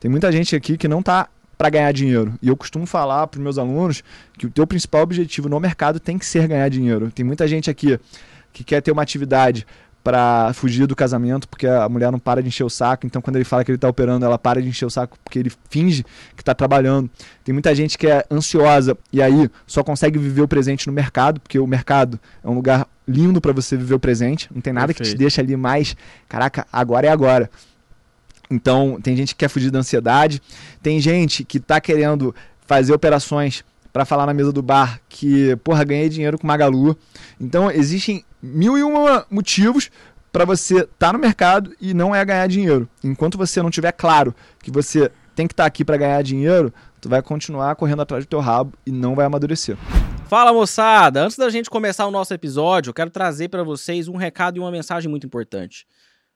Tem muita gente aqui que não está para ganhar dinheiro. E eu costumo falar para os meus alunos que o teu principal objetivo no mercado tem que ser ganhar dinheiro. Tem muita gente aqui que quer ter uma atividade para fugir do casamento, porque a mulher não para de encher o saco. Então, quando ele fala que ele está operando, ela para de encher o saco porque ele finge que está trabalhando. Tem muita gente que é ansiosa e aí só consegue viver o presente no mercado, porque o mercado é um lugar lindo para você viver o presente. Não tem nada Perfeito. que te deixe ali mais, caraca, agora é agora. Então, tem gente que quer fugir da ansiedade, tem gente que está querendo fazer operações para falar na mesa do bar que, porra, ganhei dinheiro com Magalu. Então, existem mil e uma motivos para você estar tá no mercado e não é ganhar dinheiro. Enquanto você não tiver claro que você tem que estar tá aqui para ganhar dinheiro, tu vai continuar correndo atrás do teu rabo e não vai amadurecer. Fala moçada, antes da gente começar o nosso episódio, eu quero trazer para vocês um recado e uma mensagem muito importante.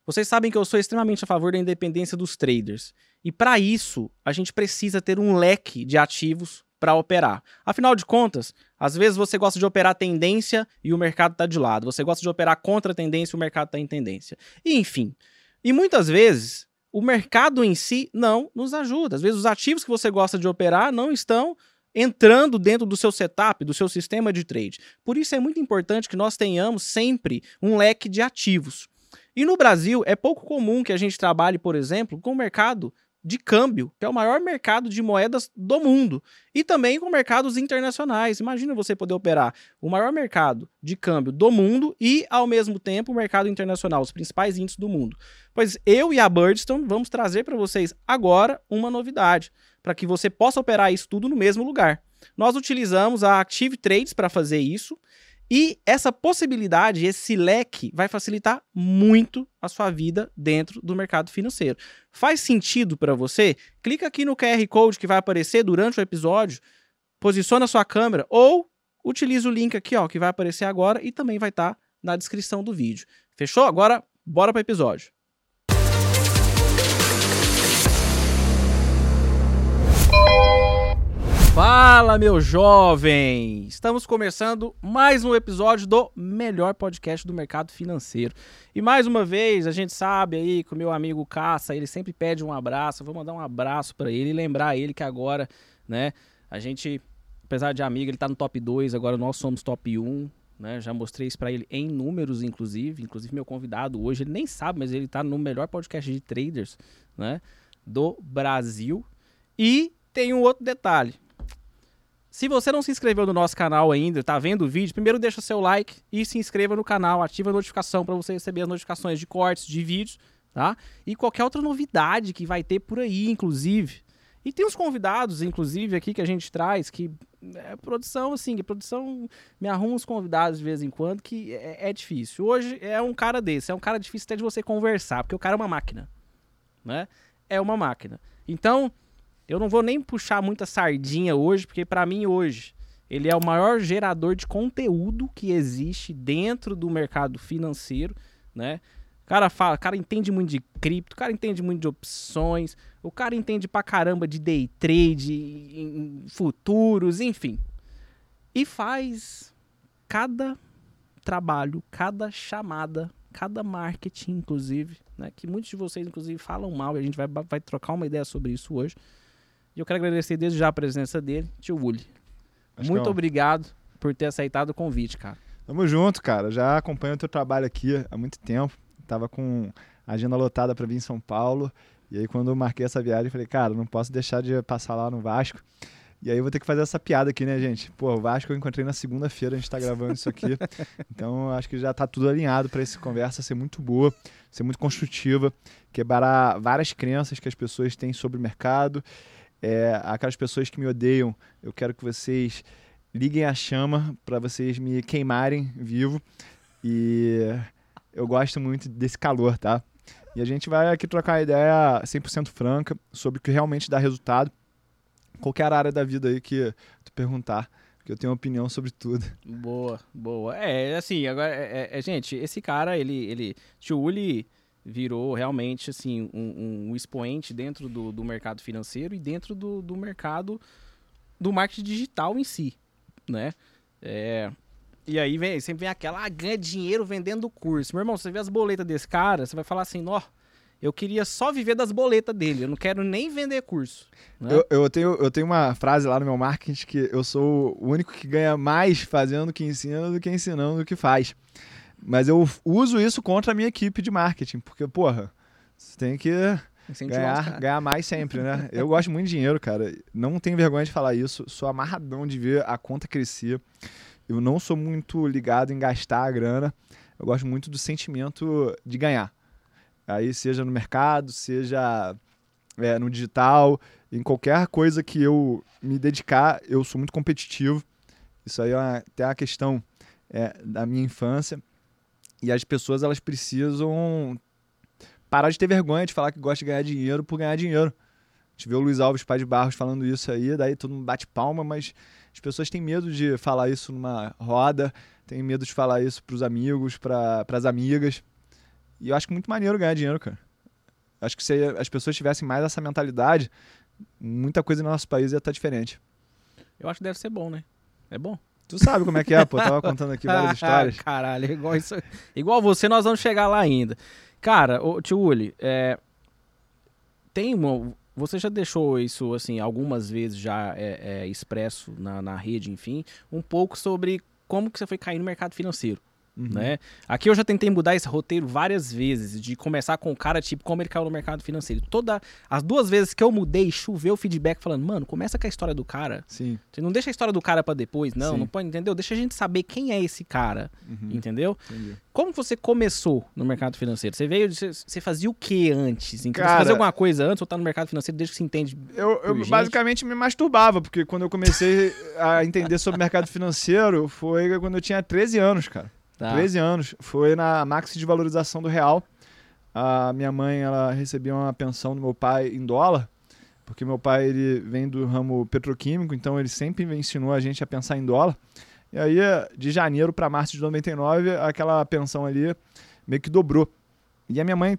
Vocês sabem que eu sou extremamente a favor da independência dos traders. E para isso, a gente precisa ter um leque de ativos para operar. Afinal de contas, às vezes você gosta de operar tendência e o mercado está de lado. Você gosta de operar contra tendência e o mercado está em tendência. E, enfim. E muitas vezes, o mercado em si não nos ajuda. Às vezes, os ativos que você gosta de operar não estão entrando dentro do seu setup, do seu sistema de trade. Por isso é muito importante que nós tenhamos sempre um leque de ativos. E no Brasil, é pouco comum que a gente trabalhe, por exemplo, com o mercado de câmbio, que é o maior mercado de moedas do mundo, e também com mercados internacionais. Imagina você poder operar o maior mercado de câmbio do mundo e, ao mesmo tempo, o mercado internacional, os principais índices do mundo. Pois eu e a Birdstone vamos trazer para vocês agora uma novidade, para que você possa operar isso tudo no mesmo lugar. Nós utilizamos a Active Trades para fazer isso e essa possibilidade, esse leque, vai facilitar muito a sua vida dentro do mercado financeiro. Faz sentido para você? Clica aqui no QR Code que vai aparecer durante o episódio, posiciona a sua câmera ou utiliza o link aqui ó, que vai aparecer agora e também vai estar tá na descrição do vídeo. Fechou? Agora, bora para o episódio. Fala, meu jovem! Estamos começando mais um episódio do melhor podcast do mercado financeiro. E mais uma vez, a gente sabe aí que o meu amigo Caça, ele sempre pede um abraço. Vou mandar um abraço para ele e lembrar ele que agora, né, a gente, apesar de amigo, ele tá no top 2, agora nós somos top 1. Né, já mostrei isso para ele em números, inclusive. Inclusive, meu convidado hoje, ele nem sabe, mas ele tá no melhor podcast de traders né, do Brasil. E tem um outro detalhe. Se você não se inscreveu no nosso canal ainda, está vendo o vídeo, primeiro deixa seu like e se inscreva no canal, ativa a notificação para você receber as notificações de cortes, de vídeos, tá? E qualquer outra novidade que vai ter por aí, inclusive. E tem uns convidados, inclusive, aqui que a gente traz, que é produção, assim, que produção me arruma uns convidados de vez em quando, que é, é difícil. Hoje é um cara desse, é um cara difícil até de você conversar, porque o cara é uma máquina, né? É uma máquina. Então, eu não vou nem puxar muita sardinha hoje, porque para mim hoje ele é o maior gerador de conteúdo que existe dentro do mercado financeiro, né? O cara fala, o cara entende muito de cripto, o cara entende muito de opções, o cara entende pra caramba de day trade, em futuros, enfim. E faz cada trabalho, cada chamada, cada marketing, inclusive, né? Que muitos de vocês, inclusive, falam mal e a gente vai, vai trocar uma ideia sobre isso hoje e eu quero agradecer desde já a presença dele, tio Uli. Muito obrigado por ter aceitado o convite, cara. Tamo junto, cara. Já acompanho o teu trabalho aqui há muito tempo. Tava com a agenda lotada para vir em São Paulo. E aí, quando eu marquei essa viagem, falei, cara, não posso deixar de passar lá no Vasco. E aí eu vou ter que fazer essa piada aqui, né, gente? Pô, o Vasco eu encontrei na segunda-feira, a gente tá gravando isso aqui. Então, acho que já tá tudo alinhado para essa conversa ser muito boa, ser muito construtiva, quebrar várias crenças que as pessoas têm sobre o mercado é, aquelas pessoas que me odeiam, eu quero que vocês liguem a chama para vocês me queimarem vivo. E eu gosto muito desse calor, tá? E a gente vai aqui trocar ideia 100% franca sobre o que realmente dá resultado. Qualquer área da vida aí que tu perguntar, porque eu tenho opinião sobre tudo. Boa, boa. É, assim, agora, é, é, é gente, esse cara, ele, ele, Tio Uli, virou realmente assim um, um expoente dentro do, do, mercado financeiro e dentro do, do, mercado do marketing digital em si, né? É, e aí vem, sempre vem aquela, ah, ganha dinheiro vendendo curso. Meu irmão, você vê as boletas desse cara, você vai falar assim, ó, Eu queria só viver das boletas dele. Eu não quero nem vender curso. Né? Eu, eu, tenho, eu tenho uma frase lá no meu marketing que eu sou o único que ganha mais fazendo o que ensina do que ensinando o que faz. Mas eu uso isso contra a minha equipe de marketing, porque, porra, você tem que ganhar, ganhar mais sempre, né? eu gosto muito de dinheiro, cara. Não tenho vergonha de falar isso. Sou amarradão de ver a conta crescer. Eu não sou muito ligado em gastar a grana. Eu gosto muito do sentimento de ganhar. Aí, seja no mercado, seja é, no digital, em qualquer coisa que eu me dedicar, eu sou muito competitivo. Isso aí é uma, até a questão é, da minha infância. E as pessoas elas precisam parar de ter vergonha de falar que gosta de ganhar dinheiro por ganhar dinheiro. A gente vê o Luiz Alves Pai de Barros falando isso aí, daí todo mundo bate palma, mas as pessoas têm medo de falar isso numa roda, têm medo de falar isso para os amigos, para as amigas. E eu acho que é muito maneiro ganhar dinheiro, cara. Acho que se as pessoas tivessem mais essa mentalidade, muita coisa no nosso país ia estar diferente. Eu acho que deve ser bom, né? É bom. Tu sabe como é que é, pô. Tava contando aqui várias histórias. Caralho, igual, isso, igual você, nós vamos chegar lá ainda. Cara, o tio Uli, é, tem uma. Você já deixou isso, assim, algumas vezes já é, é, expresso na, na rede, enfim, um pouco sobre como que você foi cair no mercado financeiro. Uhum. Né? Aqui eu já tentei mudar esse roteiro várias vezes, de começar com o cara, tipo, como ele caiu no mercado financeiro. Toda as duas vezes que eu mudei, choveu feedback falando, mano, começa com a história do cara. Sim. Você não deixa a história do cara para depois, não, Sim. não pode, entendeu? Deixa a gente saber quem é esse cara, uhum. entendeu? Entendi. Como você começou no mercado financeiro? Você veio, você, você fazia o que antes? Então, cara, você fazia alguma coisa antes ou tá no mercado financeiro desde que se entende? Eu, eu basicamente me masturbava, porque quando eu comecei a entender sobre mercado financeiro foi quando eu tinha 13 anos, cara. Tá. 13 anos. Foi na maxi de valorização do real. A minha mãe, ela recebia uma pensão do meu pai em dólar, porque meu pai ele vem do ramo petroquímico, então ele sempre ensinou a gente a pensar em dólar. E aí, de janeiro para março de 99, aquela pensão ali meio que dobrou. E a minha mãe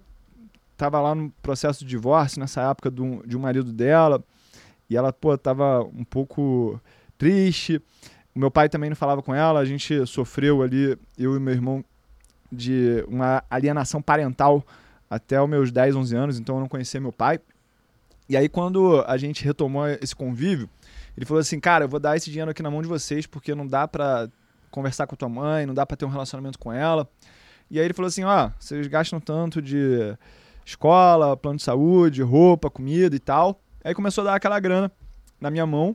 estava lá no processo de divórcio nessa época do, de um marido dela, e ela, pô, tava um pouco triste. O meu pai também não falava com ela, a gente sofreu ali, eu e meu irmão, de uma alienação parental até os meus 10, 11 anos, então eu não conhecia meu pai. E aí, quando a gente retomou esse convívio, ele falou assim: Cara, eu vou dar esse dinheiro aqui na mão de vocês, porque não dá pra conversar com a tua mãe, não dá pra ter um relacionamento com ela. E aí ele falou assim: Ó, vocês gastam tanto de escola, plano de saúde, roupa, comida e tal. Aí começou a dar aquela grana na minha mão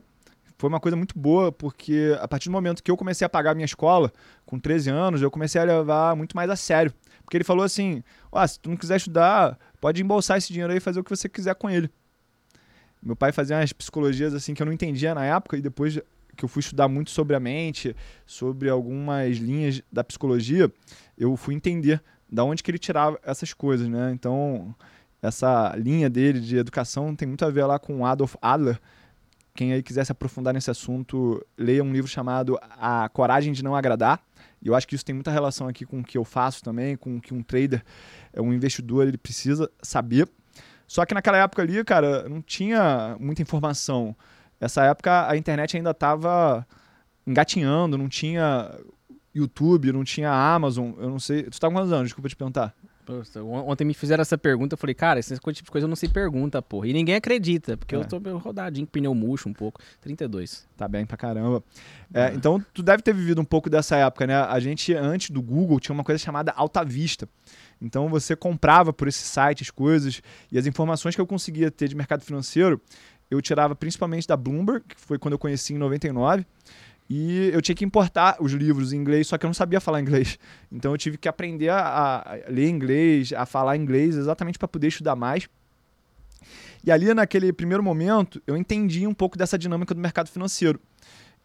foi uma coisa muito boa, porque a partir do momento que eu comecei a pagar a minha escola, com 13 anos, eu comecei a levar muito mais a sério. Porque ele falou assim: oh, se tu não quiser estudar, pode embolsar esse dinheiro aí e fazer o que você quiser com ele. Meu pai fazia umas psicologias assim que eu não entendia na época, e depois que eu fui estudar muito sobre a mente, sobre algumas linhas da psicologia, eu fui entender da onde que ele tirava essas coisas, né? Então, essa linha dele de educação tem muito a ver lá com Adolf Adler, quem aí quiser se aprofundar nesse assunto, leia um livro chamado A Coragem de Não Agradar. E eu acho que isso tem muita relação aqui com o que eu faço também, com o que um trader, é um investidor, ele precisa saber. Só que naquela época ali, cara, não tinha muita informação. Essa época a internet ainda estava engatinhando, não tinha YouTube, não tinha Amazon, eu não sei. Tu tá com quantos anos? Desculpa te perguntar. Ontem me fizeram essa pergunta, eu falei, cara, esse tipo de coisa não se pergunta, porra. E ninguém acredita, porque é. eu tô rodadinho, pneu murcho um pouco. 32. Tá bem pra caramba. É, é. Então, tu deve ter vivido um pouco dessa época, né? A gente, antes do Google, tinha uma coisa chamada Alta Vista. Então, você comprava por esse site as coisas e as informações que eu conseguia ter de mercado financeiro, eu tirava principalmente da Bloomberg, que foi quando eu conheci em 99. E eu tinha que importar os livros em inglês, só que eu não sabia falar inglês. Então eu tive que aprender a, a ler inglês, a falar inglês, exatamente para poder estudar mais. E ali, naquele primeiro momento, eu entendi um pouco dessa dinâmica do mercado financeiro.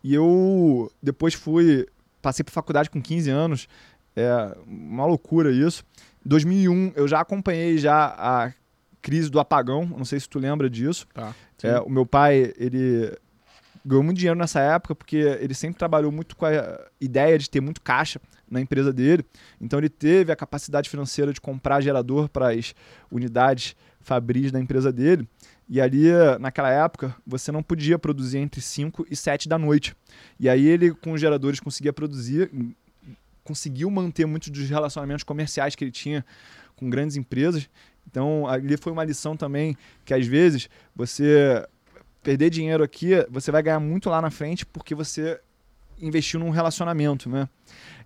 E eu depois fui, passei para faculdade com 15 anos, é uma loucura isso. Em 2001, eu já acompanhei já a crise do apagão, não sei se tu lembra disso. Tá, é, o meu pai, ele ganhou muito dinheiro nessa época porque ele sempre trabalhou muito com a ideia de ter muito caixa na empresa dele. Então ele teve a capacidade financeira de comprar gerador para as unidades fabris da empresa dele. E ali, naquela época, você não podia produzir entre 5 e 7 da noite. E aí ele, com os geradores, conseguia produzir, conseguiu manter muitos dos relacionamentos comerciais que ele tinha com grandes empresas. Então, ali foi uma lição também que às vezes você perder dinheiro aqui, você vai ganhar muito lá na frente porque você investiu num relacionamento, né?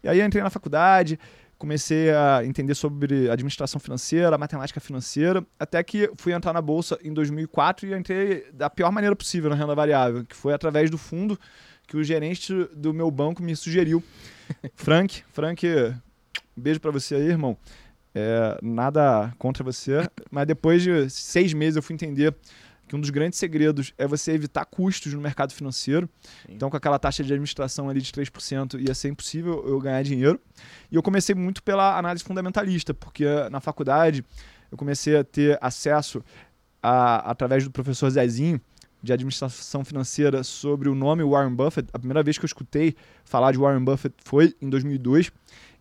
E aí eu entrei na faculdade, comecei a entender sobre administração financeira, matemática financeira, até que fui entrar na bolsa em 2004 e entrei da pior maneira possível na renda variável, que foi através do fundo que o gerente do meu banco me sugeriu. Frank, Frank, beijo para você aí, irmão. É, nada contra você, mas depois de seis meses eu fui entender que um dos grandes segredos é você evitar custos no mercado financeiro. Sim. Então, com aquela taxa de administração ali de 3%, ia ser impossível eu ganhar dinheiro. E eu comecei muito pela análise fundamentalista, porque na faculdade eu comecei a ter acesso, a, através do professor Zezinho, de administração financeira, sobre o nome Warren Buffett. A primeira vez que eu escutei falar de Warren Buffett foi em 2002.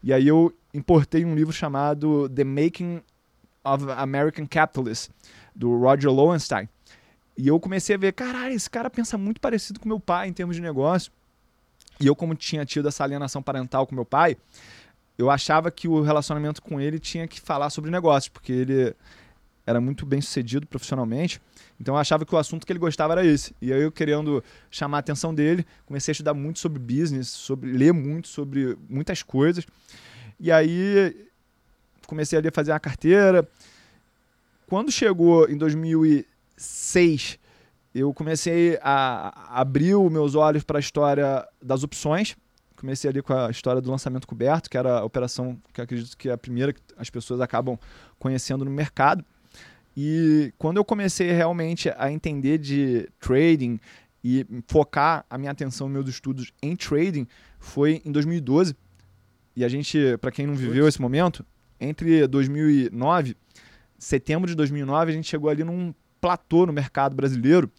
E aí eu importei um livro chamado The Making of American Capitalist, do Roger Lowenstein. E eu comecei a ver, caralho, esse cara pensa muito parecido com meu pai em termos de negócio. E eu, como tinha tido essa alienação parental com meu pai, eu achava que o relacionamento com ele tinha que falar sobre negócio, porque ele era muito bem sucedido profissionalmente. Então eu achava que o assunto que ele gostava era esse. E aí eu querendo chamar a atenção dele, comecei a estudar muito sobre business, sobre ler muito sobre muitas coisas. E aí comecei a fazer a carteira. Quando chegou em 2000 6, eu comecei a abrir os meus olhos para a história das opções. Comecei ali com a história do lançamento coberto, que era a operação que acredito que é a primeira que as pessoas acabam conhecendo no mercado. E quando eu comecei realmente a entender de trading e focar a minha atenção, meus estudos em trading, foi em 2012. E a gente, para quem não viveu esse momento, entre 2009, setembro de 2009, a gente chegou ali num platô no mercado brasileiro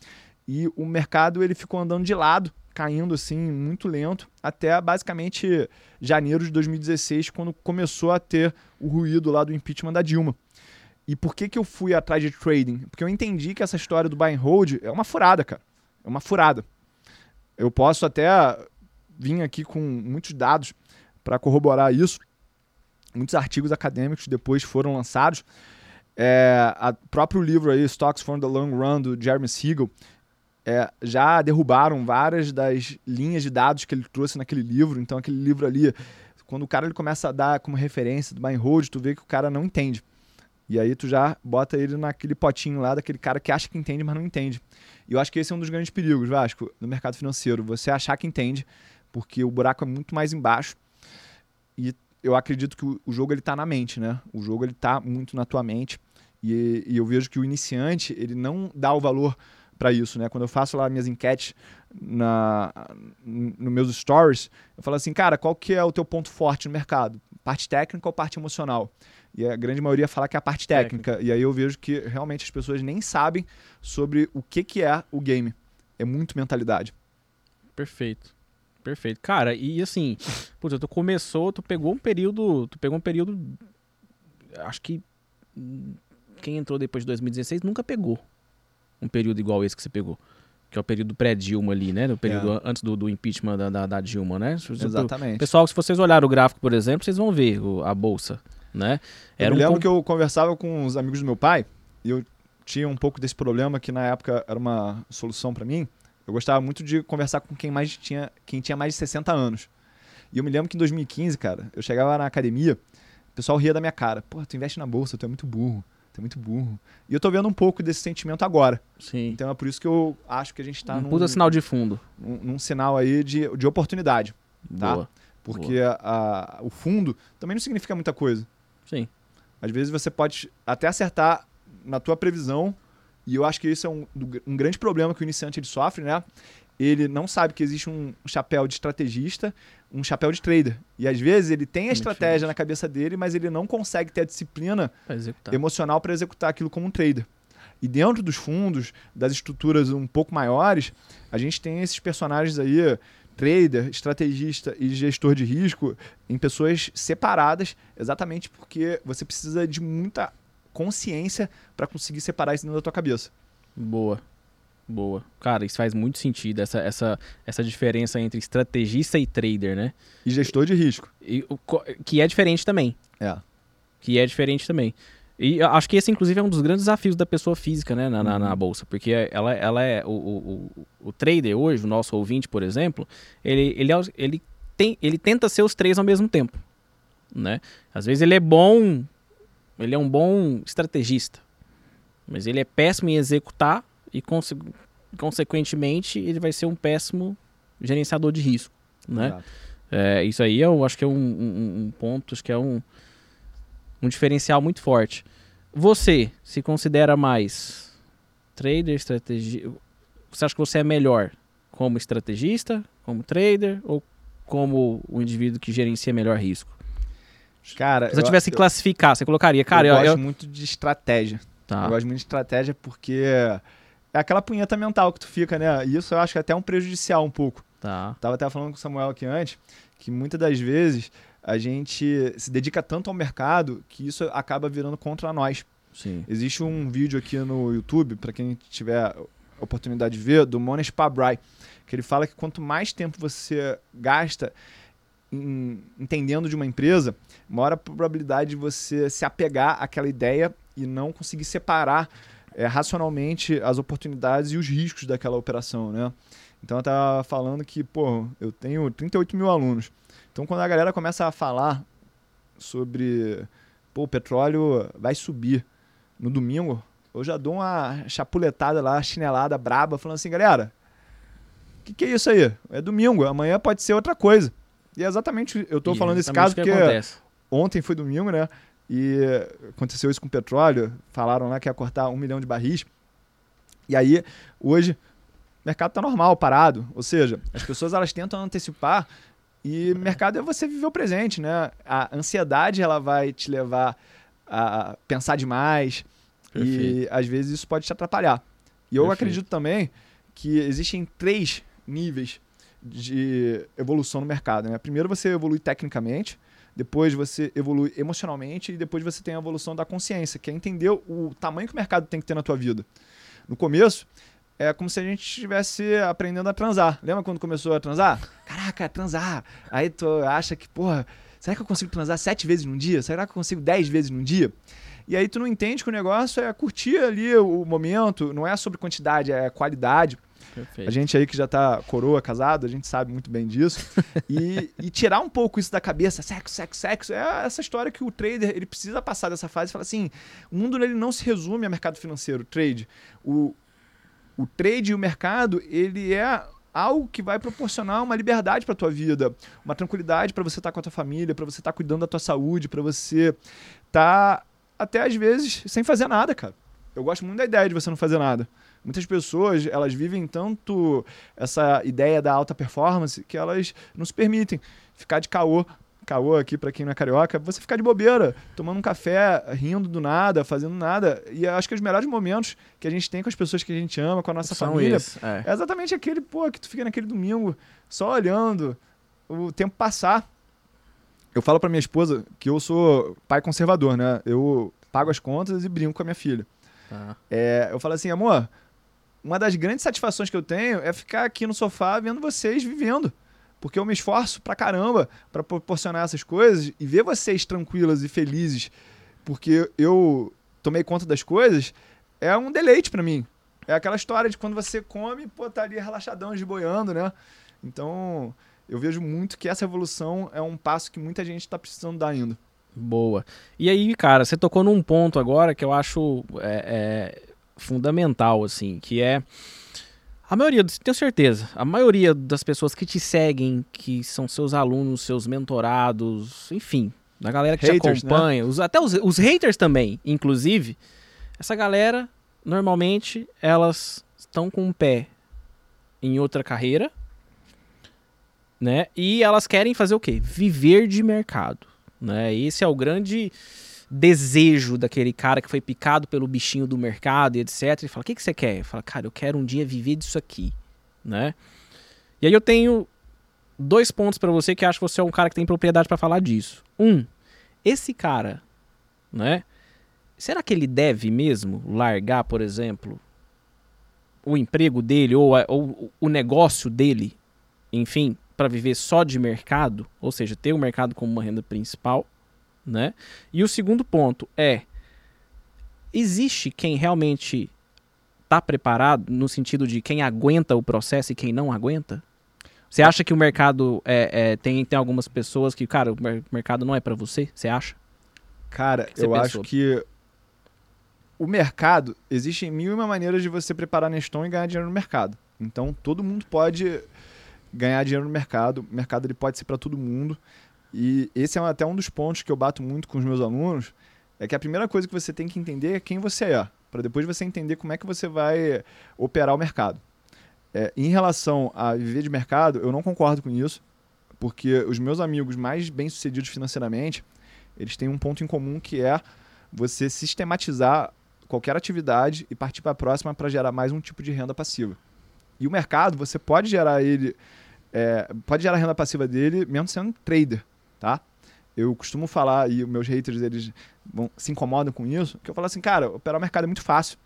e o mercado ele ficou andando de lado, caindo assim muito lento até basicamente janeiro de 2016, quando começou a ter o ruído lá do impeachment da Dilma. E por que, que eu fui atrás de trading? Porque eu entendi que essa história do buy and hold é uma furada, cara. É uma furada. Eu posso até vir aqui com muitos dados para corroborar isso. Muitos artigos acadêmicos depois foram lançados é, o próprio livro aí, Stocks from the Long Run, do Jeremy Siegel, é, já derrubaram várias das linhas de dados que ele trouxe naquele livro. Então, aquele livro ali, quando o cara ele começa a dar como referência do buy and hold, tu vê que o cara não entende. E aí tu já bota ele naquele potinho lá daquele cara que acha que entende, mas não entende. E eu acho que esse é um dos grandes perigos, Vasco, no mercado financeiro. Você achar que entende, porque o buraco é muito mais embaixo. E eu acredito que o, jogo ele tá na mente, né? O jogo ele tá muito na tua mente. E, e eu vejo que o iniciante, ele não dá o valor para isso, né? Quando eu faço lá minhas enquetes na no meus stories, eu falo assim, cara, qual que é o teu ponto forte no mercado? Parte técnica ou parte emocional? E a grande maioria fala que é a parte técnica. técnica. E aí eu vejo que realmente as pessoas nem sabem sobre o que, que é o game. É muito mentalidade. Perfeito. Perfeito. Cara, e assim, putz, tu começou, tu pegou um período, tu pegou um período acho que quem entrou depois de 2016 nunca pegou um período igual esse que você pegou. Que é o período pré-Dilma ali, né? O período é. antes do, do impeachment da, da, da, Dilma, né? Exatamente. Pessoal, se vocês olharem o gráfico, por exemplo, vocês vão ver o, a bolsa, né? Era eu me um lembro que eu conversava com os amigos do meu pai e eu tinha um pouco desse problema que na época era uma solução para mim. Eu gostava muito de conversar com quem mais tinha, quem tinha mais de 60 anos. E eu me lembro que em 2015, cara, eu chegava na academia, o pessoal ria da minha cara. Pô, tu investe na bolsa, tu é muito burro. É muito burro. E eu tô vendo um pouco desse sentimento agora. Sim. Então é por isso que eu acho que a gente tá um num. Puta sinal de fundo. Num, num, sinal aí de, de oportunidade. Tá? Boa. Porque Boa. A, a, o fundo também não significa muita coisa. Sim. Às vezes você pode até acertar na tua previsão, e eu acho que isso é um, um grande problema que o iniciante ele sofre, né? Ele não sabe que existe um chapéu de estrategista um chapéu de trader. E às vezes ele tem a estratégia na cabeça dele, mas ele não consegue ter a disciplina emocional para executar aquilo como um trader. E dentro dos fundos, das estruturas um pouco maiores, a gente tem esses personagens aí, trader, estrategista e gestor de risco, em pessoas separadas, exatamente porque você precisa de muita consciência para conseguir separar isso dentro da tua cabeça. Boa. Boa. Cara, isso faz muito sentido, essa, essa, essa diferença entre estrategista e trader, né? E gestor de risco. E, que é diferente também. É. Que é diferente também. E acho que esse, inclusive, é um dos grandes desafios da pessoa física, né, na, na, na uhum. bolsa, porque ela, ela é o, o, o, trader hoje, o nosso ouvinte, por exemplo, ele, ele, ele, tem, ele tenta ser os três ao mesmo tempo, né? Às vezes ele é bom, ele é um bom estrategista, mas ele é péssimo em executar e, conse consequentemente, ele vai ser um péssimo gerenciador de risco, né? É, isso aí eu acho que é um, um, um ponto, acho que é um um diferencial muito forte. Você se considera mais trader, estrategista? Você acha que você é melhor como estrategista, como trader ou como o indivíduo que gerencia melhor risco? Cara, se você tivesse que classificar, você colocaria, cara, eu, eu gosto eu... muito de estratégia. Tá. Eu gosto muito de estratégia porque é aquela punheta mental que tu fica, né? E isso eu acho que é até um prejudicial um pouco. Tá. Tava até falando com o Samuel aqui antes que muitas das vezes a gente se dedica tanto ao mercado que isso acaba virando contra nós. Sim. Existe um vídeo aqui no YouTube, para quem tiver oportunidade de ver, do Mones Pabrai, que ele fala que quanto mais tempo você gasta em, entendendo de uma empresa, maior a probabilidade de você se apegar àquela ideia e não conseguir separar é, racionalmente as oportunidades e os riscos daquela operação, né? Então eu estava falando que, pô, eu tenho 38 mil alunos. Então, quando a galera começa a falar sobre pô, o petróleo vai subir no domingo, eu já dou uma chapuletada lá, chinelada braba, falando assim, galera, o que, que, é isso aí? É domingo, amanhã pode ser outra coisa. E é exatamente, eu estou falando desse caso porque acontece. ontem foi domingo, né? E aconteceu isso com o petróleo, falaram lá que ia cortar um milhão de barris. E aí, hoje, o mercado está normal, parado. Ou seja, as pessoas elas tentam antecipar e mercado é você viver o presente, né? A ansiedade ela vai te levar a pensar demais Perfeito. e às vezes isso pode te atrapalhar. E eu Perfeito. acredito também que existem três níveis de evolução no mercado. Né? Primeiro você evolui tecnicamente, depois você evolui emocionalmente e depois você tem a evolução da consciência, que é entender o tamanho que o mercado tem que ter na tua vida. No começo, é como se a gente estivesse aprendendo a transar. Lembra quando começou a transar? Caraca, transar. Aí tu acha que, porra, será que eu consigo transar sete vezes num dia? Será que eu consigo dez vezes num dia? E aí tu não entende que o negócio é curtir ali o momento, não é sobre quantidade, é qualidade. Perfeito. A gente aí que já tá coroa, casado, a gente sabe muito bem disso. e, e, tirar um pouco isso da cabeça, sexo, sexo, sexo, é essa história que o trader ele precisa passar dessa fase e falar assim: o mundo ele não se resume a mercado financeiro, trade. O, o trade e o mercado, ele é algo que vai proporcionar uma liberdade para tua vida, uma tranquilidade para você estar tá com a tua família, para você estar tá cuidando da tua saúde, para você estar tá, até às vezes sem fazer nada, cara. Eu gosto muito da ideia de você não fazer nada. Muitas pessoas, elas vivem tanto essa ideia da alta performance que elas não se permitem ficar de caô caô aqui para quem não é carioca, você ficar de bobeira, tomando um café, rindo do nada, fazendo nada. E acho que os melhores momentos que a gente tem com as pessoas que a gente ama, com a nossa São família, é. é. exatamente aquele, pô, que tu fica naquele domingo só olhando o tempo passar. Eu falo para minha esposa que eu sou pai conservador, né? Eu pago as contas e brinco com a minha filha. Tá. É, eu falo assim, amor, uma das grandes satisfações que eu tenho é ficar aqui no sofá vendo vocês vivendo porque eu me esforço pra caramba para proporcionar essas coisas e ver vocês tranquilas e felizes porque eu tomei conta das coisas é um deleite para mim. É aquela história de quando você come, pô, tá ali relaxadão, de boiando, né? Então, eu vejo muito que essa evolução é um passo que muita gente está precisando dar ainda. Boa. E aí, cara, você tocou num ponto agora que eu acho é, é fundamental, assim, que é a maioria, tenho certeza, a maioria das pessoas que te seguem, que são seus alunos, seus mentorados, enfim, da galera que haters, te né? acompanha, né? os, até os, os haters também, inclusive, essa galera, normalmente, elas estão com um pé em outra carreira, né? E elas querem fazer o quê? Viver de mercado, né? Esse é o grande desejo daquele cara que foi picado pelo bichinho do mercado e etc. E fala: O que, que você quer? Fala, cara, eu quero um dia viver disso aqui, né? E aí eu tenho dois pontos para você que acho que você é um cara que tem propriedade para falar disso. Um, esse cara, né? Será que ele deve mesmo largar, por exemplo, o emprego dele ou, ou o negócio dele, enfim, para viver só de mercado, ou seja, ter o mercado como uma renda principal? Né? E o segundo ponto é existe quem realmente está preparado no sentido de quem aguenta o processo e quem não aguenta? Você acha que o mercado é, é, tem, tem algumas pessoas que, cara, o mercado não é para você? Você acha? Cara, que eu acho que o mercado, existem mil e uma maneiras de você preparar Neston e ganhar dinheiro no mercado. Então, todo mundo pode ganhar dinheiro no mercado. O mercado ele pode ser para todo mundo. E esse é até um dos pontos que eu bato muito com os meus alunos, é que a primeira coisa que você tem que entender é quem você é, para depois você entender como é que você vai operar o mercado. É, em relação a viver de mercado, eu não concordo com isso, porque os meus amigos mais bem-sucedidos financeiramente, eles têm um ponto em comum que é você sistematizar qualquer atividade e partir para a próxima para gerar mais um tipo de renda passiva. E o mercado, você pode gerar ele, é, pode gerar a renda passiva dele mesmo sendo trader, tá? Eu costumo falar, e meus haters eles vão, se incomodam com isso, que eu falo assim, cara, operar o mercado é muito fácil.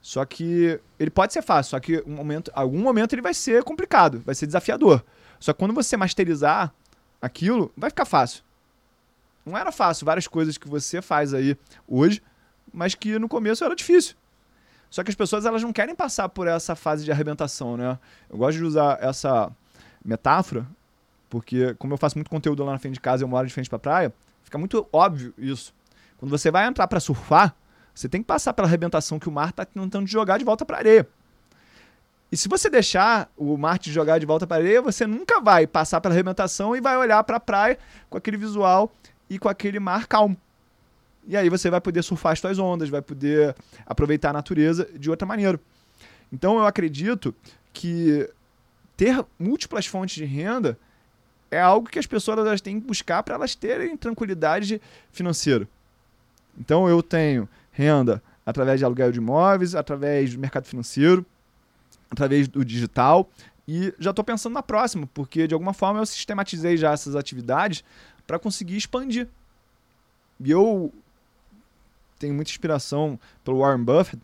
Só que ele pode ser fácil, só que um momento, algum momento ele vai ser complicado, vai ser desafiador. Só que quando você masterizar aquilo, vai ficar fácil. Não era fácil várias coisas que você faz aí hoje, mas que no começo era difícil. Só que as pessoas elas não querem passar por essa fase de arrebentação, né? Eu gosto de usar essa metáfora, porque como eu faço muito conteúdo lá na frente de casa, eu moro de frente para praia, fica muito óbvio isso. Quando você vai entrar para surfar, você tem que passar pela arrebentação que o mar está tentando jogar de volta para areia. E se você deixar o mar te jogar de volta para areia, você nunca vai passar pela arrebentação e vai olhar para a praia com aquele visual e com aquele mar calmo. E aí você vai poder surfar as suas ondas, vai poder aproveitar a natureza de outra maneira. Então eu acredito que ter múltiplas fontes de renda é algo que as pessoas elas têm que buscar para elas terem tranquilidade financeira. Então eu tenho renda através de aluguel de imóveis, através do mercado financeiro, através do digital. E já estou pensando na próxima, porque de alguma forma eu sistematizei já essas atividades para conseguir expandir. E eu tenho muita inspiração pelo Warren Buffett.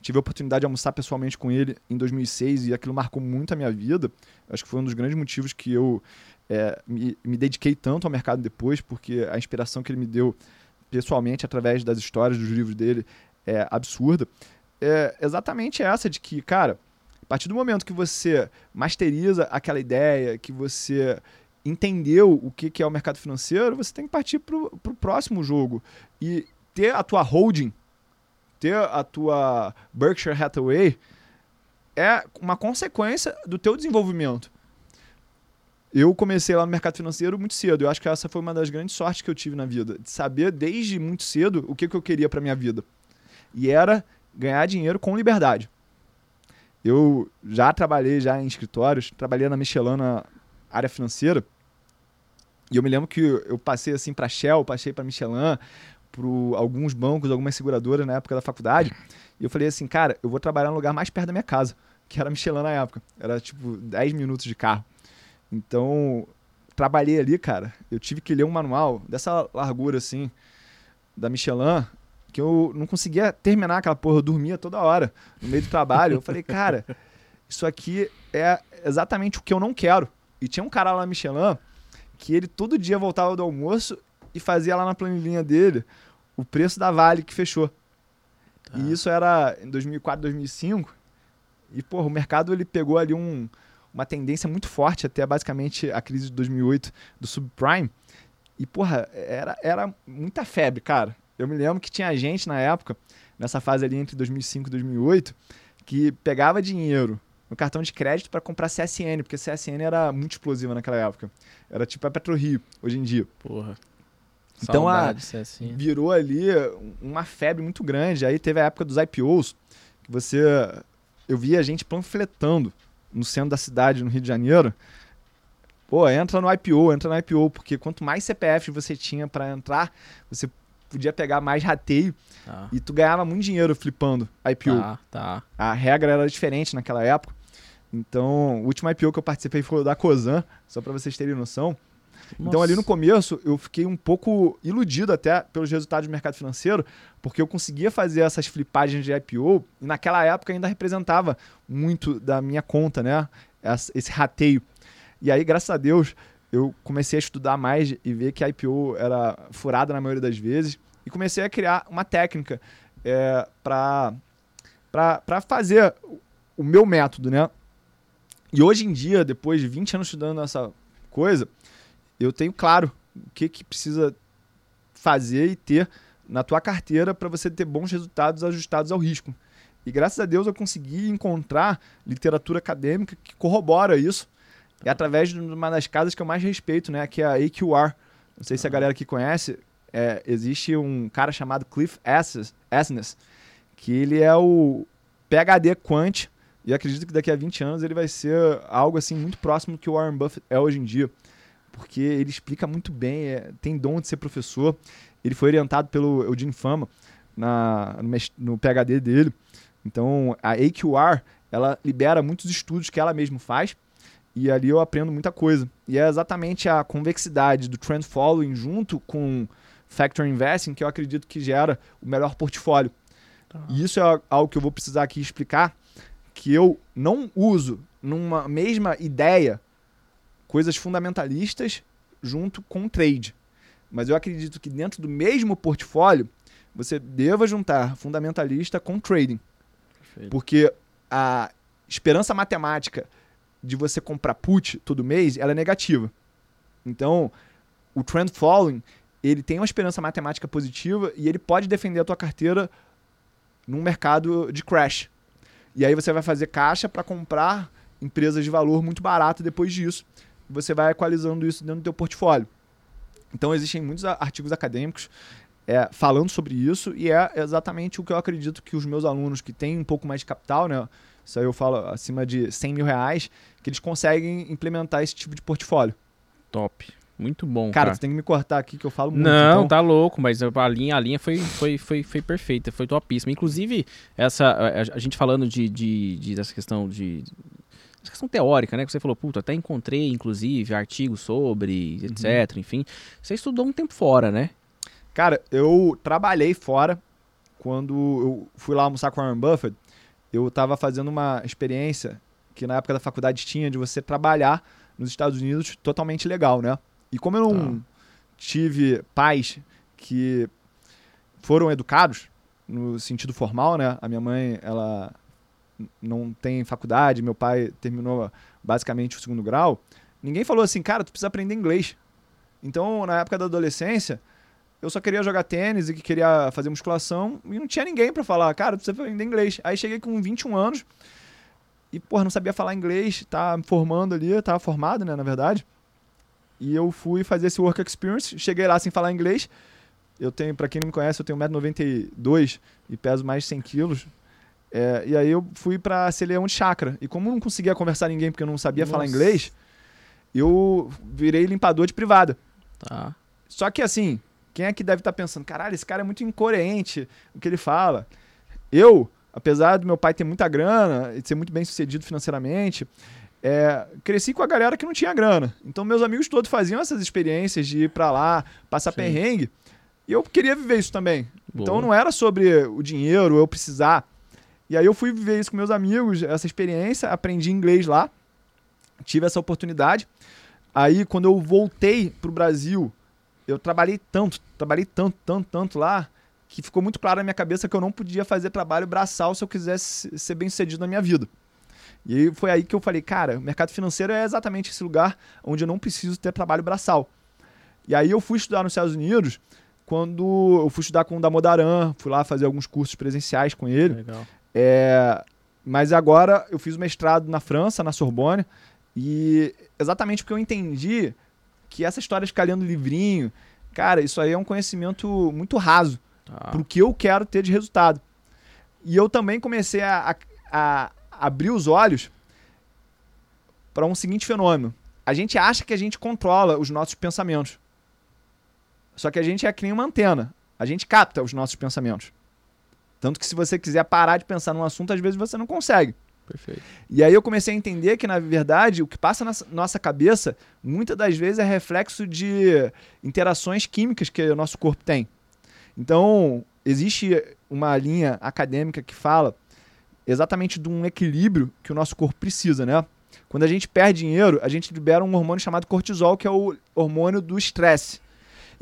Tive a oportunidade de almoçar pessoalmente com ele em 2006 e aquilo marcou muito a minha vida. Acho que foi um dos grandes motivos que eu é, me, me dediquei tanto ao mercado depois, porque a inspiração que ele me deu pessoalmente através das histórias dos livros dele é absurda. É exatamente essa de que, cara, a partir do momento que você masteriza aquela ideia, que você entendeu o que, que é o mercado financeiro, você tem que partir para o próximo jogo. E ter a tua holding, ter a tua Berkshire Hathaway, é uma consequência do teu desenvolvimento eu comecei lá no mercado financeiro muito cedo. Eu acho que essa foi uma das grandes sortes que eu tive na vida, de saber desde muito cedo o que, que eu queria para minha vida. E era ganhar dinheiro com liberdade. Eu já trabalhei já em escritórios, trabalhei na Michelin na área financeira. E eu me lembro que eu passei assim para Shell, passei para Michelin, para alguns bancos, algumas seguradoras na época da faculdade. E eu falei assim, cara, eu vou trabalhar no lugar mais perto da minha casa, que era Michelin na época. Era tipo 10 minutos de carro. Então, trabalhei ali, cara. Eu tive que ler um manual dessa largura assim, da Michelin, que eu não conseguia terminar aquela porra. Eu dormia toda hora no meio do trabalho. Eu falei, cara, isso aqui é exatamente o que eu não quero. E tinha um cara lá na Michelin que ele todo dia voltava do almoço e fazia lá na planilhinha dele o preço da Vale que fechou. Tá. E isso era em 2004, 2005. E, porra, o mercado ele pegou ali um, uma tendência muito forte até basicamente a crise de 2008 do subprime. E, porra, era, era muita febre, cara. Eu me lembro que tinha gente na época, nessa fase ali entre 2005 e 2008, que pegava dinheiro no cartão de crédito para comprar CSN, porque CSN era muito explosiva naquela época. Era tipo a PetroRio, hoje em dia. Porra. Então a, virou ali uma febre muito grande. Aí teve a época dos IPOs, que você. Eu via a gente panfletando no centro da cidade, no Rio de Janeiro, pô, entra no IPO, entra no IPO, porque quanto mais CPF você tinha para entrar, você podia pegar mais rateio tá. e tu ganhava muito dinheiro flipando IPO. Tá, tá. A regra era diferente naquela época. Então, o último IPO que eu participei foi o da Cosan, só para vocês terem noção. Nossa. Então, ali no começo, eu fiquei um pouco iludido até pelos resultados do mercado financeiro, porque eu conseguia fazer essas flipagens de IPO e naquela época ainda representava muito da minha conta, né? Esse rateio. E aí, graças a Deus, eu comecei a estudar mais e ver que a IPO era furada na maioria das vezes e comecei a criar uma técnica é, para fazer o meu método, né? E hoje em dia, depois de 20 anos estudando essa coisa, eu tenho claro o que, que precisa fazer e ter na tua carteira para você ter bons resultados ajustados ao risco. E graças a Deus eu consegui encontrar literatura acadêmica que corrobora isso. É através de uma das casas que eu mais respeito, né? Que é a AQR. Não sei se a galera aqui conhece. É, existe um cara chamado Cliff Asness, que ele é o PhD Quant. E acredito que daqui a 20 anos ele vai ser algo assim muito próximo do que o Warren Buffett é hoje em dia. Porque ele explica muito bem, é, tem dom de ser professor. Ele foi orientado pelo Eugene Fama na, no, no PhD dele. Então, a AQR, ela libera muitos estudos que ela mesma faz e ali eu aprendo muita coisa. E é exatamente a convexidade do trend following junto com factor investing que eu acredito que gera o melhor portfólio. Tá. E isso é algo que eu vou precisar aqui explicar, que eu não uso numa mesma ideia coisas fundamentalistas junto com trade. Mas eu acredito que dentro do mesmo portfólio você deva juntar fundamentalista com trading. Perfeito. Porque a esperança matemática de você comprar put todo mês, ela é negativa. Então, o trend following, ele tem uma esperança matemática positiva e ele pode defender a tua carteira num mercado de crash. E aí você vai fazer caixa para comprar empresas de valor muito barato depois disso. Você vai equalizando isso dentro do teu portfólio. Então existem muitos artigos acadêmicos é, falando sobre isso e é exatamente o que eu acredito que os meus alunos que têm um pouco mais de capital, né, isso aí eu falo acima de 100 mil reais, que eles conseguem implementar esse tipo de portfólio. Top. Muito bom. Cara, cara, você tem que me cortar aqui que eu falo muito. Não, então... tá louco, mas a linha, a linha foi, foi, foi, foi perfeita, foi topíssima. Inclusive, essa, a, a gente falando de, de, de, dessa questão de. Essa questão teórica, né? Que você falou, puta, até encontrei, inclusive, artigos sobre, uhum. etc. Enfim. Você estudou um tempo fora, né? Cara, eu trabalhei fora quando eu fui lá almoçar com o Warren Buffett. Eu estava fazendo uma experiência que na época da faculdade tinha de você trabalhar nos Estados Unidos totalmente legal, né? E como eu não tá. tive pais que foram educados no sentido formal, né? A minha mãe, ela não tem faculdade, meu pai terminou basicamente o segundo grau. Ninguém falou assim, cara, tu precisa aprender inglês. Então, na época da adolescência, eu só queria jogar tênis e que queria fazer musculação e não tinha ninguém para falar, cara, tu precisa aprender inglês. Aí cheguei com 21 anos e, porra, não sabia falar inglês, tá formando ali, tava formado, né, na verdade. E eu fui fazer esse work experience, cheguei lá sem falar inglês. Eu tenho, para quem não me conhece, eu tenho 1,92m e peso mais de 100 quilos. É, e aí eu fui pra ser leão de chácara. E como eu não conseguia conversar com ninguém porque eu não sabia Nossa. falar inglês, eu virei limpador de privada. Tá. Só que assim, quem é que deve estar tá pensando, caralho, esse cara é muito incoerente o que ele fala. Eu, apesar do meu pai ter muita grana e ser muito bem sucedido financeiramente, é, cresci com a galera que não tinha grana. Então meus amigos todos faziam essas experiências de ir para lá, passar Sim. perrengue. E eu queria viver isso também. Boa. Então não era sobre o dinheiro, eu precisar. E aí eu fui viver isso com meus amigos, essa experiência, aprendi inglês lá, tive essa oportunidade. Aí quando eu voltei pro Brasil, eu trabalhei tanto, trabalhei tanto, tanto, tanto lá, que ficou muito claro na minha cabeça que eu não podia fazer trabalho braçal se eu quisesse ser bem sucedido na minha vida. E foi aí que eu falei, cara, o mercado financeiro é exatamente esse lugar onde eu não preciso ter trabalho braçal. E aí eu fui estudar nos Estados Unidos, quando eu fui estudar com o Damodaran, fui lá fazer alguns cursos presenciais com ele. Legal. É, mas agora eu fiz o mestrado na França, na Sorbonne, e exatamente porque eu entendi que essa história de ficar lendo livrinho, cara, isso aí é um conhecimento muito raso tá. pro que eu quero ter de resultado. E eu também comecei a, a, a abrir os olhos para um seguinte fenômeno. A gente acha que a gente controla os nossos pensamentos. Só que a gente é que nem uma antena. A gente capta os nossos pensamentos. Tanto que se você quiser parar de pensar num assunto, às vezes você não consegue. Perfeito. E aí eu comecei a entender que, na verdade, o que passa na nossa cabeça, muitas das vezes é reflexo de interações químicas que o nosso corpo tem. Então, existe uma linha acadêmica que fala exatamente de um equilíbrio que o nosso corpo precisa, né? Quando a gente perde dinheiro, a gente libera um hormônio chamado cortisol, que é o hormônio do estresse.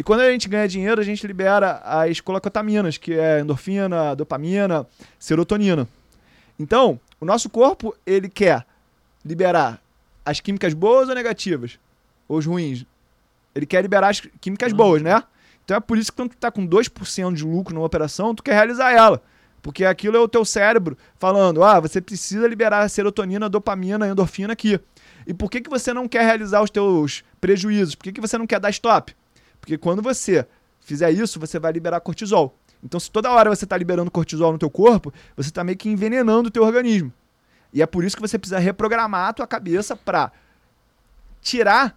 E quando a gente ganha dinheiro, a gente libera as colocotaminas, que é endorfina, dopamina, serotonina. Então, o nosso corpo, ele quer liberar as químicas boas ou negativas? Ou os ruins? Ele quer liberar as químicas boas, né? Então é por isso que quando tu tá com 2% de lucro numa operação, tu quer realizar ela. Porque aquilo é o teu cérebro falando, ah, você precisa liberar serotonina, dopamina, endorfina aqui. E por que, que você não quer realizar os teus prejuízos? Por que, que você não quer dar stop? Porque quando você fizer isso, você vai liberar cortisol. Então, se toda hora você está liberando cortisol no teu corpo, você está meio que envenenando o teu organismo. E é por isso que você precisa reprogramar a tua cabeça para tirar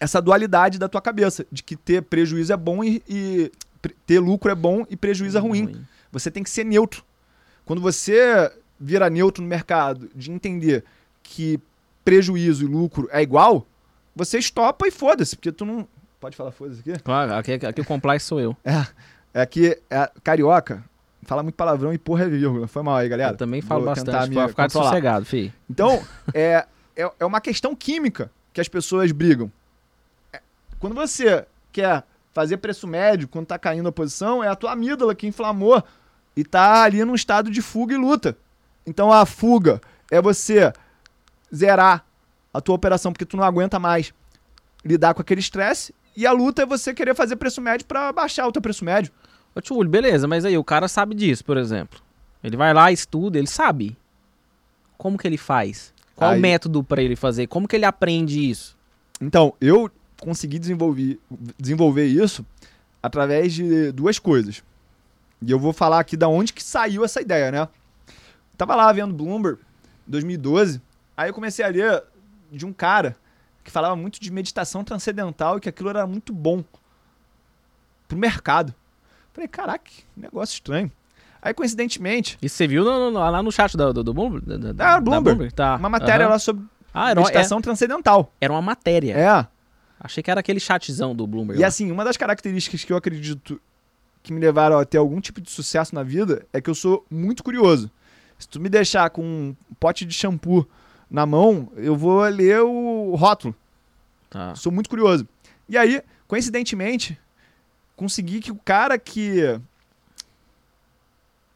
essa dualidade da tua cabeça, de que ter prejuízo é bom e, e ter lucro é bom e prejuízo é ruim. ruim. Você tem que ser neutro. Quando você vira neutro no mercado, de entender que prejuízo e lucro é igual, você estopa e foda-se, porque tu não. Pode falar foda-se aqui? Claro, aqui, aqui o compliance sou eu. É. É que é, carioca fala muito palavrão e porra é vírgula. Foi mal aí, galera. Eu também falo Vou bastante, pra ficar controlar. sossegado, fi. Então, é, é, é uma questão química que as pessoas brigam. É, quando você quer fazer preço médio, quando tá caindo a posição, é a tua amígdala que inflamou e tá ali num estado de fuga e luta. Então a fuga é você zerar a tua operação porque tu não aguenta mais lidar com aquele estresse e a luta é você querer fazer preço médio para baixar o teu preço médio. Ô Tchulho, beleza, mas aí o cara sabe disso, por exemplo. Ele vai lá, estuda, ele sabe. Como que ele faz? Qual aí... o método para ele fazer? Como que ele aprende isso? Então, eu consegui desenvolver, desenvolver isso através de duas coisas. E eu vou falar aqui da onde que saiu essa ideia, né? Tava lá vendo Bloomberg 2012, aí eu comecei a ler de um cara que falava muito de meditação transcendental e que aquilo era muito bom pro mercado. Falei, caraca, que negócio estranho. Aí, coincidentemente. E você viu no, no, lá no chat do, do, do Bloomberg? Da, ah, Bloomberg. Bloomberg. Tá. Uma matéria uhum. lá sobre ah, era, meditação é, transcendental. Era uma matéria. É. Achei que era aquele chatzão do Bloomberg. E lá. assim, uma das características que eu acredito que me levaram a ter algum tipo de sucesso na vida é que eu sou muito curioso. Se tu me deixar com um pote de shampoo na mão, eu vou ler o rótulo. Tá. Sou muito curioso. E aí, coincidentemente, consegui que o cara que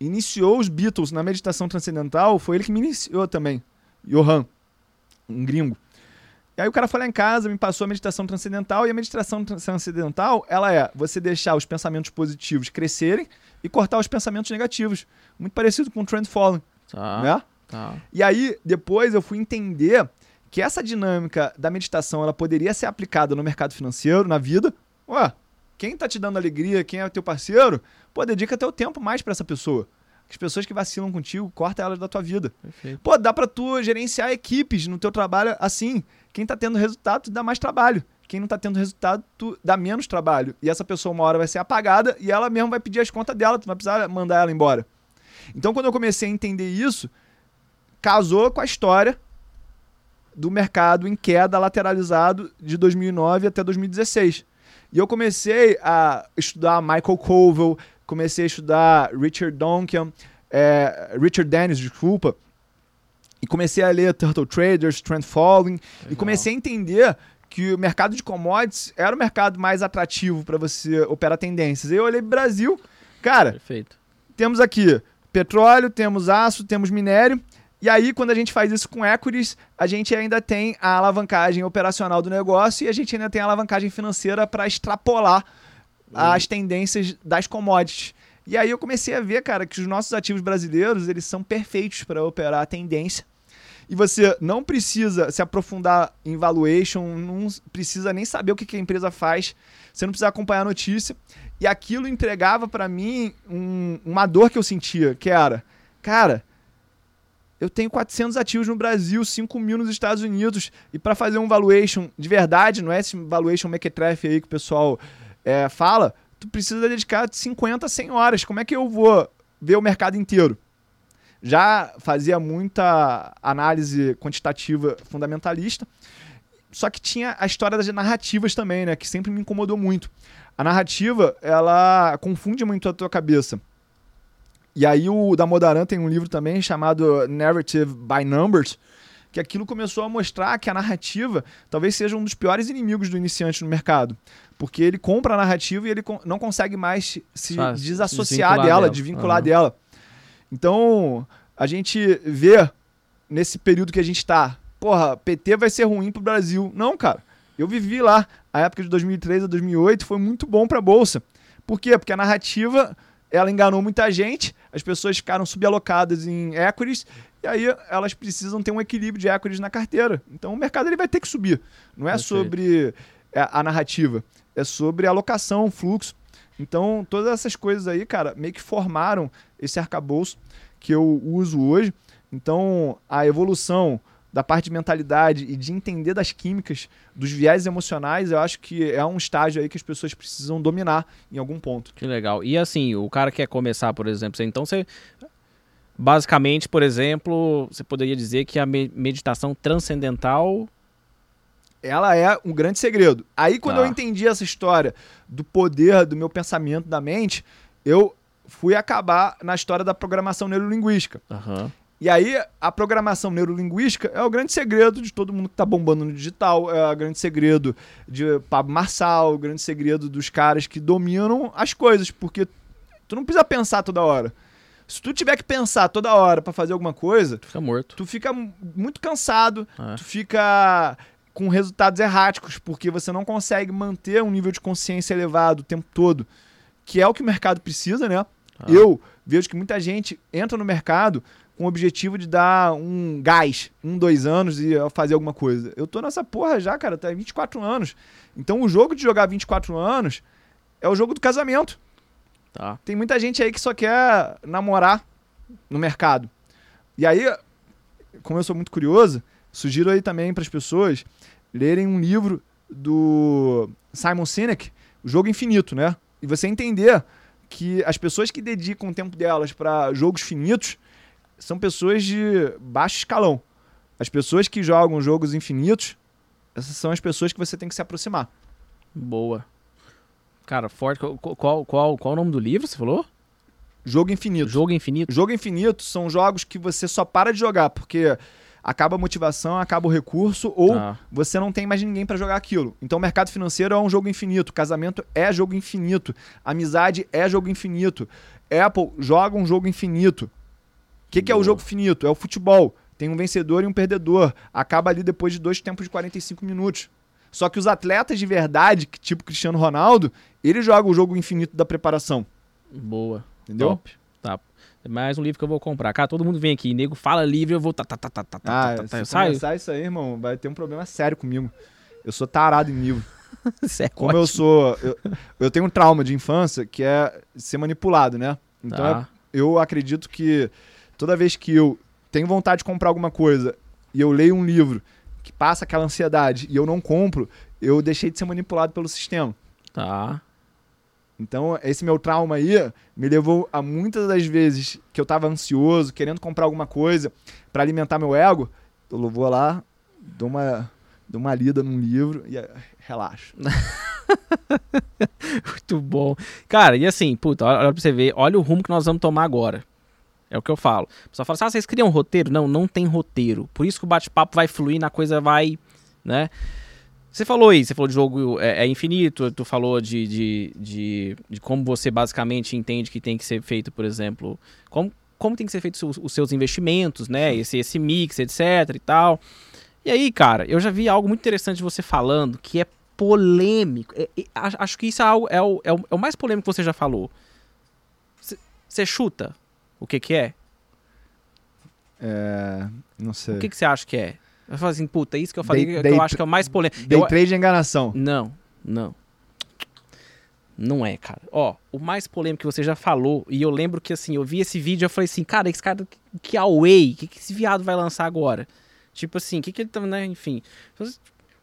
iniciou os Beatles na meditação transcendental foi ele que me iniciou também. Johan, um gringo. E aí o cara foi lá em casa, me passou a meditação transcendental e a meditação transcendental, ela é você deixar os pensamentos positivos crescerem e cortar os pensamentos negativos. Muito parecido com o Trend Falling. Tá. Né? Tá. E aí, depois eu fui entender que essa dinâmica da meditação ela poderia ser aplicada no mercado financeiro, na vida. Ué, quem tá te dando alegria, quem é teu parceiro, pô, dedica teu tempo mais para essa pessoa. As pessoas que vacilam contigo, corta elas da tua vida. Perfeito. Pô, dá pra tu gerenciar equipes no teu trabalho assim. Quem tá tendo resultado, tu dá mais trabalho. Quem não tá tendo resultado, tu dá menos trabalho. E essa pessoa uma hora vai ser apagada e ela mesmo vai pedir as contas dela, tu vai precisar mandar ela embora. Então, quando eu comecei a entender isso, casou com a história do mercado em queda lateralizado de 2009 até 2016. E eu comecei a estudar Michael Covell, comecei a estudar Richard Duncan, é, Richard Dennis, desculpa, e comecei a ler Turtle Traders, Trend Following, Legal. e comecei a entender que o mercado de commodities era o mercado mais atrativo para você operar tendências. Eu olhei Brasil, cara, Perfeito. temos aqui petróleo, temos aço, temos minério, e aí, quando a gente faz isso com equities, a gente ainda tem a alavancagem operacional do negócio e a gente ainda tem a alavancagem financeira para extrapolar uhum. as tendências das commodities. E aí eu comecei a ver, cara, que os nossos ativos brasileiros, eles são perfeitos para operar a tendência. E você não precisa se aprofundar em valuation, não precisa nem saber o que a empresa faz, você não precisa acompanhar a notícia. E aquilo entregava para mim um, uma dor que eu sentia, que era, cara, eu tenho 400 ativos no Brasil, 5 mil nos Estados Unidos. E para fazer um valuation de verdade, não é esse valuation mequetrefe aí que o pessoal é, fala, tu precisa dedicar 50, 100 horas. Como é que eu vou ver o mercado inteiro? Já fazia muita análise quantitativa fundamentalista, só que tinha a história das narrativas também, né? Que sempre me incomodou muito. A narrativa, ela confunde muito a tua cabeça. E aí o Damodaran tem um livro também chamado Narrative by Numbers, que aquilo começou a mostrar que a narrativa talvez seja um dos piores inimigos do iniciante no mercado. Porque ele compra a narrativa e ele não consegue mais se desassociar dela, dela, desvincular uhum. dela. Então, a gente vê nesse período que a gente está, porra, PT vai ser ruim pro Brasil. Não, cara. Eu vivi lá, a época de 2003 a 2008 foi muito bom para a bolsa. Por quê? Porque a narrativa ela enganou muita gente, as pessoas ficaram subalocadas em equities e aí elas precisam ter um equilíbrio de equities na carteira. Então o mercado ele vai ter que subir. Não é Perfeito. sobre é, a narrativa, é sobre alocação, fluxo. Então todas essas coisas aí, cara, meio que formaram esse arcabouço que eu uso hoje. Então a evolução da parte de mentalidade e de entender das químicas, dos viés emocionais, eu acho que é um estágio aí que as pessoas precisam dominar em algum ponto. Que legal. E assim, o cara quer começar, por exemplo, então você basicamente, por exemplo, você poderia dizer que a meditação transcendental ela é um grande segredo. Aí quando ah. eu entendi essa história do poder do meu pensamento, da mente, eu fui acabar na história da programação neurolinguística. Uhum. E aí, a programação neurolinguística é o grande segredo de todo mundo que está bombando no digital, é o grande segredo de Pablo Marçal, o grande segredo dos caras que dominam as coisas, porque tu não precisa pensar toda hora. Se tu tiver que pensar toda hora para fazer alguma coisa, tu fica morto. Tu fica muito cansado, é. tu fica com resultados erráticos, porque você não consegue manter um nível de consciência elevado o tempo todo, que é o que o mercado precisa, né? Ah. Eu vejo que muita gente entra no mercado com o objetivo de dar um gás, um, dois anos e fazer alguma coisa. Eu tô nessa porra já, cara, até 24 anos. Então o jogo de jogar 24 anos é o jogo do casamento. Tá. Tem muita gente aí que só quer namorar no mercado. E aí, como eu sou muito curioso, sugiro aí também para as pessoas lerem um livro do Simon Sinek, O Jogo Infinito, né? E você entender que as pessoas que dedicam o tempo delas para jogos finitos, são pessoas de baixo escalão. As pessoas que jogam jogos infinitos, essas são as pessoas que você tem que se aproximar. Boa. Cara, forte. Qual, qual, qual, qual o nome do livro, você falou? Jogo Infinito. Jogo Infinito. Jogo Infinito são jogos que você só para de jogar porque acaba a motivação, acaba o recurso ou ah. você não tem mais ninguém para jogar aquilo. Então o mercado financeiro é um jogo infinito, casamento é jogo infinito, amizade é jogo infinito. Apple joga um jogo infinito. O que, que é o jogo finito? É o futebol. Tem um vencedor e um perdedor. Acaba ali depois de dois tempos de 45 minutos. Só que os atletas de verdade, tipo Cristiano Ronaldo, ele joga o jogo infinito da preparação. Boa. Entendeu? Top. Tá. Mais um livro que eu vou comprar. Cara, todo mundo vem aqui, nego fala livro, eu vou. Tá, tá, tá, tá, tá, ah, tá, tá, se sai. começar isso aí, irmão, vai ter um problema sério comigo. Eu sou tarado em livro. é Como ótimo. eu sou. Eu, eu, tenho um trauma de infância que é ser manipulado, né? Então tá. eu acredito que toda vez que eu tenho vontade de comprar alguma coisa e eu leio um livro que passa aquela ansiedade e eu não compro, eu deixei de ser manipulado pelo sistema. Tá. Então, esse meu trauma aí me levou a muitas das vezes que eu tava ansioso, querendo comprar alguma coisa para alimentar meu ego, eu vou lá, dou uma, dou uma lida num livro e eh, relaxo. Muito bom. Cara, e assim, puta, olha pra você ver, olha o rumo que nós vamos tomar agora. É o que eu falo. O pessoal fala assim, ah, vocês criam um roteiro? Não, não tem roteiro. Por isso que o bate-papo vai fluir, a coisa vai, né? Você falou aí, você falou de jogo é, é infinito, tu falou de, de, de, de, como você basicamente entende que tem que ser feito, por exemplo, como, como tem que ser feito os, os seus investimentos, né? Esse, esse mix, etc e tal. E aí, cara, eu já vi algo muito interessante você falando que é polêmico. É, é, acho que isso é, algo, é, o, é, o, é o mais polêmico que você já falou. Você chuta o que que é? É. Não sei. O que, que você acha que é? Eu falo assim, puta, isso que eu falei day, que day, eu acho que é o mais polêmico. Day eu... trade é enganação. Não, não. Não é, cara. Ó, o mais polêmico que você já falou, e eu lembro que assim, eu vi esse vídeo e eu falei assim, cara, esse cara, que away, o que, que esse viado vai lançar agora? Tipo assim, o que, que ele tá, né, enfim.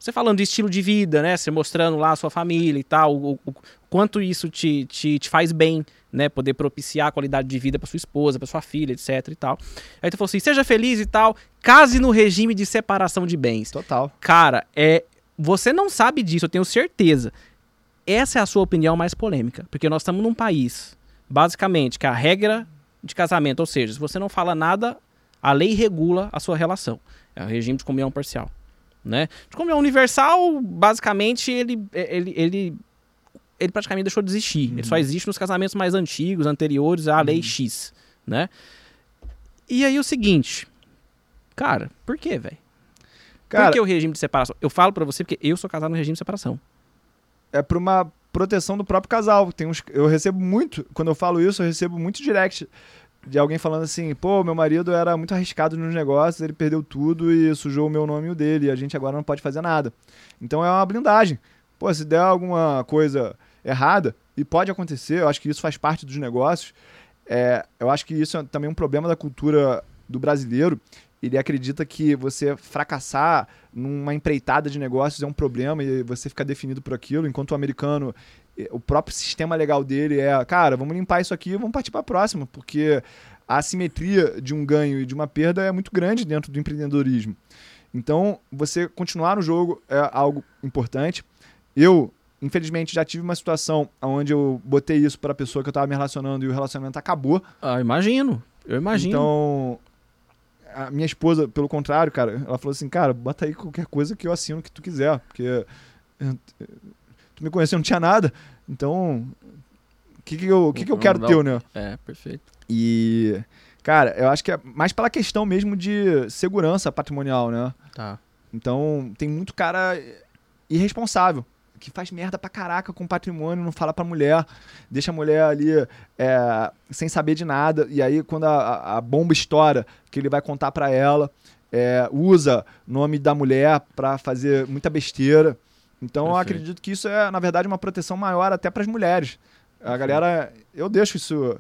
Você falando de estilo de vida, né? Você mostrando lá a sua família e tal, o, o quanto isso te, te, te faz bem, né? Poder propiciar a qualidade de vida para sua esposa, para sua filha, etc e tal. Aí tu falou assim: seja feliz e tal, case no regime de separação de bens. Total. Cara, é. Você não sabe disso, eu tenho certeza. Essa é a sua opinião mais polêmica. Porque nós estamos num país, basicamente, que a regra de casamento, ou seja, se você não fala nada A lei regula a sua relação. É o regime de comunhão parcial. Né? De comunhão universal, basicamente, ele, ele, ele, ele praticamente deixou de existir. Uhum. Ele só existe nos casamentos mais antigos, anteriores à lei uhum. X. Né? E aí o seguinte, cara, por que, velho? Por que o regime de separação? Eu falo para você porque eu sou casado no regime de separação. É por uma proteção do próprio casal. Tem uns, eu recebo muito, quando eu falo isso, eu recebo muito direct de alguém falando assim, pô, meu marido era muito arriscado nos negócios, ele perdeu tudo e sujou o meu nome e o dele, e a gente agora não pode fazer nada. Então é uma blindagem. Pô, se der alguma coisa errada, e pode acontecer, eu acho que isso faz parte dos negócios, é, eu acho que isso é também um problema da cultura do brasileiro. Ele acredita que você fracassar numa empreitada de negócios é um problema e você fica definido por aquilo, enquanto o americano, o próprio sistema legal dele é, cara, vamos limpar isso aqui e vamos partir para a próxima, porque a assimetria de um ganho e de uma perda é muito grande dentro do empreendedorismo. Então, você continuar no jogo é algo importante. Eu Infelizmente, já tive uma situação onde eu botei isso para a pessoa que eu estava me relacionando e o relacionamento acabou. Ah, imagino. Eu imagino. Então, a minha esposa, pelo contrário, cara, ela falou assim: cara, bota aí qualquer coisa que eu assino que tu quiser, porque tu me conheceu, não tinha nada. Então, o que, que eu, que que eu quero ter, né? É, perfeito. E, cara, eu acho que é mais pela questão mesmo de segurança patrimonial, né? Tá. Então, tem muito cara irresponsável que faz merda pra caraca com patrimônio, não fala pra mulher, deixa a mulher ali é, sem saber de nada, e aí quando a, a bomba estoura, que ele vai contar pra ela, é, usa nome da mulher pra fazer muita besteira. Então eu acredito que isso é, na verdade, uma proteção maior até para as mulheres. A galera, eu deixo isso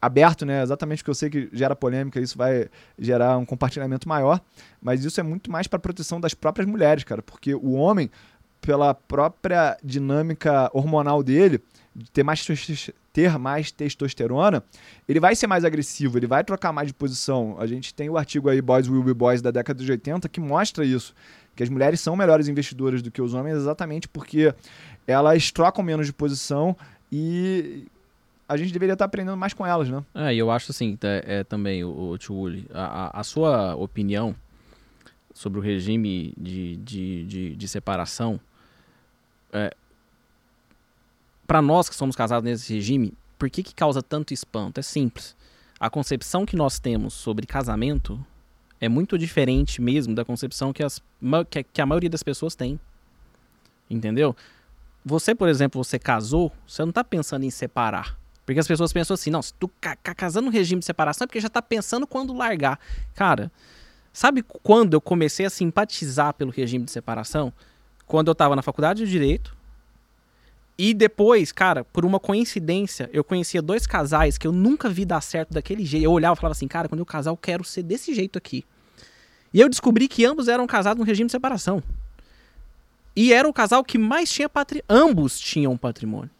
aberto, né? Exatamente porque eu sei que gera polêmica, isso vai gerar um compartilhamento maior, mas isso é muito mais para proteção das próprias mulheres, cara, porque o homem pela própria dinâmica hormonal dele, de ter mais, ter mais testosterona, ele vai ser mais agressivo, ele vai trocar mais de posição. A gente tem o artigo aí Boys Will Be Boys da década de 80 que mostra isso, que as mulheres são melhores investidoras do que os homens exatamente porque elas trocam menos de posição e a gente deveria estar aprendendo mais com elas, né? É, e eu acho assim, é, é também, o, o a, a, sua opinião sobre o regime de, de, de, de separação é, para nós que somos casados nesse regime, por que, que causa tanto espanto? É simples. A concepção que nós temos sobre casamento é muito diferente mesmo da concepção que, as, que a maioria das pessoas tem. Entendeu? Você, por exemplo, você casou, você não está pensando em separar. Porque as pessoas pensam assim, não, se tu tá casando no regime de separação é porque já está pensando quando largar. Cara, sabe quando eu comecei a simpatizar pelo regime de separação? quando eu tava na faculdade de Direito. E depois, cara, por uma coincidência, eu conhecia dois casais que eu nunca vi dar certo daquele jeito. Eu olhava e falava assim, cara, quando eu casar, eu quero ser desse jeito aqui. E eu descobri que ambos eram casados no regime de separação. E era o casal que mais tinha patrimônio. Ambos tinham patrimônio.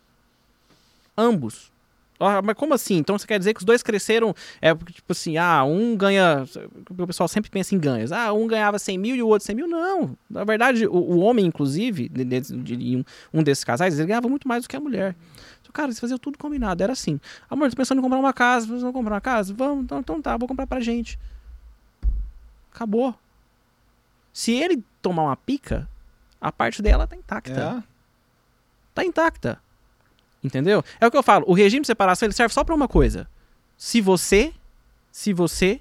Ambos. Ah, mas como assim? Então você quer dizer que os dois cresceram, é tipo assim, ah, um ganha, o pessoal sempre pensa em ganhos, ah, um ganhava 100 mil e o outro 100 mil, não. Na verdade, o, o homem, inclusive, de, de, de, um, um desses casais, ele ganhava muito mais do que a mulher. Então, cara, eles faziam tudo combinado, era assim, amor, tô pensando em comprar uma casa, vocês vão comprar uma casa? Vamos, então, então tá, vou comprar pra gente. Acabou. Se ele tomar uma pica, a parte dela tá intacta. É. Tá intacta. Entendeu? É o que eu falo. O regime de separação ele serve só para uma coisa. Se você, se você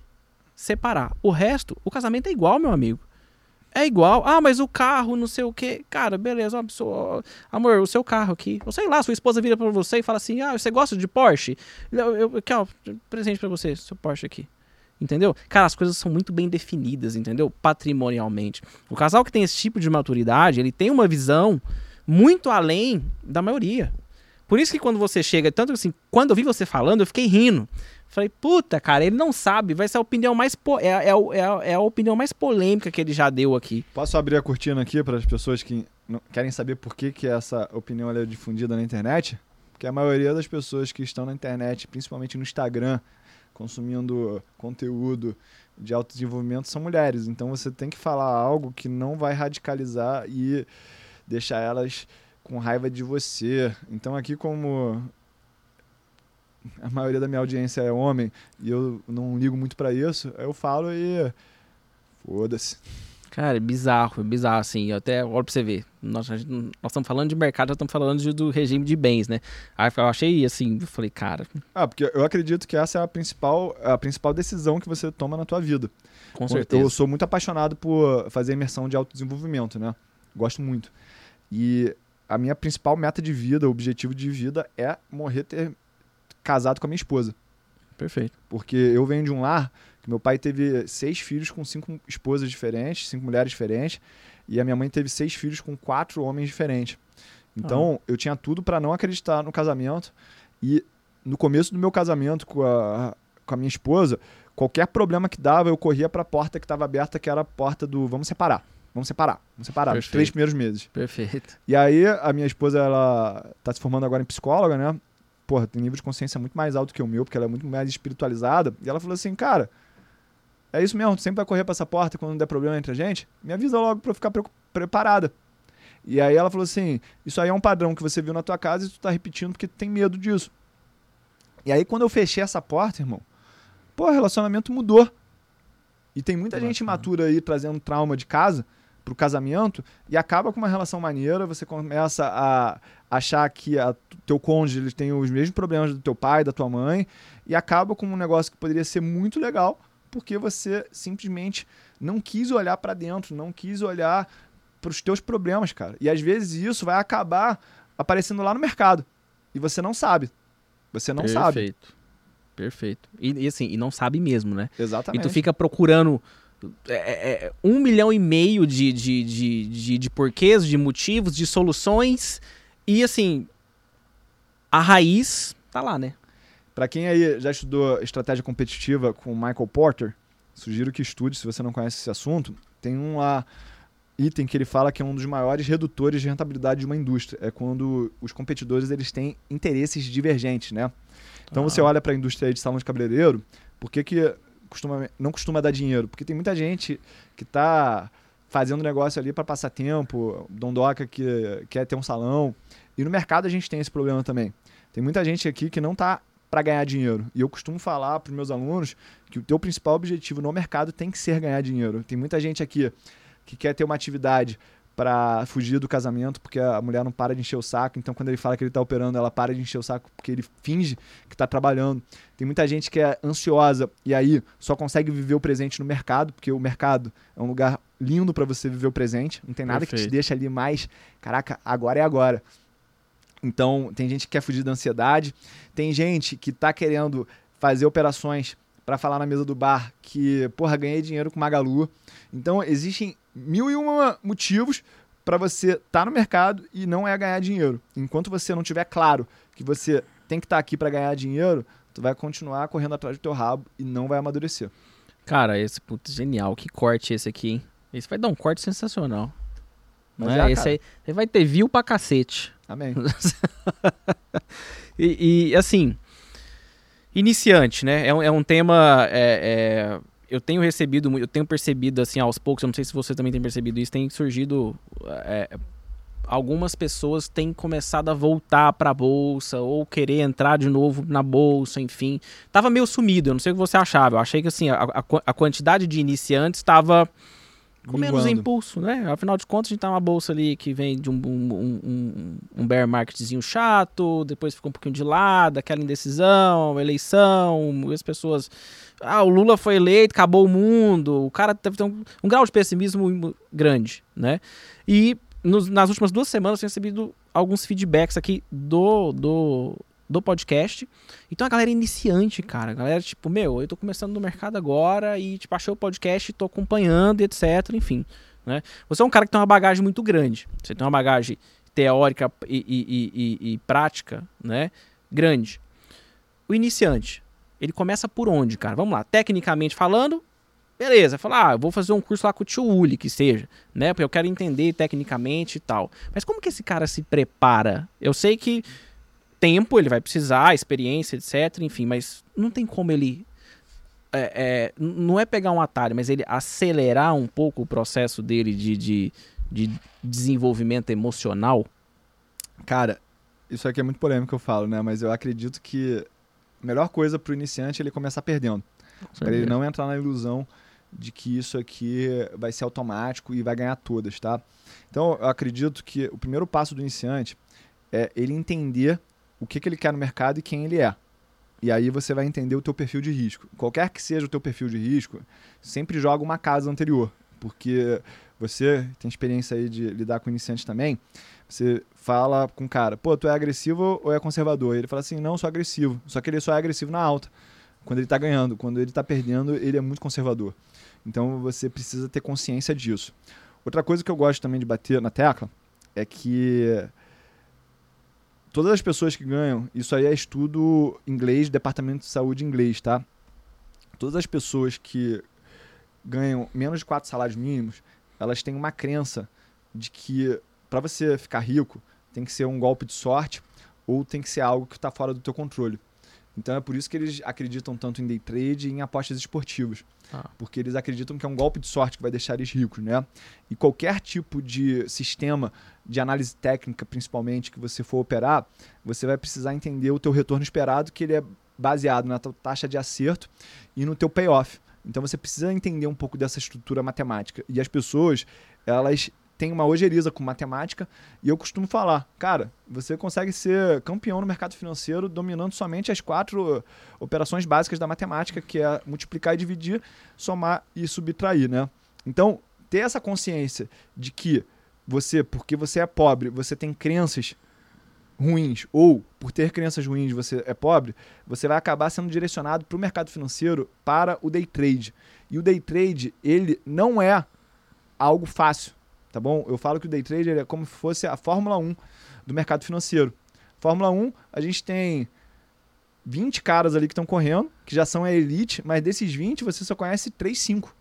separar. O resto, o casamento é igual, meu amigo. É igual. Ah, mas o carro, não sei o quê. Cara, beleza, pessoa, amor, o seu carro aqui. Ou sei lá, sua esposa vira para você e fala assim: "Ah, você gosta de Porsche? Eu, eu aqui, ó, presente para você, seu Porsche aqui." Entendeu? Cara, as coisas são muito bem definidas, entendeu? Patrimonialmente. O casal que tem esse tipo de maturidade, ele tem uma visão muito além da maioria. Por isso que quando você chega, tanto assim, quando eu vi você falando, eu fiquei rindo. Falei, puta, cara, ele não sabe, vai ser a opinião mais po é, é, é, é, a opinião mais polêmica que ele já deu aqui. Posso abrir a cortina aqui para as pessoas que querem saber por que, que essa opinião é difundida na internet? Porque a maioria das pessoas que estão na internet, principalmente no Instagram, consumindo conteúdo de autodesenvolvimento, são mulheres. Então você tem que falar algo que não vai radicalizar e deixar elas com raiva de você. Então aqui como a maioria da minha audiência é homem e eu não ligo muito para isso, eu falo e foda-se. Cara, é bizarro, é bizarro, assim. Eu até olho pra você ver. Nós, nós estamos falando de mercado, já estamos falando de, do regime de bens, né? Aí eu achei assim, eu falei, cara. Ah, porque eu acredito que essa é a principal, a principal decisão que você toma na tua vida. Com certeza. Eu sou muito apaixonado por fazer imersão de autodesenvolvimento, né? Gosto muito. E a minha principal meta de vida, o objetivo de vida é morrer ter casado com a minha esposa. Perfeito. Porque eu venho de um lar que meu pai teve seis filhos com cinco esposas diferentes, cinco mulheres diferentes, e a minha mãe teve seis filhos com quatro homens diferentes. Então, ah. eu tinha tudo para não acreditar no casamento. E no começo do meu casamento com a, com a minha esposa, qualquer problema que dava, eu corria para a porta que estava aberta, que era a porta do vamos separar. Vamos separar, vamos separar, Perfeito. nos três primeiros meses. Perfeito. E aí, a minha esposa, ela tá se formando agora em psicóloga, né? Porra, tem nível de consciência muito mais alto que o meu, porque ela é muito mais espiritualizada. E ela falou assim, cara, é isso mesmo, tu sempre vai correr pra essa porta quando der problema entre a gente, me avisa logo pra eu ficar pre preparada. E aí ela falou assim: Isso aí é um padrão que você viu na tua casa e tu tá repetindo porque tu tem medo disso. E aí quando eu fechei essa porta, irmão, pô, o relacionamento mudou. E tem muita gente imatura aí trazendo trauma de casa pro casamento e acaba com uma relação maneira, você começa a achar que a teu cônjuge ele tem os mesmos problemas do teu pai, da tua mãe, e acaba com um negócio que poderia ser muito legal, porque você simplesmente não quis olhar para dentro, não quis olhar para os teus problemas, cara. E às vezes isso vai acabar aparecendo lá no mercado e você não sabe. Você não Perfeito. sabe. Perfeito. Perfeito. E, e, assim, e não sabe mesmo, né? Exatamente. E tu fica procurando é, é, é, um milhão e meio de, de, de, de, de porquês, de motivos, de soluções. E assim, a raiz tá lá, né? Para quem aí já estudou estratégia competitiva com Michael Porter, sugiro que estude se você não conhece esse assunto. Tem um lá, item que ele fala que é um dos maiores redutores de rentabilidade de uma indústria. É quando os competidores eles têm interesses divergentes, né? Então ah. você olha para a indústria de salão de cabeleireiro, por que, que costuma, não costuma dar dinheiro? Porque tem muita gente que está fazendo negócio ali para passar tempo, dondoca que quer ter um salão. E no mercado a gente tem esse problema também. Tem muita gente aqui que não está para ganhar dinheiro. E eu costumo falar para os meus alunos que o teu principal objetivo no mercado tem que ser ganhar dinheiro. Tem muita gente aqui que quer ter uma atividade para fugir do casamento, porque a mulher não para de encher o saco. Então, quando ele fala que ele está operando, ela para de encher o saco porque ele finge que está trabalhando. Tem muita gente que é ansiosa e aí só consegue viver o presente no mercado, porque o mercado é um lugar lindo para você viver o presente. Não tem nada Perfeito. que te deixa ali mais, caraca, agora é agora. Então, tem gente que quer fugir da ansiedade, tem gente que está querendo fazer operações para falar na mesa do bar que, porra, ganhei dinheiro com Magalu. Então, existem mil e uma motivos para você estar tá no mercado e não é ganhar dinheiro. Enquanto você não tiver claro que você tem que estar tá aqui para ganhar dinheiro, tu vai continuar correndo atrás do teu rabo e não vai amadurecer. Cara, esse puto genial. Que corte esse aqui, hein? Esse vai dar um corte sensacional. Mas é, é esse aí, aí vai ter view pra cacete. Amém. e, e, assim, iniciante, né? É um, é um tema. É, é, eu tenho recebido, eu tenho percebido assim aos poucos, eu não sei se você também tem percebido isso, tem surgido. É, algumas pessoas têm começado a voltar para a bolsa ou querer entrar de novo na bolsa, enfim. Tava meio sumido, eu não sei o que você achava. Eu achei que assim, a, a, a quantidade de iniciantes estava com menos impulso, né? Afinal de contas, a gente tá numa bolsa ali que vem de um, um, um, um bear marketzinho chato, depois fica um pouquinho de lado, aquela indecisão, eleição, as pessoas. Ah, o Lula foi eleito, acabou o mundo. O cara deve ter um, um grau de pessimismo grande, né? E nos, nas últimas duas semanas eu tenho recebido alguns feedbacks aqui do, do, do podcast. Então a galera é iniciante, cara. A galera, tipo, meu, eu tô começando no mercado agora e, tipo, achei o podcast, tô acompanhando, etc. Enfim, né? Você é um cara que tem uma bagagem muito grande. Você tem uma bagagem teórica e, e, e, e prática, né? Grande. O iniciante, ele começa por onde, cara? Vamos lá. Tecnicamente falando, beleza. Falar, ah, vou fazer um curso lá com o tio Uli, que seja, né? Porque eu quero entender tecnicamente e tal. Mas como que esse cara se prepara? Eu sei que tempo ele vai precisar, experiência, etc. Enfim, mas não tem como ele. É, é, não é pegar um atalho, mas ele acelerar um pouco o processo dele de, de, de desenvolvimento emocional. Cara, isso aqui é muito polêmico que eu falo, né? Mas eu acredito que a melhor coisa para o iniciante é ele começar perdendo. Para ele não entrar na ilusão de que isso aqui vai ser automático e vai ganhar todas, tá? Então, eu acredito que o primeiro passo do iniciante é ele entender o que, que ele quer no mercado e quem ele é. E aí você vai entender o teu perfil de risco. Qualquer que seja o teu perfil de risco, sempre joga uma casa anterior, porque você tem experiência aí de lidar com iniciantes também. Você fala com o cara, pô, tu é agressivo ou é conservador? Ele fala assim, não, sou agressivo. Só que ele só é agressivo na alta, quando ele está ganhando. Quando ele está perdendo, ele é muito conservador. Então você precisa ter consciência disso. Outra coisa que eu gosto também de bater na tecla é que todas as pessoas que ganham, isso aí é estudo inglês, departamento de saúde inglês, tá? Todas as pessoas que ganham menos de quatro salários mínimos, elas têm uma crença de que para você ficar rico tem que ser um golpe de sorte ou tem que ser algo que está fora do teu controle. Então é por isso que eles acreditam tanto em day trade e em apostas esportivas. Ah. Porque eles acreditam que é um golpe de sorte que vai deixar eles ricos, né? E qualquer tipo de sistema de análise técnica, principalmente, que você for operar, você vai precisar entender o teu retorno esperado, que ele é baseado na tua taxa de acerto e no teu payoff. Então você precisa entender um pouco dessa estrutura matemática. E as pessoas, elas tem uma ojeriza com matemática e eu costumo falar, cara, você consegue ser campeão no mercado financeiro dominando somente as quatro operações básicas da matemática, que é multiplicar e dividir, somar e subtrair, né? Então, ter essa consciência de que você, porque você é pobre, você tem crenças ruins ou por ter crenças ruins você é pobre, você vai acabar sendo direcionado para o mercado financeiro para o day trade. E o day trade, ele não é algo fácil tá bom? Eu falo que o day trader é como se fosse a Fórmula 1 do mercado financeiro. Fórmula 1, a gente tem 20 caras ali que estão correndo, que já são a elite, mas desses 20 você só conhece 3, 5.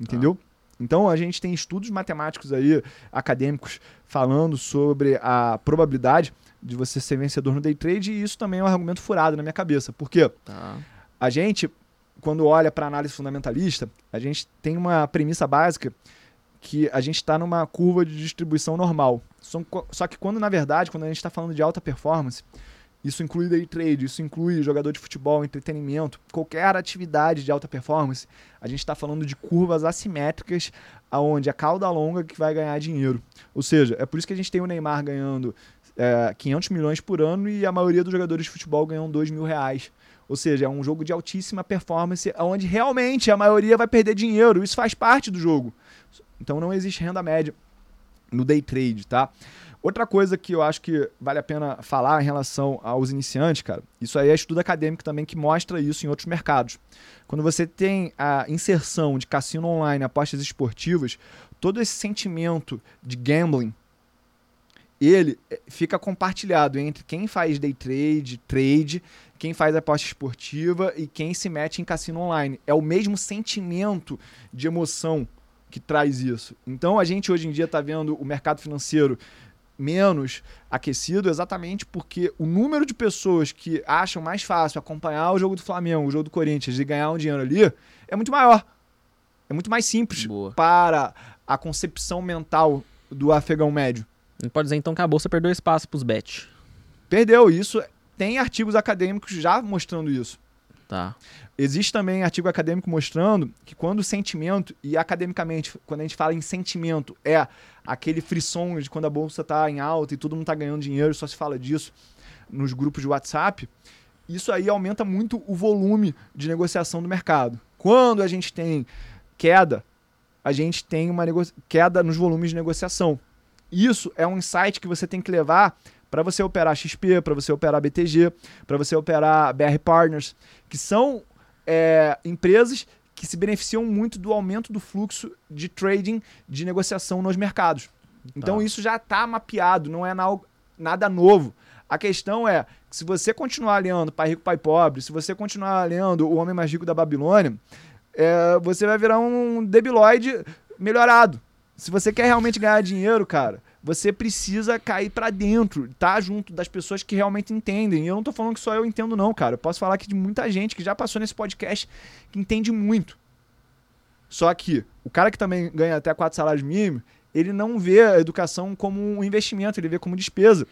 Entendeu? Ah. Então a gente tem estudos matemáticos aí, acadêmicos, falando sobre a probabilidade de você ser vencedor no day trade, e isso também é um argumento furado na minha cabeça. Por quê? Tá. A gente, quando olha para análise fundamentalista, a gente tem uma premissa básica que a gente está numa curva de distribuição normal. Só que quando, na verdade, quando a gente está falando de alta performance, isso inclui day trade, isso inclui jogador de futebol, entretenimento, qualquer atividade de alta performance, a gente está falando de curvas assimétricas, aonde a cauda longa que vai ganhar dinheiro. Ou seja, é por isso que a gente tem o Neymar ganhando é, 500 milhões por ano e a maioria dos jogadores de futebol ganham 2 mil reais. Ou seja, é um jogo de altíssima performance, onde realmente a maioria vai perder dinheiro. Isso faz parte do jogo. Então não existe renda média no day trade, tá? Outra coisa que eu acho que vale a pena falar em relação aos iniciantes, cara, isso aí é estudo acadêmico também que mostra isso em outros mercados. Quando você tem a inserção de cassino online, apostas esportivas, todo esse sentimento de gambling, ele eh, fica compartilhado entre quem faz day trade, trade, quem faz aposta esportiva e quem se mete em cassino online. É o mesmo sentimento de emoção que traz isso. Então a gente hoje em dia está vendo o mercado financeiro menos aquecido exatamente porque o número de pessoas que acham mais fácil acompanhar o jogo do Flamengo, o jogo do Corinthians e ganhar um dinheiro ali é muito maior. É muito mais simples Boa. para a concepção mental do afegão médio. Gente pode dizer então que a bolsa perdeu espaço para os bet. Perdeu. Isso tem artigos acadêmicos já mostrando isso. Tá. Existe também artigo acadêmico mostrando que quando o sentimento, e academicamente, quando a gente fala em sentimento, é aquele frisson de quando a bolsa está em alta e todo mundo está ganhando dinheiro, só se fala disso nos grupos de WhatsApp, isso aí aumenta muito o volume de negociação do mercado. Quando a gente tem queda, a gente tem uma queda nos volumes de negociação. Isso é um insight que você tem que levar para você operar XP, para você operar BTG, para você operar BR Partners, que são é, empresas que se beneficiam muito do aumento do fluxo de trading, de negociação nos mercados. Então tá. isso já está mapeado, não é nada novo. A questão é que se você continuar lendo Pai Rico, Pai Pobre, se você continuar lendo O Homem Mais Rico da Babilônia, é, você vai virar um debilóide melhorado. Se você quer realmente ganhar dinheiro, cara, você precisa cair para dentro, tá junto das pessoas que realmente entendem. E eu não tô falando que só eu entendo não, cara. Eu posso falar aqui de muita gente que já passou nesse podcast que entende muito. Só que o cara que também ganha até quatro salários mínimos, ele não vê a educação como um investimento, ele vê como despesa.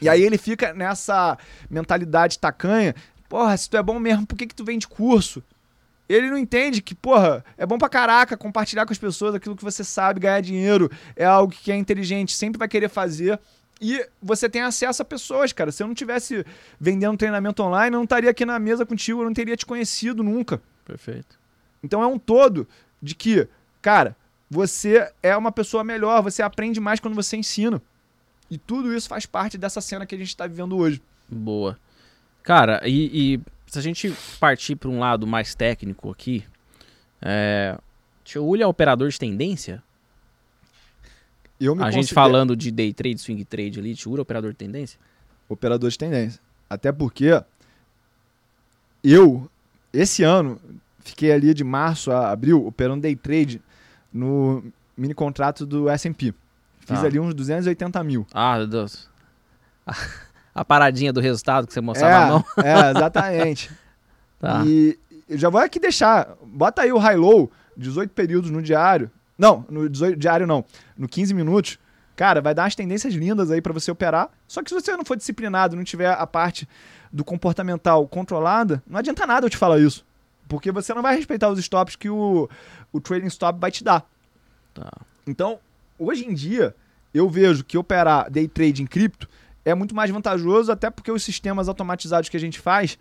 E aí ele fica nessa mentalidade tacanha Porra, se tu é bom mesmo, por que, que tu vende curso? Ele não entende que, porra, é bom pra caraca compartilhar com as pessoas aquilo que você sabe, ganhar dinheiro. É algo que é inteligente, sempre vai querer fazer. E você tem acesso a pessoas, cara. Se eu não tivesse vendendo treinamento online, eu não estaria aqui na mesa contigo, eu não teria te conhecido nunca. Perfeito. Então é um todo de que, cara, você é uma pessoa melhor, você aprende mais quando você ensina. E tudo isso faz parte dessa cena que a gente está vivendo hoje. Boa. Cara, e, e se a gente partir para um lado mais técnico aqui, é, Tio Uli é operador de tendência? A gente considero falando de day trade, swing trade ali, Tio Uli é operador de tendência? operador de tendência. Até porque eu, esse ano, fiquei ali de março a abril operando day trade no mini contrato do S&P. Fiz Tá. ali uns 280 mil. Ah, meu Deus. A, paradinha do resultado que você mostrava a mão. É, é, exatamente. Tá. E eu já vou aqui deixar. Bota aí o high-low, 18 períodos no diário. Não, no 18, diário não. No 15 minutos. Cara, vai dar umas tendências lindas aí pra você operar. Só que se você não for disciplinado, não tiver a parte do comportamental controlada, não adianta nada eu te falar isso. Porque você não vai respeitar os stops que o, o trading stop vai te dar. Tá. Então, hoje em dia, eu vejo que operar day trade em cripto é muito mais vantajoso, até porque os sistemas automatizados que a gente faz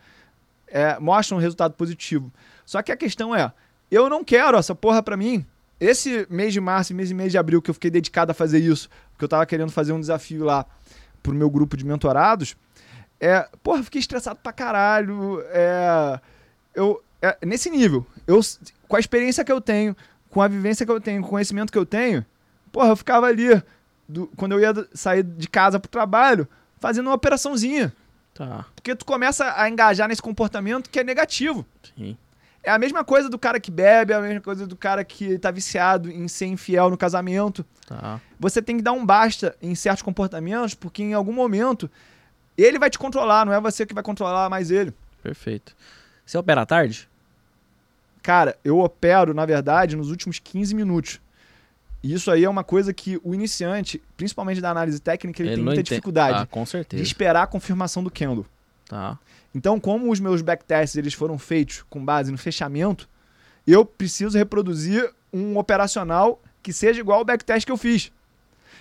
é, mostram um resultado positivo. Só que a questão é, eu não quero essa porra pra mim. Esse mês de março mês e mês de abril que eu fiquei dedicado a fazer isso, porque eu tava querendo fazer um desafio lá pro meu grupo de mentorados, é, porra, fiquei estressado pra caralho, é, eu, é, nesse nível, eu, com a experiência que eu tenho, com a vivência que eu tenho, com o conhecimento que eu tenho, porra, eu ficava ali, do- quando eu ia sair de casa pro trabalho, fazendo uma operaçãozinha. Tá. Porque tu começa a engajar nesse comportamento que é negativo. Sim. É a mesma coisa do cara que bebe, é a mesma coisa do cara que tá viciado em ser infiel no casamento. Tá. Você tem que dar um basta em certos comportamentos, porque em algum momento ele vai te controlar, não é você que vai controlar mais ele. Perfeito. Você opera à tarde? Cara, eu opero, na verdade, nos últimos 15 minutos. E isso aí é uma coisa que o iniciante, principalmente da análise técnica, ele, tem não muita entende- dificuldade Ah, com de certeza. esperar a confirmação do candle. Tá. Então, como os meus backtests eles foram feitos com base no fechamento, eu preciso reproduzir um operacional que seja igual ao backtest que eu fiz.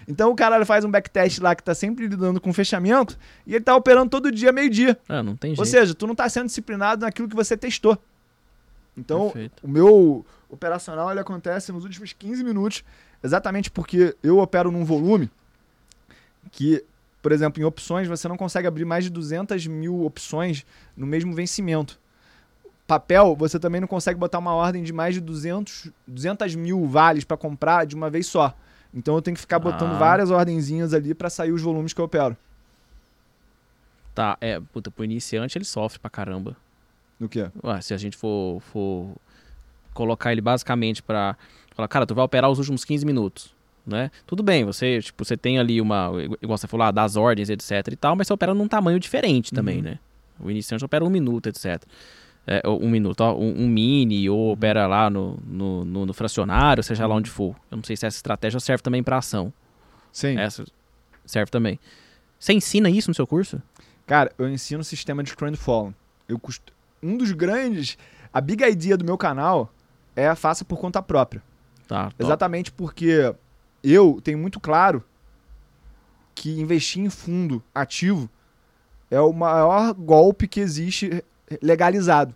Então o cara ele faz um backtest lá que tá sempre lidando com fechamento e ele tá operando todo dia meio-dia. Ah, não tem jeito. Ou seja, tu não tá sendo disciplinado naquilo que você testou. Então, Perfeito. o meu operacional ele acontece nos últimos 15 minutos, exatamente porque eu opero num volume que, por exemplo, em opções você não consegue abrir mais de 200 mil opções no mesmo vencimento. Papel, você também não consegue botar uma ordem de mais de 200, 200 mil vales para comprar de uma vez só. Então eu tenho que ficar botando Ah. várias ordenzinhas ali para sair os volumes que eu opero. Tá, é, puta, pro iniciante ele sofre pra caramba. No que? Ué, se a gente for, for colocar ele basicamente pra falar, cara, tu vai operar os últimos 15 minutos, né? Tudo bem, você, tipo, você tem ali uma, igual você falou, ah, das ordens, etc e tal, mas você opera num tamanho diferente também, Uhum. né? O iniciante opera um minuto, etc. É, ou um minuto, ó, um, um mini, Uhum. ou opera lá no, no, no- no fracionário, seja lá onde for. Eu não sei se essa estratégia serve também pra ação. Sim. Essa serve também. Você ensina isso no seu curso? Cara, eu ensino o sistema de trend follow. Eu cost... Um dos grandes. A big idea do meu canal é a faça por conta própria. Tá. Exatamente porque eu tenho muito claro que investir em fundo ativo é o maior golpe que existe legalizado.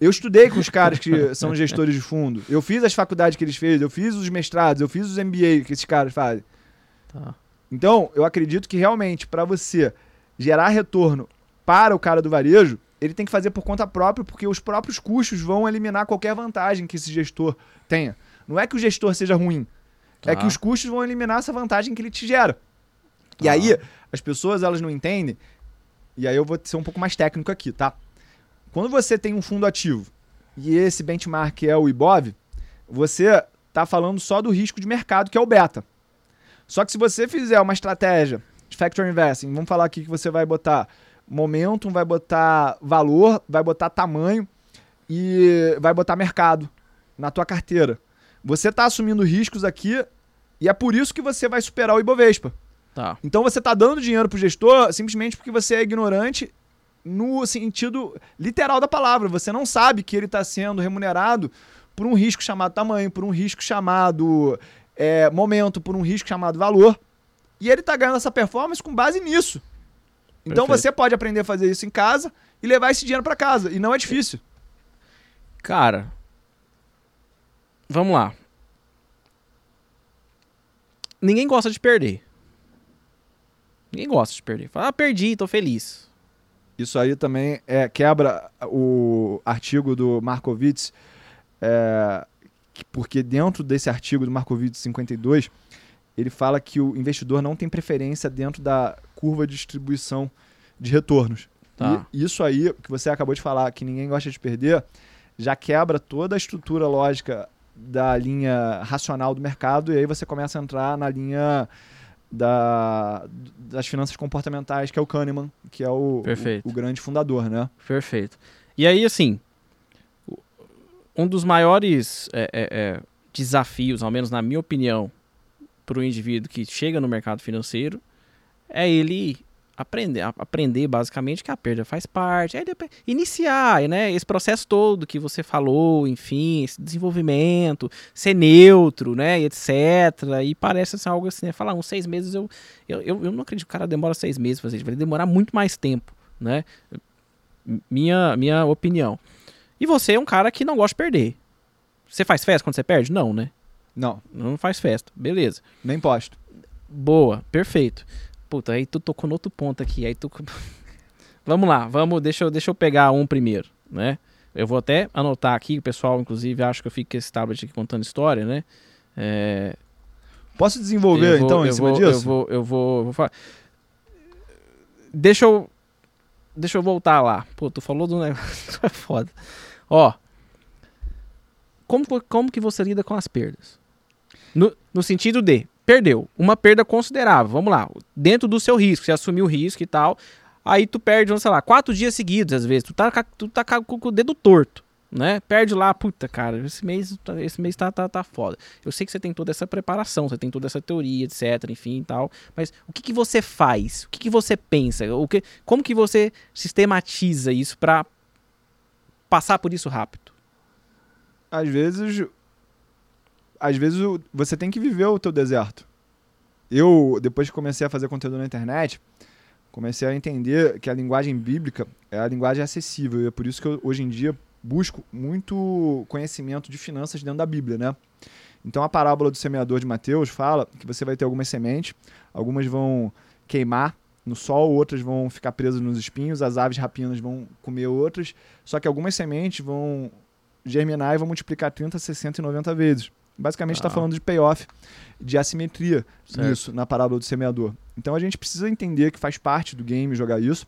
Eu estudei com os caras que são gestores de fundo. Eu fiz as faculdades que eles fez, eu fiz os mestrados, eu fiz os MBA que esses caras fazem. Tá. Então, eu acredito que realmente para você gerar retorno para o cara do varejo, ele tem que fazer por conta própria, porque os próprios custos vão eliminar qualquer vantagem que esse gestor tenha. Não é que o gestor seja ruim, é Tá. que os custos vão eliminar essa vantagem que ele te gera. E Tá. aí, as pessoas elas não entendem, e aí eu vou ser um pouco mais técnico aqui, tá? Quando você tem um fundo ativo e esse benchmark é o IBOV, você tá falando só do risco de mercado, que é o beta. Só que se você fizer uma estratégia de factor investing, vamos falar aqui que você vai botar momentum, vai botar valor, vai botar tamanho e vai botar mercado na tua carteira. Você está assumindo riscos aqui e é por isso que você vai superar o Ibovespa. Tá. Então você está dando dinheiro pro gestor simplesmente porque você é ignorante no sentido literal da palavra. Você não sabe que ele está sendo remunerado por um risco chamado tamanho, por um risco chamado é, momento, por um risco chamado valor. E ele está ganhando essa performance com base nisso. Então Perfeito. você pode aprender a fazer isso em casa e levar esse dinheiro para casa. E não é difícil. Cara, vamos lá. Ninguém gosta de perder. Ninguém gosta de perder. Fala, ah, perdi, tô feliz. Isso aí também é, quebra o artigo do Markowitz, é, que- porque dentro desse artigo do Markowitz 52, ele fala que o investidor não tem preferência dentro da curva de distribuição de retornos. Tá. E isso aí, que você acabou de falar, que ninguém gosta de perder, já quebra toda a estrutura lógica da linha racional do mercado, e aí você começa a entrar na linha da, das finanças comportamentais, que é o Kahneman, que é o, o, o grande fundador, né? Perfeito. E aí, assim, um dos maiores é, é, é, desafios, ao menos na minha opinião, para o indivíduo que chega no mercado financeiro é ele aprender, aprender basicamente que a perda faz parte, iniciar, né, esse processo todo que você falou, enfim, esse desenvolvimento, ser neutro, né, etc. E parece ser algo assim, né, falar uns seis meses eu, eu, eu, não acredito que o cara demora seis meses fazer vai demorar muito mais tempo, né? minha, minha opinião. E você é um cara que não gosta de perder. Você faz festa quando você perde? Não, né? Não, Não faz festa. Beleza. nem posto. Boa, perfeito. Puta, aí tu tocou no outro ponto aqui. Aí tu. vamos lá, vamos, deixa eu, deixa eu pegar um primeiro, né? Eu vou até anotar aqui, o pessoal, inclusive, acha que eu fico com esse tablet aqui contando história, né? É, Posso desenvolver, vou- então, em eu cima vou, disso? Eu vou, eu vou, eu vou falar. Deixa eu. Deixa eu voltar lá. Pô, tu falou do negócio. é foda. Ó. Como, como que você lida com as perdas? No, no sentido de, perdeu. Uma perda considerável. Vamos lá. Dentro do seu risco. Você assumiu o risco e tal. Aí tu perde, sei lá, quatro dias seguidos, às vezes. Tu tá, tu tá com o dedo torto. Né? Perde lá, puta, cara, esse mês, tá- esse mês tá, tá, tá foda. Eu sei que você tem toda essa preparação, você tem toda essa teoria, etc, enfim e tal. Mas o que, que você faz? O que, que você pensa? O que, como que você sistematiza isso pra passar por isso rápido? Às vezes, às vezes você tem que viver o teu deserto. Eu, depois que comecei a fazer conteúdo na internet, comecei a entender que a linguagem bíblica é a linguagem acessível. E é por isso que eu, hoje em dia, busco muito conhecimento de finanças dentro da Bíblia, né? Então a parábola do semeador de Mateus fala que você vai ter algumas sementes, algumas vão queimar no sol, outras vão ficar presas nos espinhos, as aves rapinas vão comer outras, só que algumas sementes vão germinar e vão multiplicar 30, 60 e 90 vezes. Basicamente está Ah. falando de payoff, de assimetria Certo. nisso, na parábola do semeador. Então a gente precisa entender que faz parte do game jogar isso.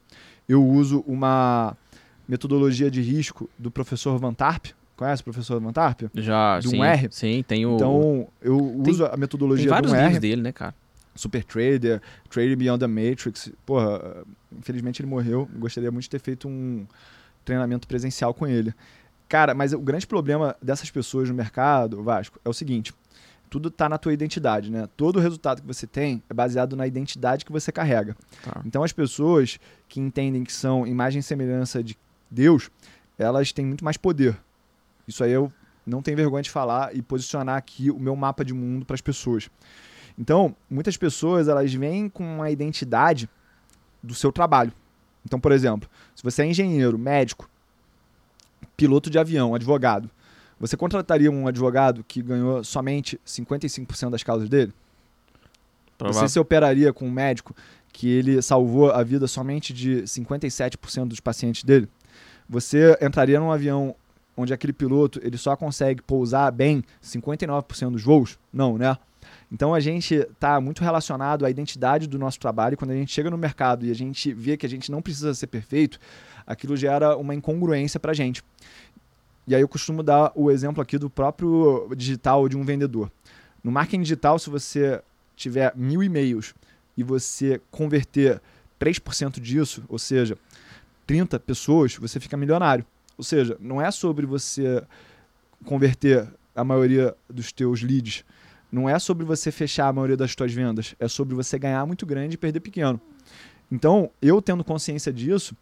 Eu uso uma metodologia de risco do professor Van Tarp. Conhece o professor Van Tarp? Já, um sim, R? Sim, tem o. Então eu Tem- uso a tem metodologia vários um livros R. dele, né, cara? Super Trader, Trading Beyond the Matrix. Porra, infelizmente ele morreu. Gostaria muito de ter feito um treinamento presencial com ele. Cara, mas o grande problema dessas pessoas no mercado, Vasco, é o seguinte: tudo tá na tua identidade, né? Todo o resultado que você tem é baseado na identidade que você carrega. Tá. Então as pessoas que entendem que são imagem e semelhança de Deus, elas têm muito mais poder. Isso aí eu não tenho vergonha de falar e posicionar aqui o meu mapa de mundo para as pessoas. Então, muitas pessoas elas vêm com uma identidade do seu trabalho. Então, por exemplo, se você é engenheiro, médico, piloto de avião, advogado, você contrataria um advogado que ganhou somente 55% das causas dele? Provável. Você se operaria com um médico que ele salvou a vida somente de 57% dos pacientes dele? Você entraria num avião onde aquele piloto ele só consegue pousar bem 59% dos voos? Não, né? Então a gente está muito relacionado à identidade do nosso trabalho. Quando a gente chega no mercado e a gente vê que a gente não precisa ser perfeito, aquilo gera uma incongruência para a gente. E aí eu costumo dar o exemplo aqui do próprio digital de um vendedor. No marketing digital, se você tiver mil e-mails e você converter 3% disso, ou seja, 30 pessoas, você fica milionário. Ou seja, não é sobre você converter a maioria dos teus leads, não é sobre você fechar a maioria das tuas vendas, é sobre você ganhar muito grande e perder pequeno. Então, eu tendo consciência disso,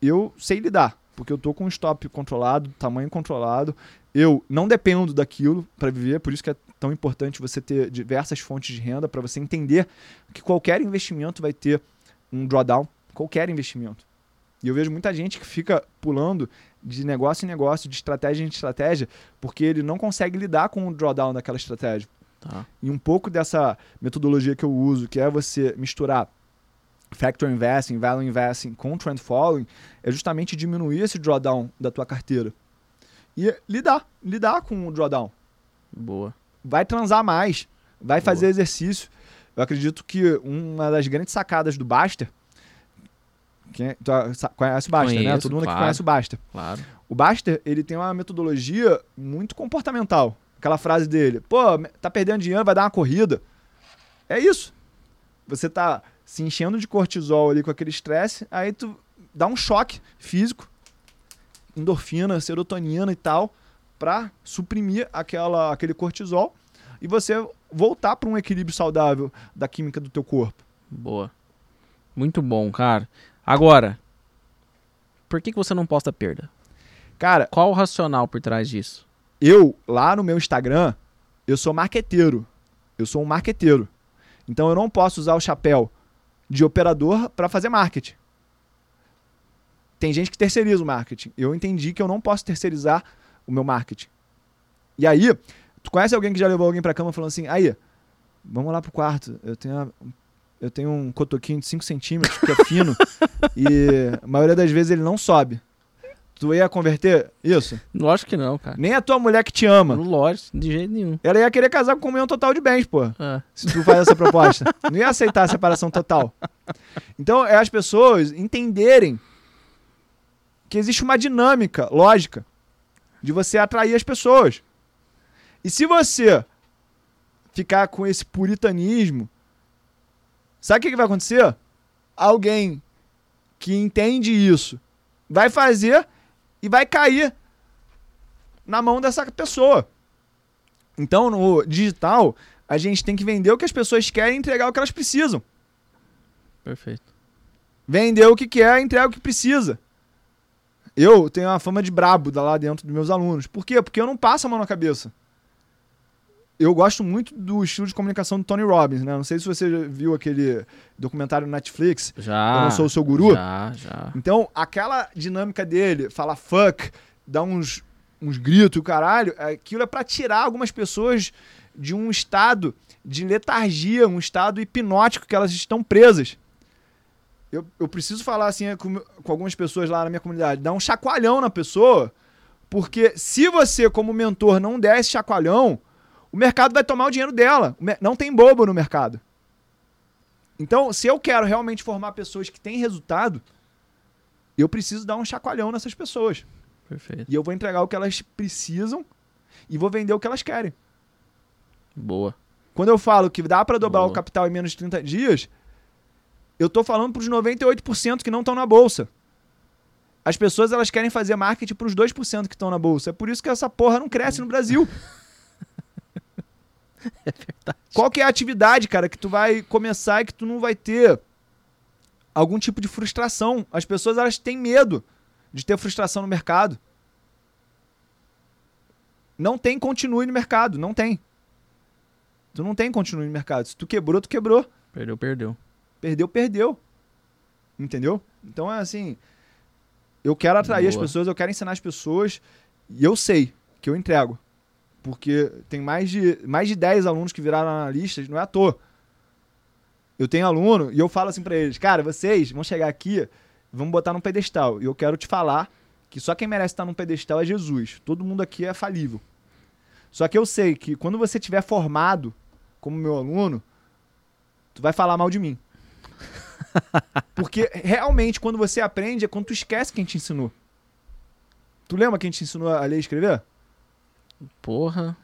eu sei lidar, porque eu tô com um stop controlado, tamanho controlado. Eu não dependo daquilo para viver, por isso que é tão importante você ter diversas fontes de renda para você entender que qualquer investimento vai ter um drawdown, qualquer investimento. E eu vejo muita gente que fica pulando de negócio em negócio, de estratégia em estratégia, porque ele não consegue lidar com o drawdown daquela estratégia. Tá. E um pouco dessa metodologia que eu uso, que é você misturar factor investing, value investing com trend following, é justamente diminuir esse drawdown da tua carteira. E lidar, lidar com o drawdown. Boa. Vai transar mais, vai fazer Boa. exercício. Eu acredito que uma das grandes sacadas do Baster, quem é- tu conhece o Baster, né? Conheço, Todo mundo claro. que conhece o Baster. Claro. O Baster, ele tem uma metodologia muito comportamental. Aquela frase dele, pô, tá perdendo dinheiro, vai dar uma corrida. É isso. Você tá se enchendo de cortisol ali com aquele estresse, aí tu dá um choque físico, endorfina, serotonina e tal, pra suprimir aquela, aquele cortisol e você voltar para um equilíbrio saudável da química do teu corpo. Boa. Muito bom, cara. Agora, por que, que você não posta perda? Cara, Qual o racional por trás disso? eu, lá no meu Instagram, eu sou marqueteiro. Eu sou um marqueteiro. Então eu não posso usar o chapéu de operador para fazer marketing. Tem gente que terceiriza o marketing. Eu entendi que eu não posso terceirizar o meu marketing. E aí, tu conhece alguém que já levou alguém pra cama falando assim: aí, vamos lá pro quarto. Eu tenho, a- eu tenho um cotoquinho de 5 centímetros, que é fino, e a maioria das vezes ele não sobe. Tu ia converter isso? Lógico que não, cara. Nem a tua mulher que te ama. Lógico, de jeito nenhum. Ela ia querer casar com comunhão total de bens, pô. Ah, Se tu faz essa proposta. Não ia aceitar a separação total. Então, é as pessoas entenderem que existe uma dinâmica lógica de você atrair as pessoas. E se você ficar com esse puritanismo, sabe o que, que vai acontecer? Alguém que entende isso vai fazer e vai cair na mão dessa pessoa. Então, no digital, a gente tem que vender o que as pessoas querem e entregar o que elas precisam. perfeito. Vender o que quer, entrega o que precisa. Eu tenho uma fama de brabo da- lá dentro dos meus alunos. Por quê? Porque eu não passo a mão na cabeça. Eu gosto muito do estilo de comunicação do Tony Robbins, né? Não sei se você já viu aquele documentário no Netflix, Já. Eu Não Sou o Seu Guru. Já, já. Então, aquela dinâmica dele, falar fuck, dar uns, uns gritos e o caralho, aquilo é pra tirar algumas pessoas de um estado de letargia, um estado hipnótico que elas estão presas. Eu, eu preciso falar assim com, com algumas pessoas lá na minha comunidade, dar um chacoalhão na pessoa, porque se você, como mentor, não der esse chacoalhão, o mercado vai tomar o dinheiro dela. Não tem bobo no mercado. Então, se eu quero realmente formar pessoas que têm resultado, eu preciso dar um chacoalhão nessas pessoas. Perfeito. E eu vou entregar o que elas precisam e vou vender o que elas querem. Boa. Quando eu falo que dá para dobrar Boa. o capital em menos de 30 dias, eu tô falando para os 98% que não estão na bolsa. As pessoas elas querem fazer marketing para os 2% que estão na bolsa. É por isso que essa porra não cresce no Brasil. É verdade. Qual que é a atividade, cara, que tu vai começar e que tu não vai ter algum tipo de frustração? As pessoas elas têm medo de ter frustração no mercado. Não tem continue no mercado, não tem. Tu não tem continue no mercado. Se tu quebrou, tu quebrou. Perdeu, perdeu. Perdeu, perdeu. Entendeu? Então é assim, eu quero atrair as Boa. pessoas, eu quero ensinar as pessoas e eu sei que eu entrego. Porque tem mais de, mais de 10 alunos que viraram analistas, não é à toa. Eu tenho aluno e eu falo assim pra eles, cara, vocês vão chegar aqui, vamos botar num pedestal. E eu quero te falar que só quem merece estar num pedestal é Jesus. Todo mundo aqui é falível. Só que eu sei que quando você tiver formado como meu aluno, tu vai falar mal de mim. Porque realmente, quando você aprende, é quando tu esquece quem te ensinou. Tu lembra quem te ensinou a ler e escrever? Porra,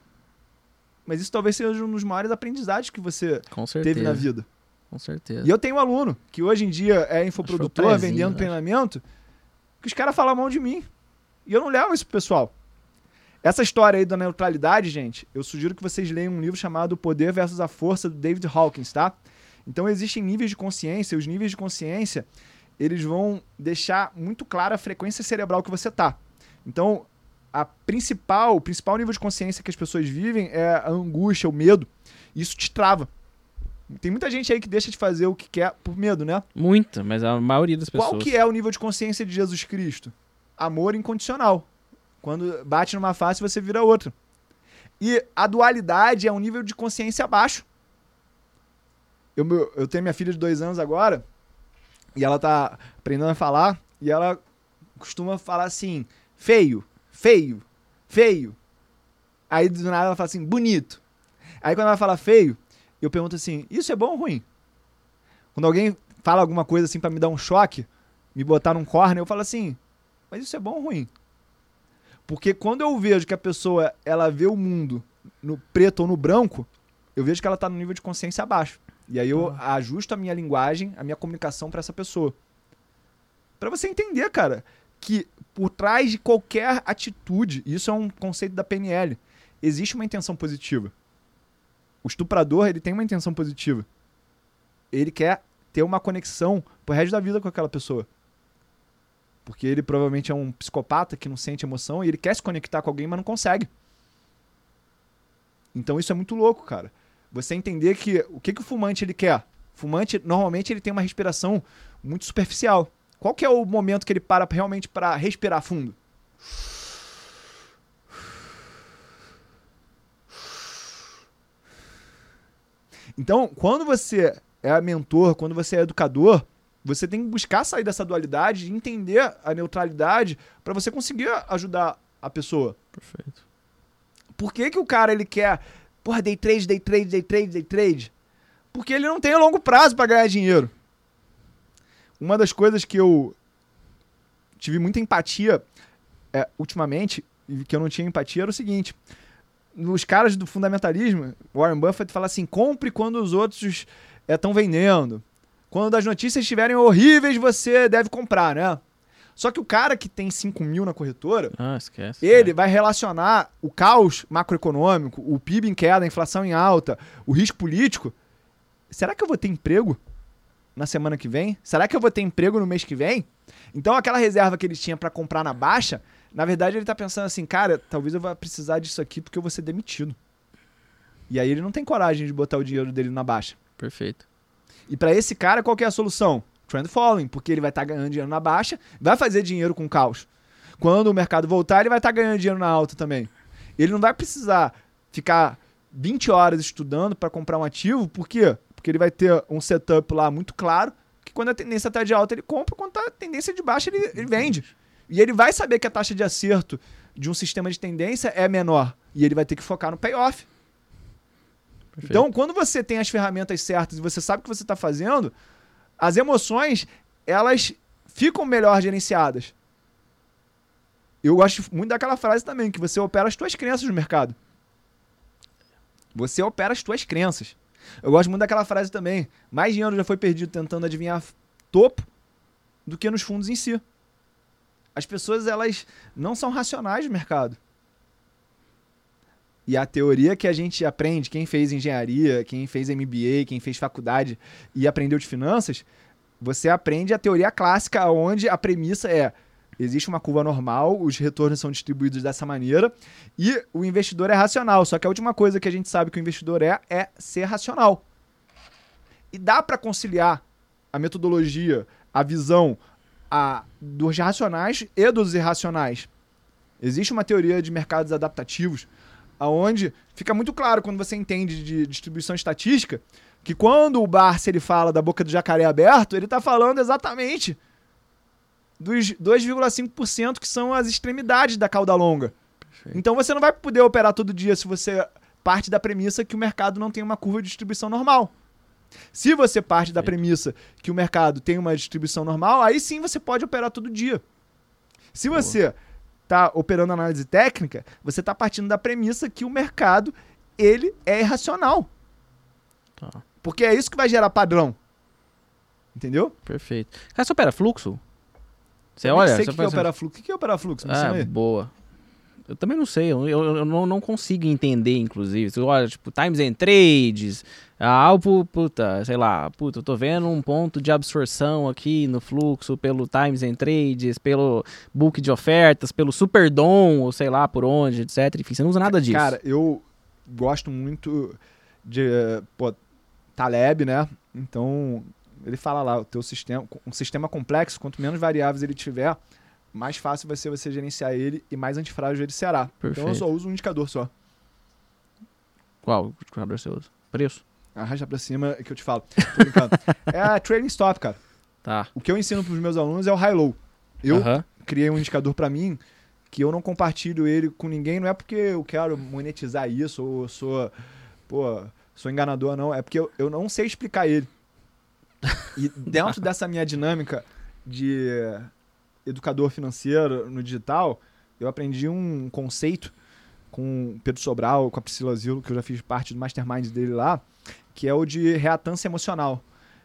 Mas isso talvez seja um dos maiores aprendizados que você teve na vida. Com certeza. E eu tenho um aluno que hoje em dia é infoprodutor, vendendo treinamento, que os caras falam mal de mim. E eu não levo isso pro pessoal. Essa história aí da neutralidade, gente, eu sugiro que vocês leiam um livro chamado O Poder versus a Força, do David Hawkins, tá? Então existem níveis de consciência, os níveis de consciência, eles vão deixar muito clara a frequência cerebral que você tá. Então, a principal, o principal nível de consciência que as pessoas vivem é a angústia, o medo. Isso te trava. Tem muita gente aí que deixa de fazer o que quer por medo, né? Muita, mas a maioria das pessoas. Qual que é o nível de consciência de Jesus Cristo? Amor incondicional. Quando bate numa face, você vira outra. E a dualidade é um nível de consciência abaixo. Eu, eu tenho minha filha de dois anos agora, e ela tá aprendendo a falar, e ela costuma falar assim, feio, feio, feio. Aí do nada ela fala assim, bonito. Aí quando ela fala feio, eu pergunto assim, isso é bom ou ruim? Quando alguém fala alguma coisa assim pra me dar um choque, me botar num corner, eu falo assim, mas isso é bom ou ruim? Porque quando eu vejo que a pessoa ela vê o mundo no preto ou no branco, eu vejo que ela tá no nível de consciência abaixo. E aí eu ajusto a minha linguagem, a minha comunicação pra essa pessoa. Pra você entender, cara, que por trás de qualquer atitude, isso é um conceito da PNL, existe uma intenção positiva. O estuprador, ele tem uma intenção positiva. Ele quer ter uma conexão pro resto da vida com aquela pessoa. Porque ele provavelmente é um psicopata que não sente emoção e ele quer se conectar com alguém, mas não consegue. Então isso é muito louco, cara. Você entender que o que, que o fumante ele quer? O fumante, normalmente, ele tem uma respiração muito superficial. Qual que é o momento que ele para realmente para respirar fundo? Então, quando você é mentor, quando você é educador, você tem que buscar sair dessa dualidade e entender a neutralidade para você conseguir ajudar a pessoa. Perfeito. Por que, que o cara ele quer, porra, day trade, day trade, day trade, day trade? Porque ele não tem longo prazo para ganhar dinheiro. Uma das coisas que eu tive muita empatia é, ultimamente, e que eu não tinha empatia, era o seguinte: nos caras do fundamentalismo, Warren Buffett fala assim: compre quando os outros estão vendendo. Quando as notícias estiverem horríveis, você deve comprar, né? Só que o cara que tem 5 mil na corretora, Ah, esquece. ele vai relacionar o caos macroeconômico, o PIB em queda, a inflação em alta, o risco político. Será que eu vou ter emprego na semana que vem? Será que eu vou ter emprego no mês que vem? Então aquela reserva que ele tinha pra comprar na baixa, na verdade ele tá pensando assim, cara, talvez eu vá precisar disso aqui porque eu vou ser demitido. E aí ele não tem coragem de botar o dinheiro dele na baixa. Perfeito. E pra esse cara, qual que é a solução? Trend following, porque ele vai estar ganhando dinheiro na baixa, vai fazer dinheiro com caos. Quando o mercado voltar, ele vai estar ganhando dinheiro na alta também. Ele não vai precisar ficar 20 horas estudando para comprar um ativo, por quê? Porque ele vai ter um setup lá muito claro, que quando a tendência está de alta ele compra, quando tá a tendência de baixa ele, ele vende. E ele vai saber que a taxa de acerto de um sistema de tendência é menor. E ele vai ter que focar no payoff. Perfeito. Então, quando você tem as ferramentas certas e você sabe o que você está fazendo, as emoções, elas ficam melhor gerenciadas. Eu gosto muito daquela frase também, que você opera as tuas crenças no mercado. Você opera as tuas crenças. Eu gosto muito daquela frase também. Mais dinheiro já foi perdido tentando adivinhar topo do que nos fundos em si. As pessoas, elas não são racionais no mercado. E a teoria que a gente aprende, quem fez engenharia, quem fez MBA, quem fez faculdade e aprendeu de finanças, você aprende a teoria clássica, onde a premissa é: existe uma curva normal, os retornos são distribuídos dessa maneira e o investidor é racional. Só que a última coisa que a gente sabe que o investidor é é ser racional. E dá para conciliar a metodologia, a visão a, dos racionais e dos irracionais. Existe uma teoria de mercados adaptativos, aonde fica muito claro quando você entende de distribuição estatística que quando o Barça ele fala da boca do jacaré aberto, ele está falando exatamente dos 2,5% que são as extremidades da cauda longa. Perfeito. Então você não vai poder operar todo dia se você parte da premissa que o mercado não tem uma curva de distribuição normal. Se você parte da premissa que o mercado tem uma distribuição normal, aí sim você pode operar todo dia. Se você está operando análise técnica, você está partindo da premissa que o mercado ele é irracional. Tá. Porque é isso que vai gerar padrão. Entendeu? Perfeito. Cara, você opera fluxo? Você olha? sei você que, que é operar fluxo. O que é operar fluxo? Me ensina Ah, boa. Eu também não sei, eu, eu, eu não, não consigo entender, inclusive. Você olha, tipo, times and trades, ah, puta, sei lá, puta, eu tô vendo um ponto de absorção aqui no fluxo pelo times and trades, pelo book de ofertas, pelo superdom, ou sei lá por onde, etc. Enfim, você não usa nada disso. Cara, eu gosto muito de, pô, Taleb, né? Então, ele fala lá, o teu sistema, um sistema complexo, quanto menos variáveis ele tiver, mais fácil vai ser você gerenciar ele e mais antifrágil ele será. Perfeito. Então eu só uso um indicador só. Qual indicador você usa? Preço? Arrasta pra cima que eu te falo. Tô brincando. é a trading stop, cara. Tá. O que eu ensino pros meus alunos é o high-low. Eu Aham. criei um indicador pra mim que eu não compartilho ele com ninguém, não é porque eu quero monetizar isso ou sou, pô, sou enganador, não. É porque eu, eu não sei explicar ele. E dentro dessa minha dinâmica de educador financeiro no digital, eu aprendi um conceito com o Pedro Sobral, com a Priscila Zilo, que eu já fiz parte do mastermind dele lá, que é o de reatância emocional.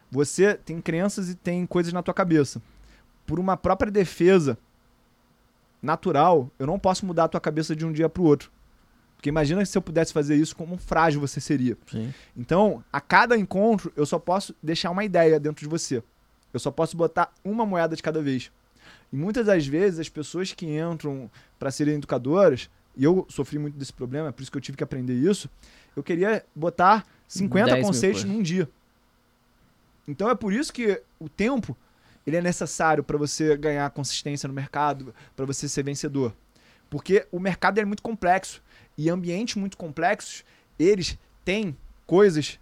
Você tem crenças e tem coisas na tua cabeça. Por uma própria defesa natural, eu não posso mudar a tua cabeça de um dia para o outro. Porque imagina se eu pudesse fazer isso, como frágil você seria. Sim. Então, a cada encontro, eu só posso deixar uma ideia dentro de você. Eu só posso botar uma moeda de cada vez. E muitas das vezes, as pessoas que entram para serem educadoras, e eu sofri muito desse problema, é por isso que eu tive que aprender isso, eu queria botar 50 10 mil conceitos num dia. Então é por isso que o tempo ele é necessário para você ganhar consistência no mercado, para você ser vencedor. Porque o mercado é muito complexo e ambientes muito complexos, eles têm coisas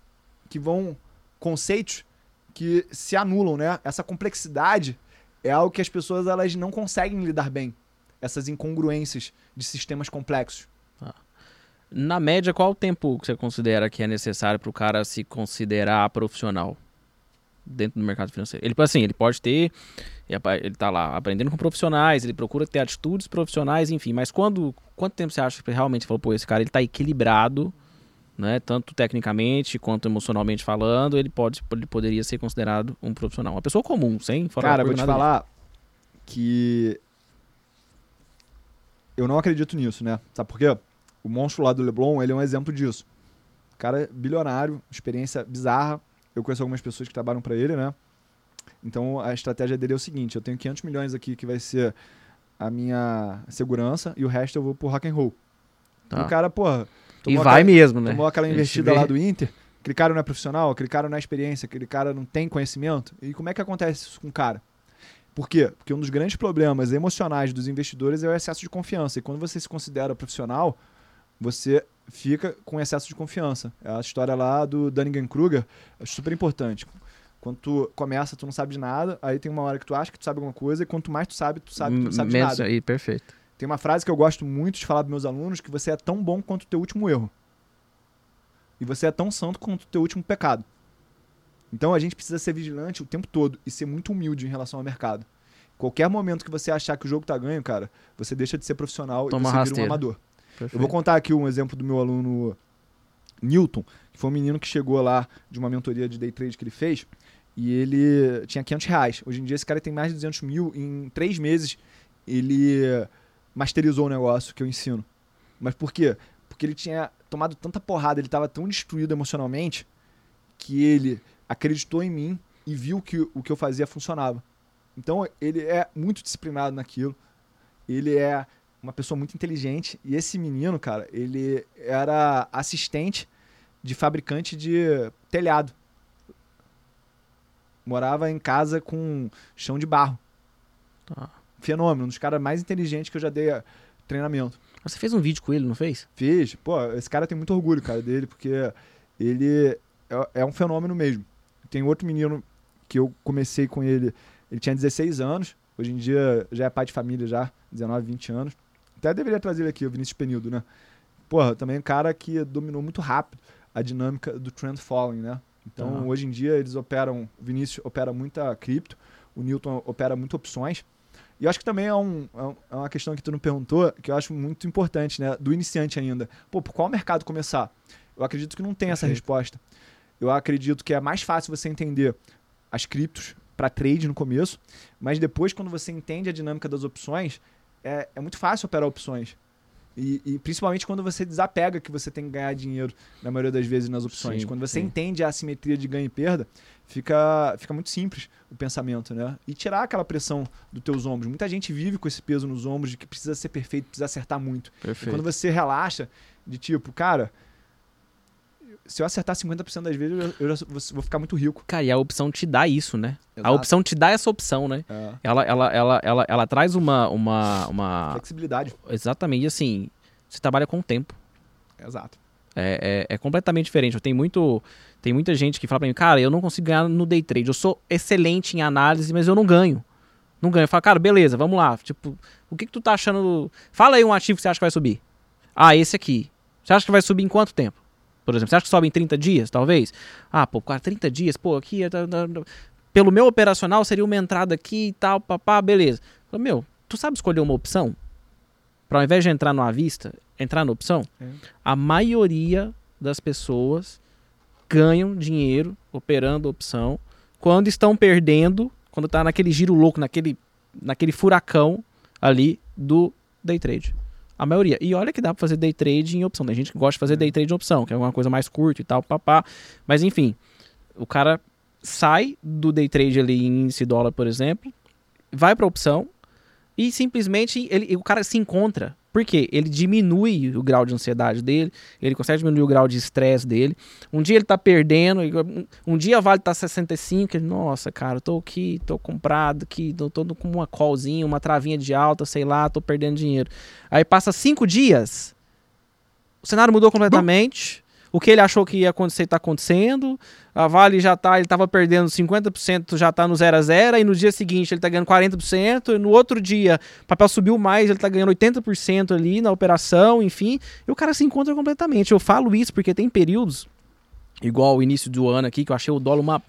que vão conceitos que se anulam, né? Essa complexidade é algo que as pessoas elas não conseguem lidar bem. Essas incongruências de sistemas complexos. Na média, qual o tempo que você considera que é necessário para o cara se considerar profissional dentro do mercado financeiro? Ele, assim, ele pode ter, ele tá lá aprendendo com profissionais, ele procura ter atitudes profissionais, enfim. Mas quando, quanto tempo você acha que realmente falou, pô, esse cara ele tá equilibrado, né? Tanto tecnicamente quanto emocionalmente falando, ele pode, ele poderia ser considerado um profissional, uma pessoa comum, sem fora Cara, vou te falar que eu não acredito nisso, né? Sabe por quê? O monstro lá do Leblon, ele é um exemplo disso. O cara é bilionário, experiência bizarra. Eu conheço algumas pessoas que trabalham para ele, né? Então a estratégia dele é o seguinte: eu tenho 500 milhões aqui que vai ser a minha segurança e o resto eu vou pro rock and roll. Tá. E o cara, porra, E vai aquela- mesmo, né? tomou aquela investida lá do Inter, aquele cara não é profissional, aquele cara não é experiência, aquele cara não tem conhecimento. E como é que acontece isso com o cara? Por quê? Porque um dos grandes problemas emocionais dos investidores é o excesso de confiança. E quando você se considera profissional, você fica com excesso de confiança. É a história lá do Dunning-Kruger, é super importante. Quando tu começa, tu não sabe de nada, aí tem uma hora que tu acha que tu sabe alguma coisa, e quanto mais tu sabe, tu sabe que tu não sabe de Menos- nada. aí, perfeito. Tem uma frase que eu gosto muito de falar para meus alunos, que você é tão bom quanto o teu último erro. E você é tão santo quanto o teu último pecado. Então a gente precisa ser vigilante o tempo todo e ser muito humilde em relação ao mercado. Qualquer momento que você achar que o jogo tá ganho, cara, você deixa de ser profissional Toma e você vira um rasteira. amador. Eu perfeito. vou contar aqui um exemplo do meu aluno Newton, que foi um menino que chegou lá de uma mentoria de day trade que ele fez e ele tinha 500 reais. Hoje em dia esse cara tem mais de 200 mil. Em três meses ele masterizou o negócio que eu ensino. Mas por quê? Porque ele tinha tomado tanta porrada, ele estava tão destruído emocionalmente que ele acreditou em mim e viu que o que eu fazia funcionava. Então ele é muito disciplinado naquilo. Ele é uma pessoa muito inteligente. E esse menino, cara, ele era assistente de fabricante de telhado. Morava em casa com chão de barro. Tá. Fenômeno, um dos caras mais inteligentes que eu já dei a- treinamento. Você fez um vídeo com ele, não fez? Fiz. Pô, esse cara tem muito orgulho, cara, dele, porque ele é, é um fenômeno mesmo. Tem outro menino que eu comecei com ele, ele tinha 16 anos, hoje em dia já é pai de família já, 19, 20 anos. Até deveria trazer ele aqui, o Vinícius Penildo, né? Porra, também é um cara que dominou muito rápido a dinâmica do trend following, né? Então, Tá. hoje em dia eles operam, o Vinícius opera muita cripto, o Newton opera muito opções. E eu acho que também é, um, é um- é uma questão que tu não perguntou, que eu acho muito importante, né? Do iniciante ainda. Pô, por qual mercado começar? Eu acredito que não tem essa resposta. Eu acredito que é mais fácil você entender as criptos para trade no começo, mas depois, quando você entende a dinâmica das opções, é, é muito fácil operar opções. E, e, principalmente quando você desapega que você tem que ganhar dinheiro, na maioria das vezes, nas opções. Sim, quando você sim. entende a assimetria de ganho e perda, fica, fica muito simples o pensamento, né? E tirar aquela pressão dos teus ombros. Muita gente vive com esse peso nos ombros de que precisa ser perfeito, precisa acertar muito. E Perfeito. quando você relaxa, de tipo, cara, se eu acertar 50% das vezes, eu, eu já vou- vou ficar muito rico. Cara, e a opção te dá isso, né? A Exato. opção te dá essa opção, né? É. Ela, ela, ela, ela, ela traz uma, uma, uma... Flexibilidade. Exatamente, e assim, você trabalha com o tempo. Exato. É, é, é completamente diferente. Eu tenho muito... Tem muita gente que fala pra mim, cara, eu não consigo ganhar no day trade. Eu sou excelente em análise, mas eu não ganho. Não ganho. Eu falo, cara, beleza, vamos lá. Tipo, o que, que tu tá achando... Fala aí um ativo que você acha que vai subir. Ah, esse aqui. Você acha que vai subir em quanto tempo? Por exemplo, você acha que sobe em 30 dias, talvez? Ah, pô, cara, 30 dias, pô, aqui... tá- tá- tá- Pelo meu operacional seria uma entrada aqui e tal, papá, beleza. Falo, meu, tu sabe escolher uma opção? Pra ao invés de entrar no à vista, entrar na opção? É. A maioria das pessoas ganham dinheiro operando opção quando estão perdendo, quando tá naquele giro louco, naquele, naquele furacão ali do day trade. A maioria. E olha que dá pra fazer day trade em opção. Tem gente que gosta de fazer day trade em opção, que é uma coisa mais curta e tal, papá. Mas enfim, o cara sai do day trade ali em índice dólar, por exemplo, vai pra opção e simplesmente ele, o cara se encontra. Por quê? Ele diminui o grau de ansiedade dele, ele consegue diminuir o grau de estresse dele. Um dia ele tá perdendo, um, dia vale tá 65, ele, nossa, cara, tô aqui, tô comprado aqui, tô, tô com uma callzinha, uma travinha de alta, sei lá, tô perdendo dinheiro. Aí passa cinco dias, o cenário mudou completamente. O que ele achou que ia acontecer está acontecendo. A Vale já tá, ele estava perdendo 50%, já tá no 0 a 0 e no dia seguinte ele tá ganhando 40%, e no outro dia o papel subiu mais, ele tá ganhando 80% ali na operação, enfim, e o cara se encontra completamente. Eu falo isso porque tem períodos igual o início do ano aqui que eu achei o dólar uma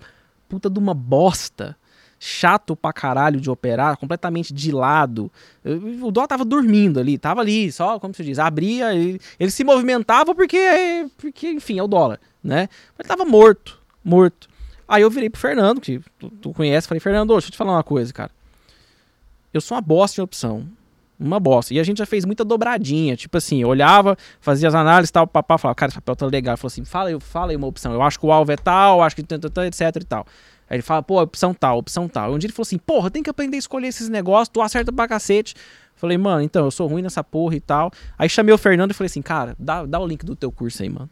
puta de uma bosta. Chato pra caralho de operar, completamente de lado. Eu- O dólar tava dormindo ali, tava ali, só, como se diz, abria, ele, ele se movimentava porque, porque, enfim, é o dólar, né? Mas ele tava morto, morto. Aí eu virei pro Fernando, que tu, tu conhece, falei, Fernando, deixa eu te falar uma coisa, cara. Eu sou uma bosta de opção. Uma bosta. E a gente já fez muita dobradinha. Tipo assim, eu olhava, fazia as análises tal, papá falava, cara, esse papel tá legal. Falou assim, fala aí, fala aí uma opção. Eu acho que o alvo é tal, acho que etc e tal. Aí ele fala, pô, opção tal, opção tal. Um dia ele falou assim, porra, tem que aprender a escolher esses negócios, tu acerta pra cacete. Falei, mano, então, eu sou ruim nessa porra e tal. Aí chamei o Fernando e falei assim, cara, dá, dá o link do teu curso aí, mano.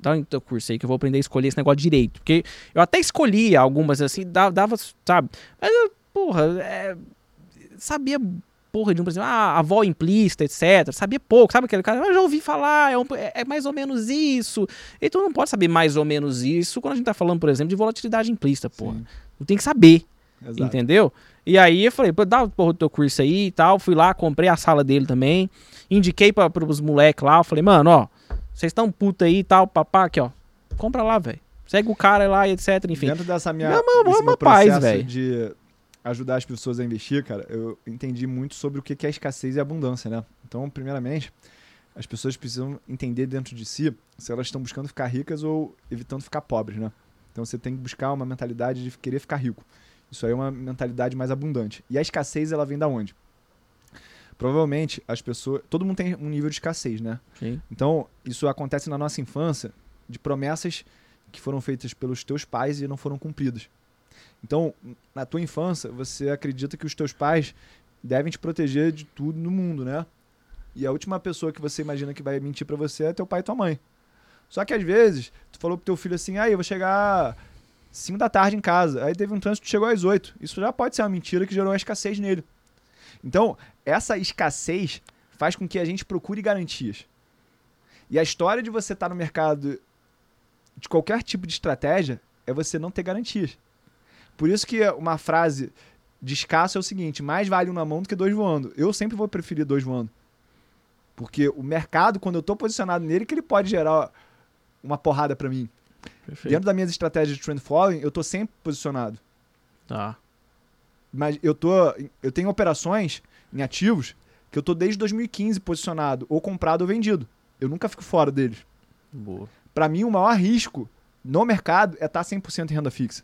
Dá o link do teu curso aí que eu vou aprender a escolher esse negócio direito. Porque eu até escolhia algumas assim, dava, sabe? Mas, porra, é, sabia porra de um, por exemplo, ah, avó implícita, etc. Sabia pouco, sabe aquele cara? Eu já ouvi falar, é, um- é- é mais ou menos isso. Então não pode saber mais ou menos isso quando a gente tá falando, por exemplo, de volatilidade implícita, porra. Sim. Não tem que saber. Exato. Entendeu? E aí eu falei, pô, dá o porra do teu curso aí e tal. Fui lá, comprei a sala dele também. Indiquei para pros moleques lá. Eu falei, mano, ó, vocês estão puta aí e tal, papá, aqui, ó. Compra lá, velho. Segue o cara lá etc. Enfim. Dentro dessa minha, desse uma meu processo de ajudar as pessoas a investir, cara, eu entendi muito sobre o que é escassez e abundância, né? Então, primeiramente, as pessoas precisam entender dentro de si se elas estão buscando ficar ricas ou evitando ficar pobres, né? Então, você tem que buscar uma mentalidade de querer ficar rico. Isso aí é uma mentalidade mais abundante. E a escassez, ela vem da onde? Provavelmente, as pessoas... Todo mundo tem um nível de escassez, né? Sim. Então, isso acontece na nossa infância de promessas que foram feitas pelos teus pais e não foram cumpridas. Então, na tua infância, você acredita que os teus pais devem te proteger de tudo no mundo, né? E a última pessoa que você imagina que vai mentir pra você é teu pai e tua mãe. Só que às vezes, tu falou pro teu filho assim: "Ah, eu vou chegar 5 da tarde em casa". Aí teve um trânsito chegou às 8. Isso já pode ser uma mentira que gerou uma escassez nele. Então, essa escassez faz com que a gente procure garantias. E a história de você estar no mercado de qualquer tipo de estratégia é você não ter garantias. Por isso que uma frase de escasso é o seguinte: mais vale um na mão do que dois voando. Eu sempre vou preferir dois voando. Porque o mercado, quando eu estou posicionado nele, que ele pode gerar uma porrada para mim. Perfeito. Dentro das minhas estratégias de trend following, eu estou sempre posicionado. Tá. Mas eu tô. Eu tenho operações em ativos que eu tô desde 2015 posicionado, ou comprado ou vendido. Eu nunca fico fora deles. Boa. Para mim, o maior risco no mercado é estar 100% em renda fixa.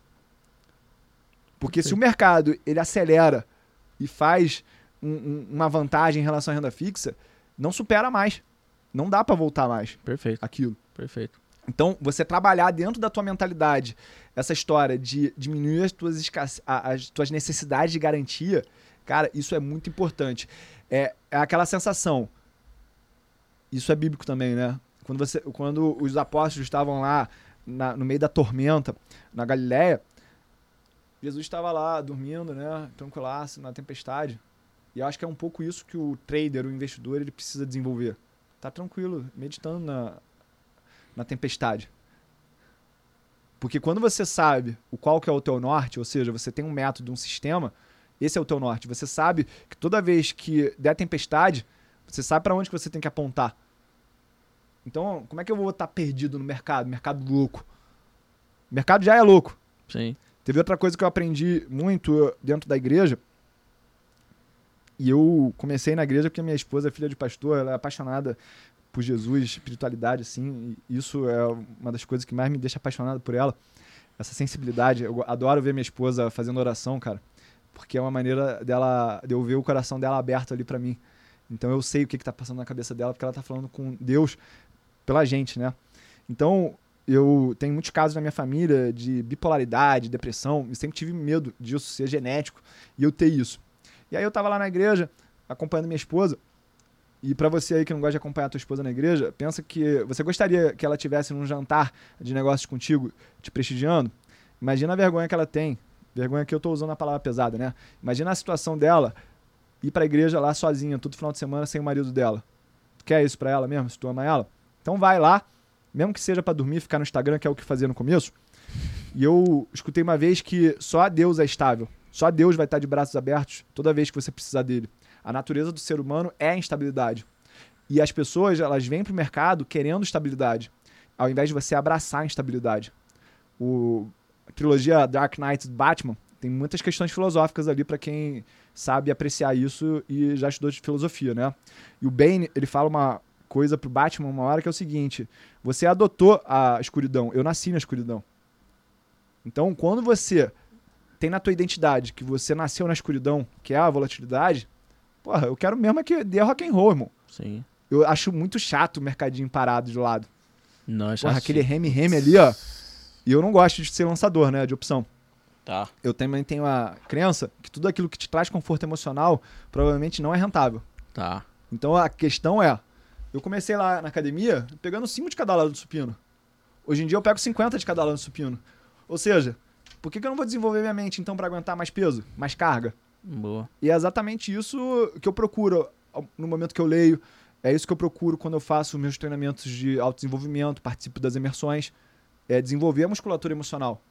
Porque se o mercado ele acelera e faz um- um- uma vantagem em relação à renda fixa, não supera mais. Não dá para voltar mais Perfeito, aquilo. perfeito. Então, você trabalhar dentro da tua mentalidade essa história de diminuir as tuas, escasse- as tuas necessidades de garantia, cara, isso é muito importante. É, é aquela sensação. Isso é bíblico também, né? Quando, você, quando os apóstolos estavam lá na- no meio da tormenta, na Galiléia, Jesus estava lá dormindo, né? Tranquilaço, na tempestade. E acho que é um pouco isso que o trader, o investidor, ele precisa desenvolver. Tá tranquilo, meditando na, na tempestade. Porque quando você sabe o qual que é o teu norte, ou seja, você tem um método, um sistema, esse é o teu norte. Você sabe que toda vez que der tempestade, você sabe para onde que você tem que apontar. Então, como é que eu vou estar perdido no mercado? Mercado louco. O mercado já é louco. Sim. Teve outra coisa que eu aprendi muito dentro da igreja. E eu comecei na igreja porque minha esposa é filha de pastor, ela é apaixonada por Jesus, espiritualidade, assim. Isso é uma das coisas que mais me deixa apaixonado por ela. Essa sensibilidade. Eu adoro ver minha esposa fazendo oração, cara. Porque é uma maneira dela, de eu ver o coração dela aberto ali pra mim. Então eu sei o que, que tá passando na cabeça dela, porque ela tá falando com Deus pela gente, né? Então, eu tenho muitos casos na minha família de bipolaridade, depressão, e sempre tive medo disso ser genético e eu ter isso. E aí eu tava lá na igreja, acompanhando minha esposa, e pra você aí que não gosta de acompanhar a tua esposa na igreja, pensa que você gostaria que ela tivesse num jantar de negócios contigo, te prestigiando? Imagina a vergonha que ela tem. Vergonha que eu tô usando a palavra pesada, né? Imagina a situação dela ir pra igreja lá sozinha, todo final de semana sem o marido dela. Tu quer isso pra ela mesmo, se tu ama ela? Então vai lá, mesmo que seja pra dormir, ficar no Instagram, que é o que fazia no começo. E eu escutei uma vez que só Deus é estável. Só Deus vai estar de braços abertos toda vez que você precisar dele. A natureza do ser humano é a instabilidade. E as pessoas, elas vêm pro mercado querendo estabilidade, ao invés de você abraçar a instabilidade. O a trilogia Dark Knight Batman tem muitas questões filosóficas ali para quem sabe apreciar isso e já estudou de filosofia, né? E o Bane, ele fala uma coisa pro Batman uma hora que é o seguinte: você adotou a escuridão, eu nasci na escuridão. Então, quando você tem na tua identidade que você nasceu na escuridão, que é a volatilidade, porra, eu quero mesmo é que dê rock and roll, irmão. Sim. Eu acho muito chato o mercadinho parado de lado. Não, já Porra, aquele reme-reme ali, ó. E eu não gosto de ser lançador, né, de opção. Tá. Eu também tenho a crença que tudo aquilo que te traz conforto emocional provavelmente não é rentável. Tá. Então a questão é, eu comecei lá na academia pegando 5 de cada lado do supino. Hoje em dia eu pego 50 de cada lado do supino. Ou seja, por que, que eu não vou desenvolver minha mente então para aguentar mais peso, mais carga? Boa. E é exatamente isso que eu procuro no momento que eu leio. É isso que eu procuro quando eu faço meus treinamentos de autodesenvolvimento, participo das imersões. É desenvolver a musculatura emocional.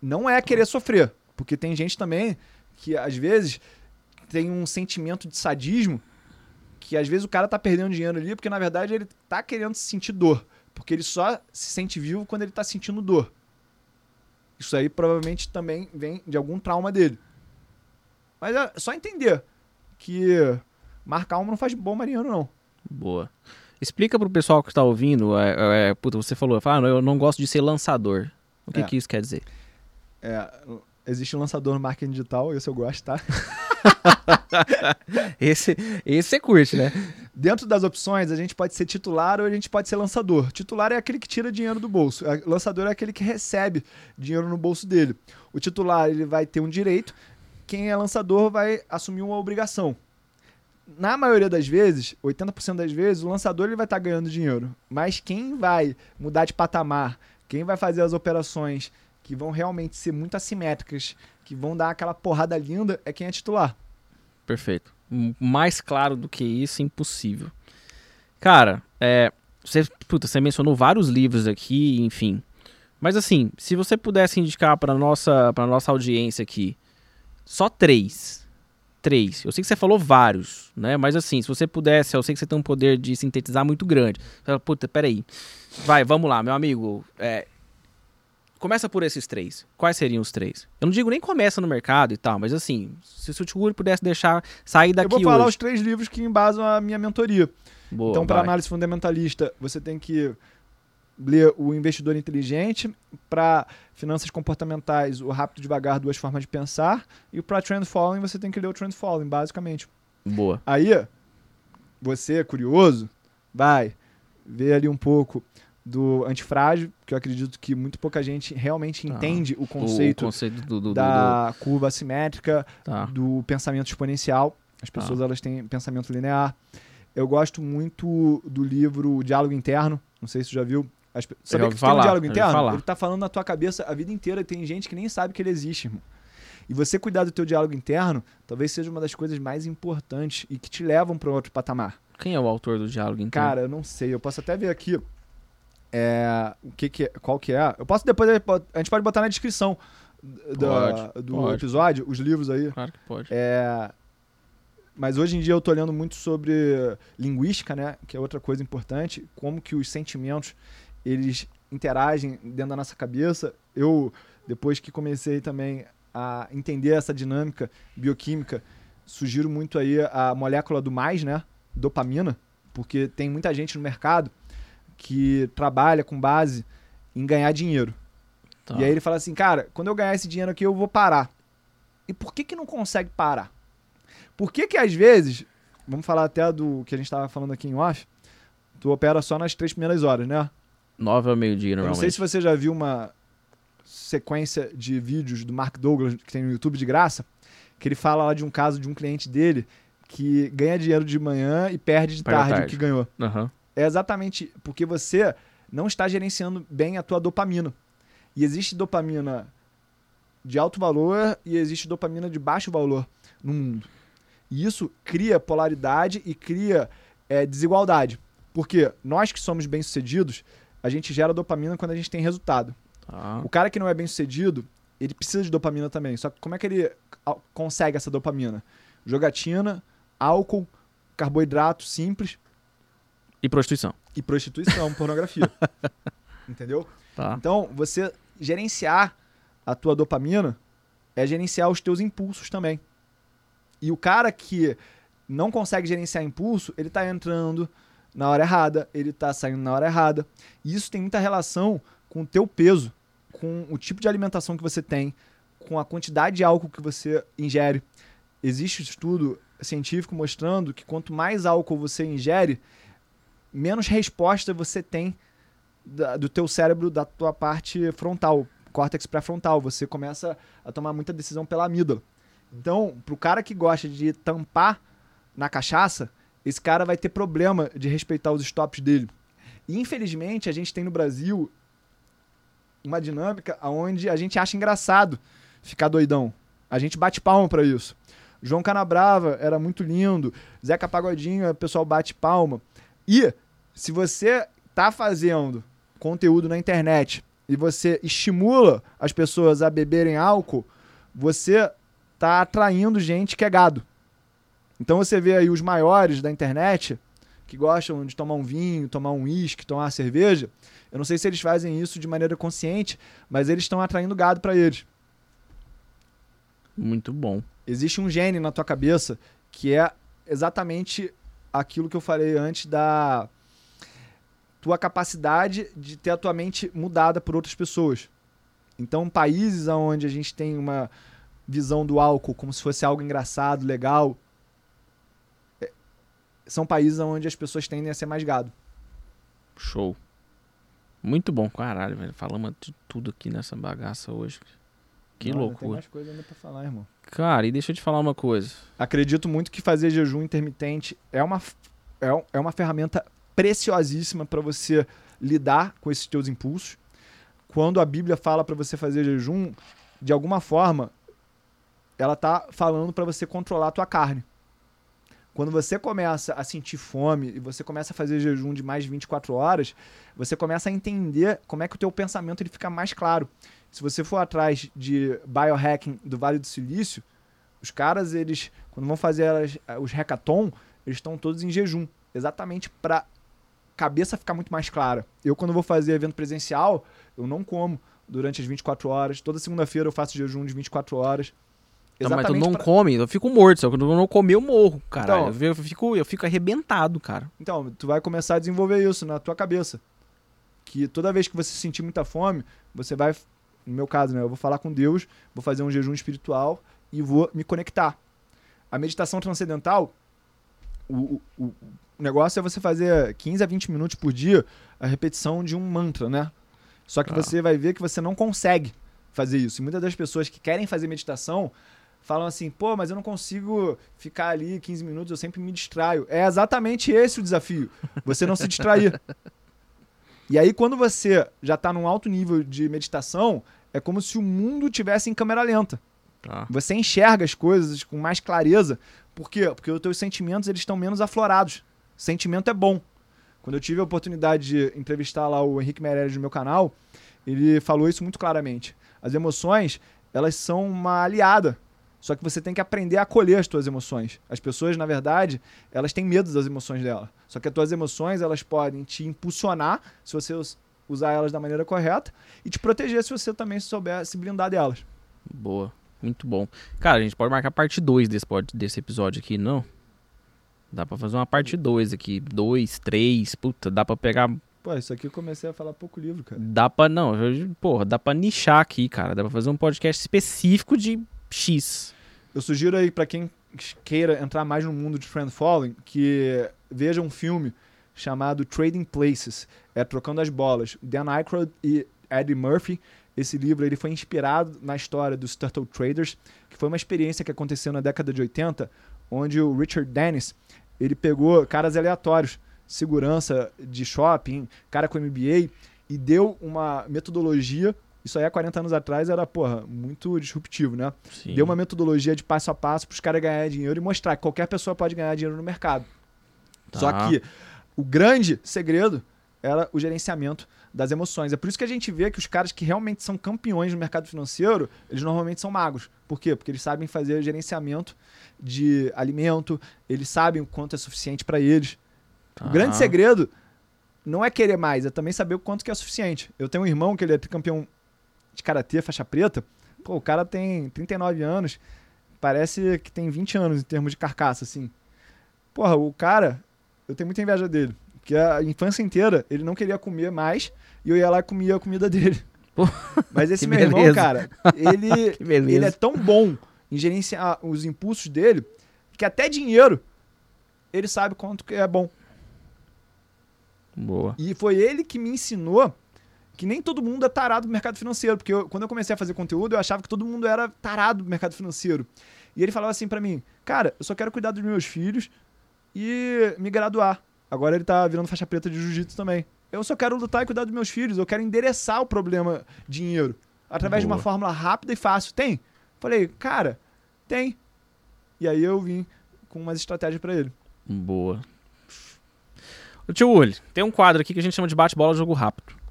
Não é querer sofrer, porque tem gente também que às vezes tem um sentimento de sadismo que às vezes o cara tá perdendo dinheiro ali porque na verdade ele tá querendo sentir dor, porque ele só se sente vivo quando ele tá sentindo dor. Isso aí provavelmente também vem de algum trauma dele. Mas é só entender que marcar uma não faz bom marinheiro, não. Boa. Explica pro pessoal que tá ouvindo, é, é, puta, você falou, ah, eu não gosto de ser lançador. O que É. que isso quer dizer? É, existe um lançador no marketing digital, esse eu gosto, tá? Esse, esse você curte, né? Dentro das opções, a gente pode ser titular ou a gente pode ser lançador. Titular é aquele que tira dinheiro do bolso. Lançador é aquele que recebe dinheiro no bolso dele. O titular ele vai ter um direito, quem é lançador vai assumir uma obrigação. Na maioria das vezes, 80% das vezes, o lançador ele vai estar ganhando dinheiro. Mas quem vai mudar de patamar, quem vai fazer as operações que vão realmente ser muito assimétricas, que vão dar aquela porrada linda, é quem é titular. Perfeito. Mais claro do que isso, impossível. Cara, é, você, puta, você mencionou vários livros aqui, enfim. Mas assim, se você pudesse indicar para nossa, para nossa audiência aqui, só três. Três. Eu sei que você falou vários, né? Mas assim, se você pudesse, eu sei que você tem um poder de sintetizar muito grande. Puta, peraí. Vai, vamos lá, meu amigo. É, começa por esses três. Quais seriam os três? Eu não digo nem começa no mercado e tal, mas assim, se o Tio pudesse deixar sair daqui eu vou falar hoje. os três livros que embasam a minha mentoria. Boa, então, para análise fundamentalista, você tem que ler O Investidor Inteligente. Para finanças comportamentais, O Rápido e Devagar, Duas Formas de Pensar. E para Trend Following, você tem que ler o Trend Following, basicamente. Boa. Aí, você, curioso, vai ver ali um pouco do antifrágil, que eu acredito que muito pouca gente realmente Tá. entende o conceito, o conceito do, do, do- da curva assimétrica, do- tá. do pensamento exponencial. As pessoas elas têm pensamento linear. Eu gosto muito do livro Diálogo Interno. Não sei se você já viu. As, Sabia que tem um falar, diálogo interno? falar. Ele tá falando na tua cabeça a vida inteira e tem gente que nem sabe que ele existe, irmão. E você cuidar do teu diálogo interno talvez seja uma das coisas mais importantes e que te levam para outro patamar. Quem é o autor do diálogo então? Cara, eu não sei. Eu posso até ver aqui é, o que que é, qual que é. Eu posso depois a gente pode botar na descrição da- Pode, do pode. episódio os livros aí. Claro que pode. É, mas hoje em dia eu tô lendo muito sobre linguística, né? Que é outra coisa importante. Como que os sentimentos, eles interagem dentro da nossa cabeça. Eu, depois que comecei também a entender essa dinâmica bioquímica, sugiro muito aí a molécula do mais, né? Dopamina. Porque tem muita gente no mercado que trabalha com base em ganhar dinheiro. Tá. E aí ele fala assim, cara, quando eu ganhar esse dinheiro aqui, eu vou parar. E por que que não consegue parar? Por que que às vezes, vamos falar até do que a gente estava falando aqui em off, tu opera só nas três primeiras horas, né? Nove ao meio-dia, Eu não normalmente. sei se você já viu uma sequência de vídeos do Mark Douglas que tem no YouTube de graça, que ele fala lá de um caso de um cliente dele que ganha dinheiro de manhã e perde de Perde à tarde, o tarde. que ganhou. Aham. É exatamente porque você não está gerenciando bem a tua dopamina. E existe dopamina de alto valor e existe dopamina de baixo valor no mundo. E isso cria polaridade e cria é, desigualdade. Porque nós que somos bem-sucedidos, a gente gera dopamina quando a gente tem resultado. Tá. O cara que não é bem-sucedido, ele precisa de dopamina também. Só que como é que ele a- consegue essa dopamina? Jogatina, álcool, carboidrato simples E prostituição. e prostituição, pornografia. Entendeu? Tá. Então, você gerenciar a tua dopamina é gerenciar os teus impulsos também. E o cara que não consegue gerenciar impulso, ele tá entrando na hora errada, ele tá saindo na hora errada. E isso tem muita relação com o teu peso, com o tipo de alimentação que você tem, com a quantidade de álcool que você ingere. Existe um estudo científico mostrando que quanto mais álcool você ingere, menos resposta você tem da- do teu cérebro, da tua parte frontal, córtex pré-frontal. Você começa a tomar muita decisão pela amígdala. Então, pro cara que gosta de tampar na cachaça, esse cara vai ter problema de respeitar os stops dele. E infelizmente, a gente tem no Brasil uma dinâmica onde a gente acha engraçado ficar doidão. A gente bate palma pra isso. João Canabrava era muito lindo, Zeca Pagodinho, o pessoal bate palma. E se você tá fazendo conteúdo na internet e você estimula as pessoas a beberem álcool, você tá atraindo gente que é gado. Então você vê aí os maiores da internet que gostam de tomar um vinho, tomar um uísque, tomar uma cerveja. Eu não sei se eles fazem isso de maneira consciente, mas eles estão atraindo gado para eles. Muito bom. Existe um gene na tua cabeça que é exatamente aquilo que eu falei antes da tua capacidade de ter a tua mente mudada por outras pessoas. Então, países onde a gente tem uma visão do álcool como se fosse algo engraçado, legal, é- são países onde as pessoas tendem a ser mais gado. Show. Muito bom, caralho, velho. Falamos de tudo aqui nessa bagaça hoje. Que Não, Tem loucura. mais coisa ainda pra falar, irmão. Cara, e deixa eu te falar uma coisa. Acredito muito que fazer jejum intermitente é uma, é, é uma ferramenta preciosíssima para você lidar com esses teus impulsos. Quando a Bíblia fala para você fazer jejum, de alguma forma, ela tá falando para você controlar a tua carne. Quando você começa a sentir fome e você começa a fazer jejum de mais de 24 horas, você começa a entender como é que o teu pensamento ele fica mais claro. Se você for atrás de biohacking do Vale do Silício, os caras, eles, quando vão fazer as- os hackathon, eles estão todos em jejum. Exatamente pra cabeça ficar muito mais clara. Eu, quando vou fazer evento presencial, eu não como durante as 24 horas. Toda segunda-feira eu faço jejum de 24 horas. Não, mas tu não pra- come, eu fico morto. Se eu não comer, eu morro, caralho. Então- eu, fico, eu fico arrebentado, cara. Então, tu vai começar a desenvolver isso na tua cabeça. Que toda vez que você sentir muita fome, você vai, no meu caso, né, eu vou falar com Deus, vou fazer um jejum espiritual e vou me conectar. A meditação transcendental O, o, o negócio é você fazer 15 a 20 minutos por dia a repetição de um mantra, né? Só que Ah. você vai ver que você não consegue fazer isso. E muitas das pessoas que querem fazer meditação falam assim, pô, mas eu não consigo ficar ali 15 minutos, eu sempre me distraio. É exatamente esse o desafio. Você não se distrair. E aí, quando você já tá num alto nível de meditação, é como se o mundo tivesse em câmera lenta. Tá. Você enxerga as coisas com mais clareza. Por quê? Porque os teus sentimentos eles estão menos aflorados. Sentimento é bom. Quando eu tive a oportunidade de entrevistar lá o Henrique Meirelles no meu canal, ele falou isso muito claramente. As emoções, elas são uma aliada. Só que você tem que aprender a acolher as tuas emoções. As pessoas, na verdade, elas têm medo das emoções dela. Só que as tuas emoções, elas podem te impulsionar se você us- usar elas da maneira correta e te proteger se você também souber se blindar delas. Boa. Muito bom. Cara, a gente pode marcar parte 2 desse, desse episódio aqui, não? Dá pra fazer uma parte 2 aqui. 2, 3. Puta, dá pra pegar. Pô, isso aqui eu comecei a falar pouco livro, cara. Dá pra. Não, eu- porra, dá pra nichar aqui, cara. Dá pra fazer um podcast específico de X. Eu sugiro aí pra quem queira entrar mais no mundo de friend following que veja um filme chamado Trading Places, é Trocando as Bolas. Dan Aykroyd e Eddie Murphy. Esse livro ele foi inspirado na história dos Turtle Traders, que foi uma experiência que aconteceu na década de 80, onde o Richard Dennis ele pegou caras aleatórios, segurança de shopping, cara com MBA, e deu uma metodologia. Isso aí há 40 anos atrás era, porra, muito disruptivo, né? Sim. Deu uma metodologia de passo a passo para os caras ganharem dinheiro e mostrar que qualquer pessoa pode ganhar dinheiro no mercado. Tá. Só que o grande segredo era o gerenciamento das emoções. É por isso que a gente vê que os caras que realmente são campeões no mercado financeiro, eles normalmente são magos. Por quê? Porque eles sabem fazer gerenciamento de alimento, eles sabem o quanto é suficiente para eles. Tá. O grande segredo não é querer mais, é também saber o quanto que é suficiente. Eu tenho um irmão que ele é campeão de karatê, faixa preta. Pô, o cara tem 39 anos, parece que tem 20 anos em termos de carcaça, assim. Porra, o cara, eu tenho muita inveja dele. Porque a infância inteira ele não queria comer mais e eu ia lá e comia a comida dele. Pô, Mas esse meu irmão, beleza. cara, ele, ele é tão bom em gerenciar os impulsos dele que até dinheiro ele sabe quanto que é bom. Boa. E foi ele que me ensinou que nem todo mundo é tarado do mercado financeiro. Porque eu- quando eu comecei a fazer conteúdo, eu achava que todo mundo era tarado do mercado financeiro. E ele falava assim pra mim: Cara, eu só quero cuidar dos meus filhos e me graduar. Agora ele tá virando faixa preta de jiu-jitsu também. Eu só quero lutar e cuidar dos meus filhos. Eu quero endereçar o problema dinheiro através de uma Boa. fórmula rápida e fácil. Tem? Falei, cara, tem. E aí eu vim com umas estratégias pra ele. Boa. Ô, tio Uli, tem um quadro aqui que a gente chama de bate-bola jogo rápido.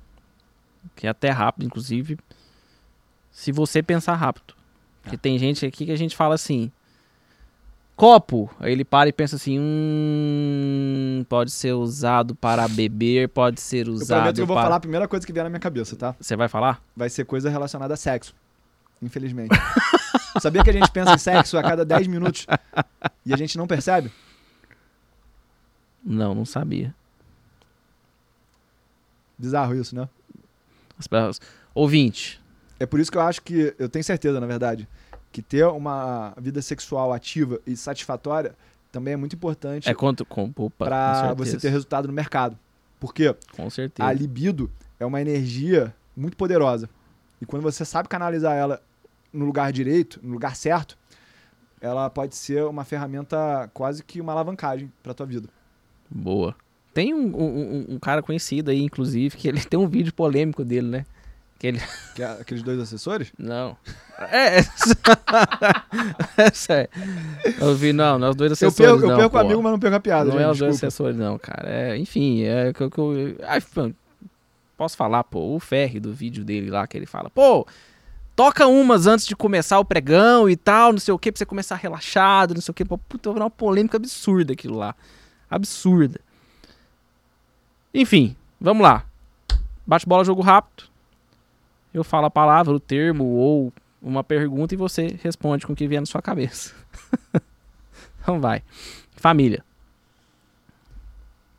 Que é até rápido, inclusive. Se você pensar rápido. Porque tem gente aqui que a gente fala assim. Copo. Aí ele para e pensa assim. Hum. Pode ser usado para beber, pode ser Eu usado. prometo que eu vou para... falar a primeira coisa que vier na minha cabeça, tá? Você vai falar? vai ser coisa relacionada a sexo. Infelizmente. Sabia que a gente pensa em sexo a cada 10 minutos e a gente não percebe? Não, não sabia. Bizarro isso, né? Ouvinte. É por isso que eu acho que, eu tenho certeza, na verdade, que ter uma vida sexual ativa e satisfatória também é muito importante É quanto. Com, opa, com para certeza. você ter resultado no mercado. Porque Com certeza. a libido é uma energia muito poderosa. E quando você sabe canalizar ela no lugar direito, no lugar certo, ela pode ser uma ferramenta quase que uma alavancagem para tua vida. Boa. Tem um, um- um- cara conhecido aí, inclusive, que ele tem um vídeo polêmico dele, né? Que ele. Que é aqueles dois assessores? Não. É. é- é. Eu vi, não, não é os dois Eu assessores. perco, eu não, perco pô. amigo, mas não perco a piada. Não gente, é os dois desculpa. assessores, não, cara. É, enfim, é que eu. eu- posso falar, pô, o Ferri do vídeo dele lá, que ele fala, pô. Toca umas antes de começar o pregão e tal, não sei o que, pra você começar relaxado, não sei o que. Puta, vai uma polêmica absurda aquilo lá. Absurda. Enfim, vamos lá. Bate bola, jogo rápido. Eu falo a palavra, o termo ou uma pergunta e você responde com o que vier na sua cabeça. então vai. Família.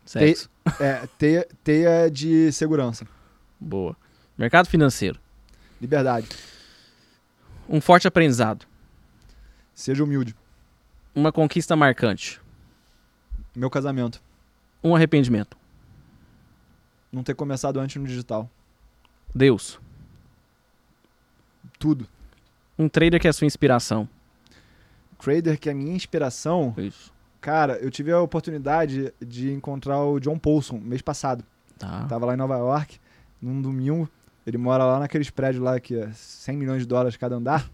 Sexo. É, teia, teia de segurança. Boa. Mercado financeiro. Liberdade. Um forte aprendizado. Seja humilde. Uma conquista marcante. Meu casamento. Um arrependimento. Não ter começado antes no digital. Deus. Tudo. Um trader que é a sua inspiração. Trader que é a minha inspiração. Isso. Cara, eu tive a oportunidade de encontrar o John Paulson mês passado. Tá. Tava lá em Nova York, num domingo. Ele mora lá naqueles prédios lá que é 100 milhões de dólares cada andar.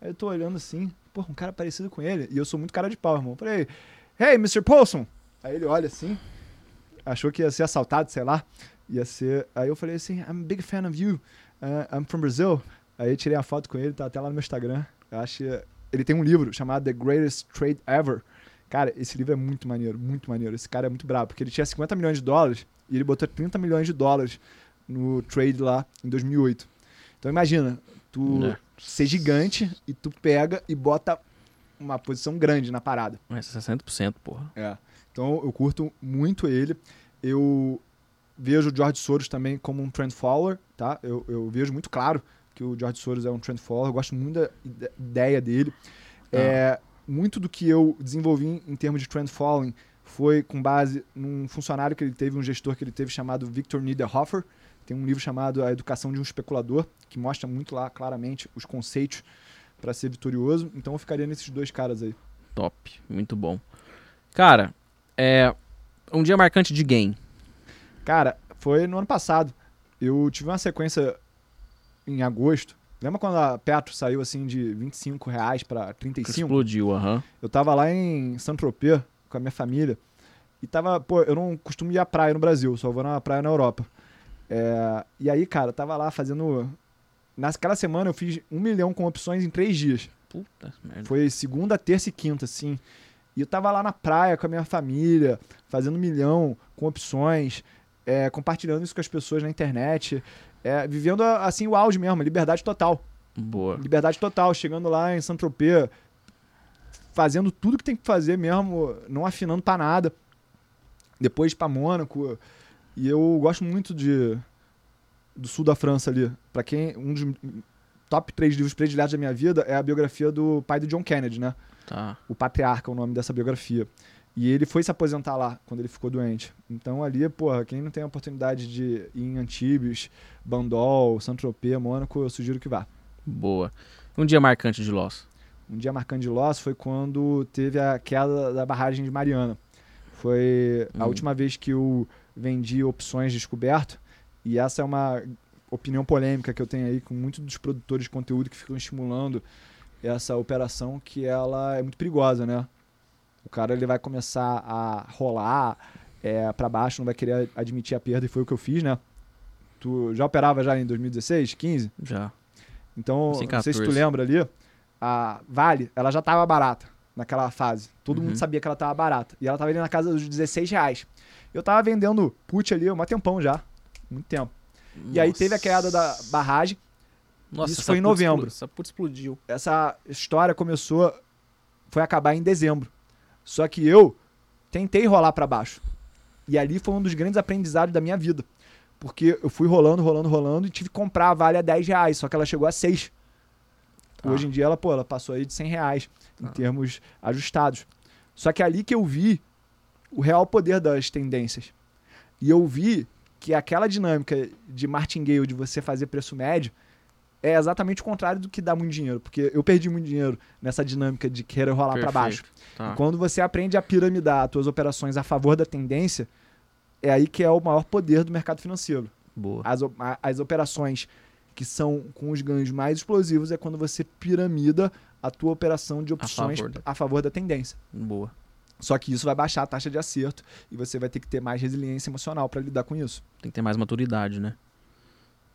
Aí eu tô olhando assim, pô, um cara parecido com ele. E eu sou muito cara de pau, irmão. Falei, hey, Mr. Paulson. Aí ele olha assim, achou que ia ser assaltado, sei lá. Ia ser. Aí eu falei assim, I'm a big fan of you. Uh, I'm from Brazil. Aí eu tirei a foto com ele, tá até lá no meu Instagram. Eu acho ele tem um livro chamado The Greatest Trade Ever. Cara, esse livro é muito maneiro, muito maneiro. Esse cara é muito brabo, porque ele tinha 50 milhões de dólares e ele botou 30 milhões de dólares no trade lá em 2008. Então imagina, tu É. ser gigante e tu pega e bota uma posição grande na parada. É 60%, porra. É. Então eu curto muito ele. Eu vejo o George Soros também como um trend follower, tá? Eu, eu vejo muito claro que o George Soros é um trend follower. Eu gosto muito da ide- ideia dele. É, muito do que eu desenvolvi em, em termos de trend following foi com base num funcionário que ele teve, um gestor que ele teve chamado Victor Niederhofer. Tem um livro chamado A Educação de um Especulador, que mostra muito lá claramente os conceitos para ser vitorioso. Então eu ficaria nesses dois caras aí. Top. Muito bom. Cara, é. Um dia marcante de game. Cara, foi no ano passado. Eu tive uma sequência em agosto. Lembra quando a Petro saiu assim de 25 reais para 35? Explodiu, aham. Eu tava lá em Saint-Tropez com a minha família. E tava, pô, eu não costumo ir à praia no Brasil, só vou na praia na Europa. É, e aí, cara, eu tava lá fazendo. Naquela semana eu fiz um milhão com opções em três dias. Puta merda. Foi segunda, terça e quinta, assim. E eu tava lá na praia com a minha família, fazendo um milhão com opções, é, compartilhando isso com as pessoas na internet, é, vivendo assim o auge mesmo, liberdade total. Boa. Liberdade total, chegando lá em Saint-Tropez, fazendo tudo que tem que fazer mesmo, não afinando pra nada. Depois pra Mônaco. E eu gosto muito de do sul da França ali. Pra quem um dos top três livros prediletos da minha vida é a biografia do pai do John Kennedy, né? Tá. O Patriarca é o nome dessa biografia. E ele foi se aposentar lá quando ele ficou doente. Então ali, porra, quem não tem a oportunidade de ir em Antibes, Bandol, Saint-Tropez, Mônaco, eu sugiro que vá. Boa. Um dia marcante de Loss. Um dia marcante de loss foi quando teve a queda da barragem de Mariana. Foi a Hum. última vez que eu vendi opções descoberto. E essa é uma opinião polêmica que eu tenho aí com muitos dos produtores de conteúdo que ficam estimulando essa operação, que ela é muito perigosa, né? O cara ele vai começar a rolar é, para baixo, não vai querer admitir a perda, e foi o que eu fiz, né? Tu já operava já em 2016, 15? Já. Então, Sim, não sei se tu 14. lembra ali, a Vale, ela já tava barata naquela fase. Todo Uhum. mundo sabia que ela tava barata. E ela tava ali na casa dos 16 reais. Eu tava vendendo put ali há um tempão já. Muito tempo. E aí teve a queda da barragem. Nossa, isso foi em novembro. Essa puta explodiu. Essa história começou, foi acabar em dezembro. Só que eu tentei rolar pra baixo. E ali foi um dos grandes aprendizados da minha vida. Porque eu fui rolando, rolando, rolando e tive que comprar a Vale a 10 reais. Só que ela chegou a 6. Tá. Hoje em dia ela, pô, ela passou aí de 100 reais em Tá. termos ajustados. Só que é ali que eu vi o real poder das tendências. E eu vi que aquela dinâmica de martingale, de você fazer preço médio, é exatamente o contrário do que dá muito dinheiro. Porque eu perdi muito dinheiro nessa dinâmica de querer rolar para baixo. Tá. Quando você aprende a piramidar as suas operações a favor da tendência, é aí que é o maior poder do mercado financeiro. Boa. As, a- as operações que são com os ganhos mais explosivos é quando você piramida a tua operação de opções favor da- a favor da tendência. Boa. Só que isso vai baixar a taxa de acerto e você vai ter que ter mais resiliência emocional para lidar com isso. Tem que ter mais maturidade, né?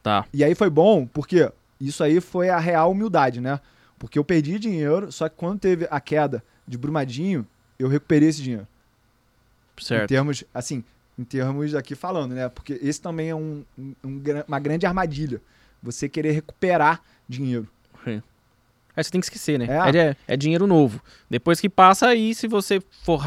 Tá. E aí foi bom, porque isso aí foi a real humildade, né? Porque eu perdi dinheiro, só que quando teve a queda de Brumadinho, eu recuperei esse dinheiro. Em Certo. termos, assim, em termos aqui falando, né? Porque esse também é um- um- um uma grande armadilha. Você querer recuperar dinheiro. Sim. Aí você tem que esquecer, né? É. É, é dinheiro novo. Depois que passa aí, se você for,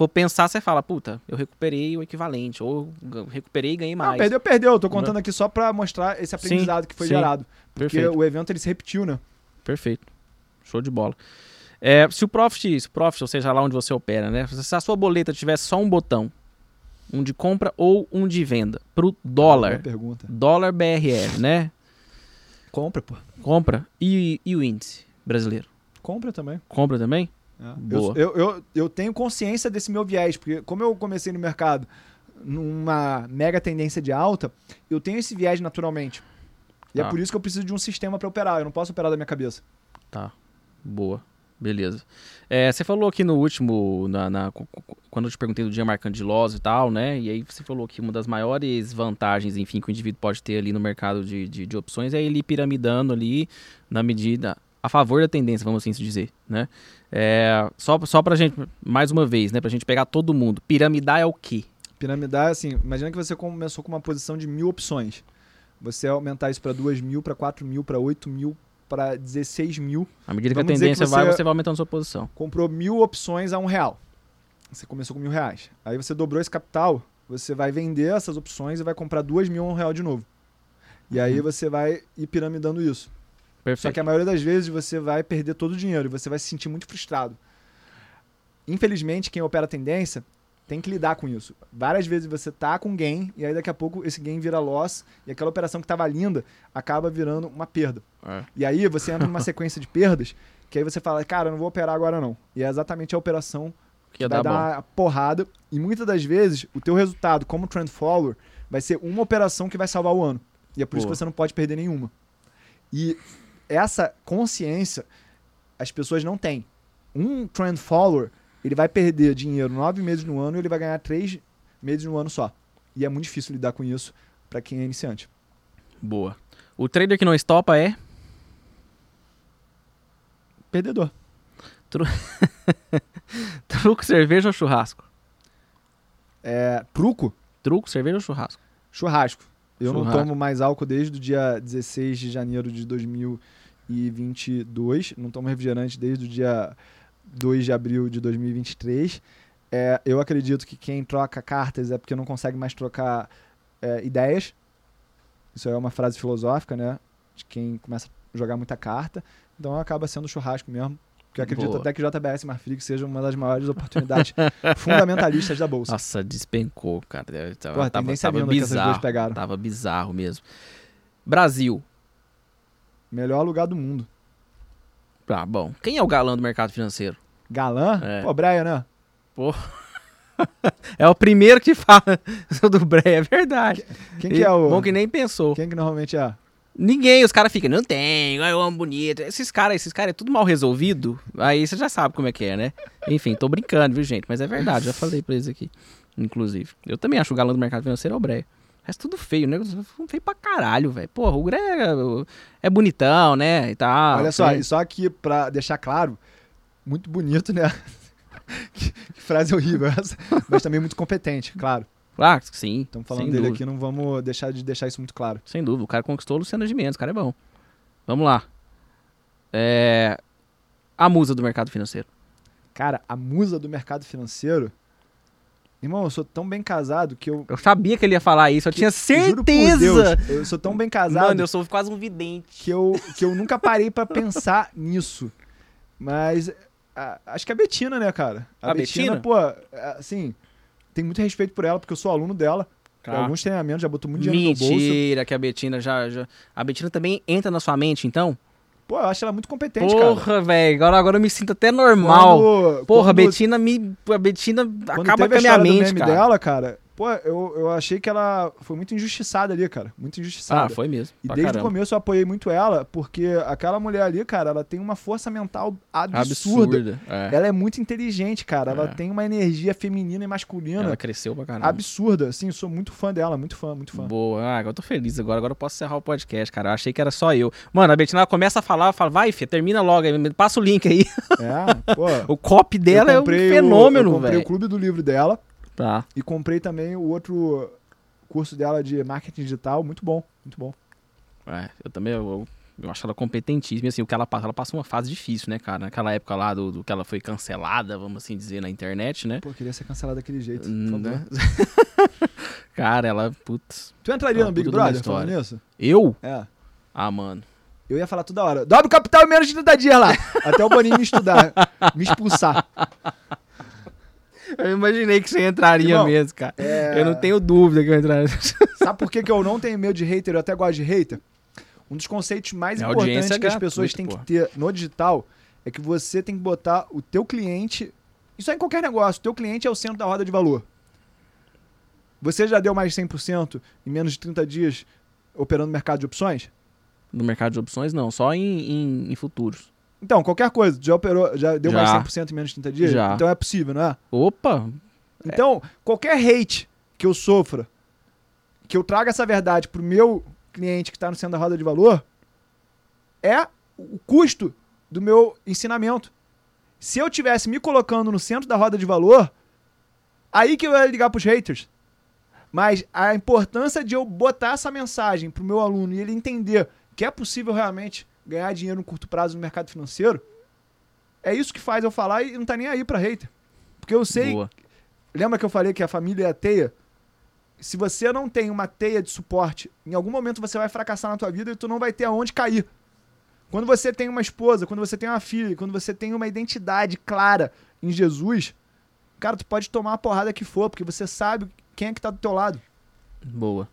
for pensar, você fala, puta, eu recuperei o equivalente. Ou eu recuperei e ganhei Não, mais. perdeu, perdeu. Eu tô contando aqui só pra mostrar esse Sim, aprendizado que foi sim. gerado. Porque Perfeito. o evento ele se repetiu, né? Perfeito. Show de bola. É, se o Profit, se o Profit, ou seja, lá onde você opera, né? Se a sua boleta tivesse só um botão, um de compra ou um de venda, pro Boa dólar, pergunta. dólar BRL, né? Compra, pô. Compra. E, e o índice brasileiro? Compra também. Compra também? É. Boa. Eu, eu, eu, tenho consciência desse meu viés, porque como eu comecei no mercado numa mega tendência de alta, eu tenho esse viés naturalmente. E Tá. é por isso que eu preciso de um sistema para operar. Eu não posso operar da minha cabeça. Tá. Boa. Beleza. É, você falou aqui no último, na, na- quando eu te perguntei do dia marcando de loss e tal, né? E aí você falou que uma das maiores vantagens, enfim, que o indivíduo pode ter ali no mercado de, de, de opções é ele ir piramidando ali na medida a favor da tendência, vamos assim dizer, né? É, só, só pra gente, mais uma vez, né? Pra gente pegar todo mundo. Piramidar é o quê? Piramidar, assim, imagina que você começou com uma posição de mil opções. Você aumentar isso para duas mil, para quatro mil, para oito mil, para 16 mil. À medida que Vamos a dizer que tendência vai, você- você vai aumentando sua posição. comprou mil opções a um real. Você começou com mil reais. Aí você dobrou esse capital, você vai vender essas opções e vai comprar duas mil a um real de novo. E aí Uhum. você vai ir piramidando isso. Só Perfeito. que a maioria das vezes você vai perder todo o dinheiro e você vai se sentir muito frustrado. Infelizmente, quem opera tendência tem que lidar com isso. Várias vezes você tá com gain e aí daqui a pouco esse gain vira loss e aquela operação que estava linda acaba virando uma perda. É. E aí você entra numa sequência de perdas que aí você fala, cara, eu não vou operar agora não. E é exatamente a operação Que vai dar uma porrada e muitas das vezes o teu resultado como trend follower vai ser uma operação que vai salvar o ano. E é por isso que você não pode perder nenhuma. E essa consciência as pessoas não têm. Um trend follower, ele vai perder dinheiro nove meses no ano e ele vai ganhar três meses no ano só. E é muito difícil lidar com isso para quem é iniciante. Boa. O trader que não estopa é Perdedor. truco, cerveja ou churrasco? É, truco, Truco, cerveja ou churrasco? churrasco. Eu não Churrasco. tomo mais álcool desde o dia 16 de janeiro de 2022. Não tomo refrigerante desde o dia 2 de abril de 2023. É, eu acredito que quem troca cartas é porque não consegue mais trocar é, ideias. Isso é uma frase filosófica, né? De quem começa a jogar muita carta. Então acaba sendo churrasco mesmo. Porque eu acredito Boa. até que JBS Marfrig seja uma das maiores oportunidades fundamentalistas da Bolsa. Nossa, despencou, cara. Tava, Porra, tava, tava linda que essas duas bizarro. pegaram. Tava bizarro mesmo. Brasil. Melhor lugar do mundo. Ah, bom. Quem é o galã do mercado financeiro? Galã? É. Pô, Breia, né? É o primeiro que fala do Breia, é verdade. Quem que é o. Bom que nem pensou. Quem que normalmente é? Ninguém, os caras ficam, não tem, eu amo bonito. Esses caras, esses caras é tudo mal resolvido. Aí você já sabe como é que é, né? Enfim, tô brincando, viu, gente? Mas é verdade, já falei pra eles aqui. Inclusive. Eu também acho o galã do mercado financeiro é o Breia. Resto tudo feio, né? Feio pra caralho, velho. Porra, o Breia é, é bonitão, né? E tal. Olha só, e só aqui pra deixar claro, muito bonito, né? que, que frase horrível essa. Mas também muito competente, claro. Claro, que sim. Estamos falando dele dúvida. aqui, não vamos deixar de deixar isso muito claro. Sem dúvida, o cara conquistou o Luciano de Mendes, o cara é bom. Vamos lá. É... A musa do mercado financeiro. Cara, a musa do mercado financeiro. Irmão, eu sou tão bem casado que eu. Eu sabia que ele ia falar isso, eu tinha Juro por certeza. Deus, eu sou tão bem casado Mano, eu sou quase um vidente. que, eu, que eu nunca parei pra pensar nisso. Mas a- acho que a Betina, né, cara? A Betina? pô, assim, tem muito respeito por ela, porque eu sou aluno dela. Tá. Alguns treinamentos já botou muito dinheiro no meu bolso. Mentira, que a Betina já, já. A Betina também entra na sua mente, então? Pô, eu acho ela muito competente, cara. Porra, velho. Agora, agora eu me sinto até normal. Quando- Porra, a quando- Betina me. A Betina acaba com a minha mente, meme cara. dela, cara, pô, eu, eu achei que ela foi muito injustiçada ali, cara. Muito injustiçada. Ah, foi mesmo. E desde caramba. o começo eu apoiei muito ela, porque aquela mulher ali, cara, ela tem uma força mental absurda. Absurda. É. Ela é muito inteligente, cara. Ela É. tem uma energia feminina e masculina Ela cresceu pra caramba. absurda. Assim, eu sou muito fã dela, muito fã, muito fã. Boa, ah, agora eu tô feliz agora, agora eu posso encerrar o podcast, cara. Eu achei que era só eu. Mano, a Betina ela começa a falar, eu falo, vai, filha, termina logo, passa o link aí. É, pô. O copy dela é um fenômeno, Eu comprei velho. o clube do livro dela Tá. e comprei também o outro curso dela de marketing digital. Muito bom, muito bom. É, eu também, eu, eu- acho ela competentíssima. Assim, o que ela passa, ela passa uma fase difícil, né, cara? Naquela época lá do, do que ela foi cancelada, vamos assim dizer, na internet, né? Pô, queria ser cancelado daquele jeito. por Hum, favor. né? cara, ela, putz. Tu entraria no Big Brother falando nisso? Eu? É. Ah, mano. Eu ia falar toda hora, dobra o capital em menos de 30 dias lá. Até o Boninho me estudar, me expulsar. Eu imaginei que você entraria Irmão, mesmo, cara. É... Eu não tenho dúvida que eu entraria. Sabe por que, que eu não tenho medo de hater? Eu até gosto de hater. Um dos conceitos mais É importantes que as pessoas têm que ter no digital é que você tem que botar o teu cliente. Isso é em qualquer negócio. O teu cliente é o centro da roda de valor. Você já deu mais de 100% em menos de 30 dias operando no mercado de opções? No mercado de opções, não. Só em, em- em futuros. Então, qualquer coisa. Já operou, já deu Já. mais de 100% em menos de 30 dias? Já. Então é possível, não é? Opa! Então, qualquer hate que eu sofra, que eu traga essa verdade pro meu cliente que está no centro da roda de valor, é o custo do meu ensinamento. Se eu tivesse me colocando no centro da roda de valor, aí que eu ia ligar pros haters. Mas a importância de eu botar essa mensagem pro meu aluno e ele entender que é possível realmente ganhar dinheiro no curto prazo no mercado financeiro, é isso que faz eu falar e não tá nem aí pra hater. Porque eu sei Boa. Lembra que eu falei que a família é a teia? Se você não tem uma teia de suporte, em algum momento você vai fracassar na tua vida e tu não vai ter aonde cair. Quando você tem uma esposa, quando você tem uma filha, quando você tem uma identidade clara em Jesus, cara, tu pode tomar a porrada que for, porque você sabe quem é que tá do teu lado. Boa.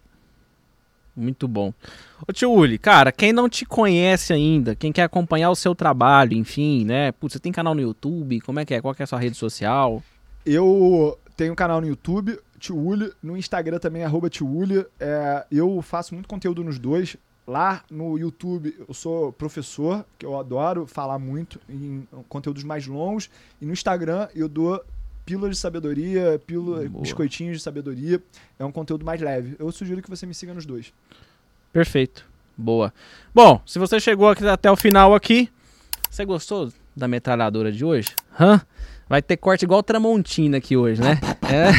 Muito bom. Ô tio Uli, cara, quem não te conhece ainda, quem quer acompanhar o seu trabalho, enfim, né? Putz, você tem canal no YouTube? Como é que é? Qual que é a sua rede social? Eu tenho um canal no YouTube, Tiuli, no Instagram também, arroba Tiuli. É, eu faço muito conteúdo nos dois. Lá no YouTube eu sou professor, que eu adoro falar muito em conteúdos mais longos. E no Instagram eu dou pílulas de sabedoria, pílula, Boa. biscoitinhos de sabedoria. É um conteúdo mais leve. Eu sugiro que você me siga nos dois. Perfeito. Boa. Bom, se você chegou aqui até o final aqui, você gostou da metralhadora de hoje? Hã? Vai ter corte igual Tramontina aqui hoje, né? É.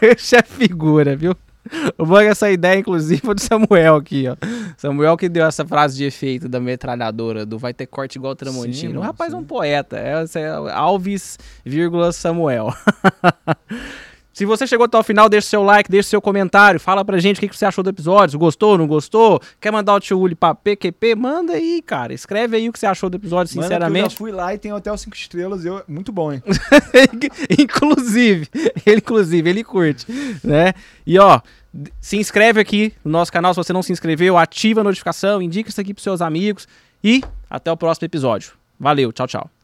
Esse é figura, viu? É que essa ideia, inclusive, do Samuel aqui, ó. Samuel que deu essa frase de efeito da metralhadora, do vai ter corte igual Tramontina. Sim, o rapaz é um sim. poeta. É, é Alves, vírgula, Samuel. Se você chegou até o final, deixa seu like, deixa seu comentário, fala pra gente o que que você achou do episódio. Gostou, não gostou? Quer mandar o tio Uli pra PQP? Manda aí, cara. Escreve aí o que você achou do episódio, Mano, que eu sinceramente. já fui lá e tem hotel 5 estrelas. Eu, muito bom, hein? inclusive, ele inclusive, ele curte, né? E ó, se inscreve aqui no nosso canal se você não se inscreveu, ativa a notificação, indica isso aqui pros seus amigos e até o próximo episódio. Valeu, tchau, tchau.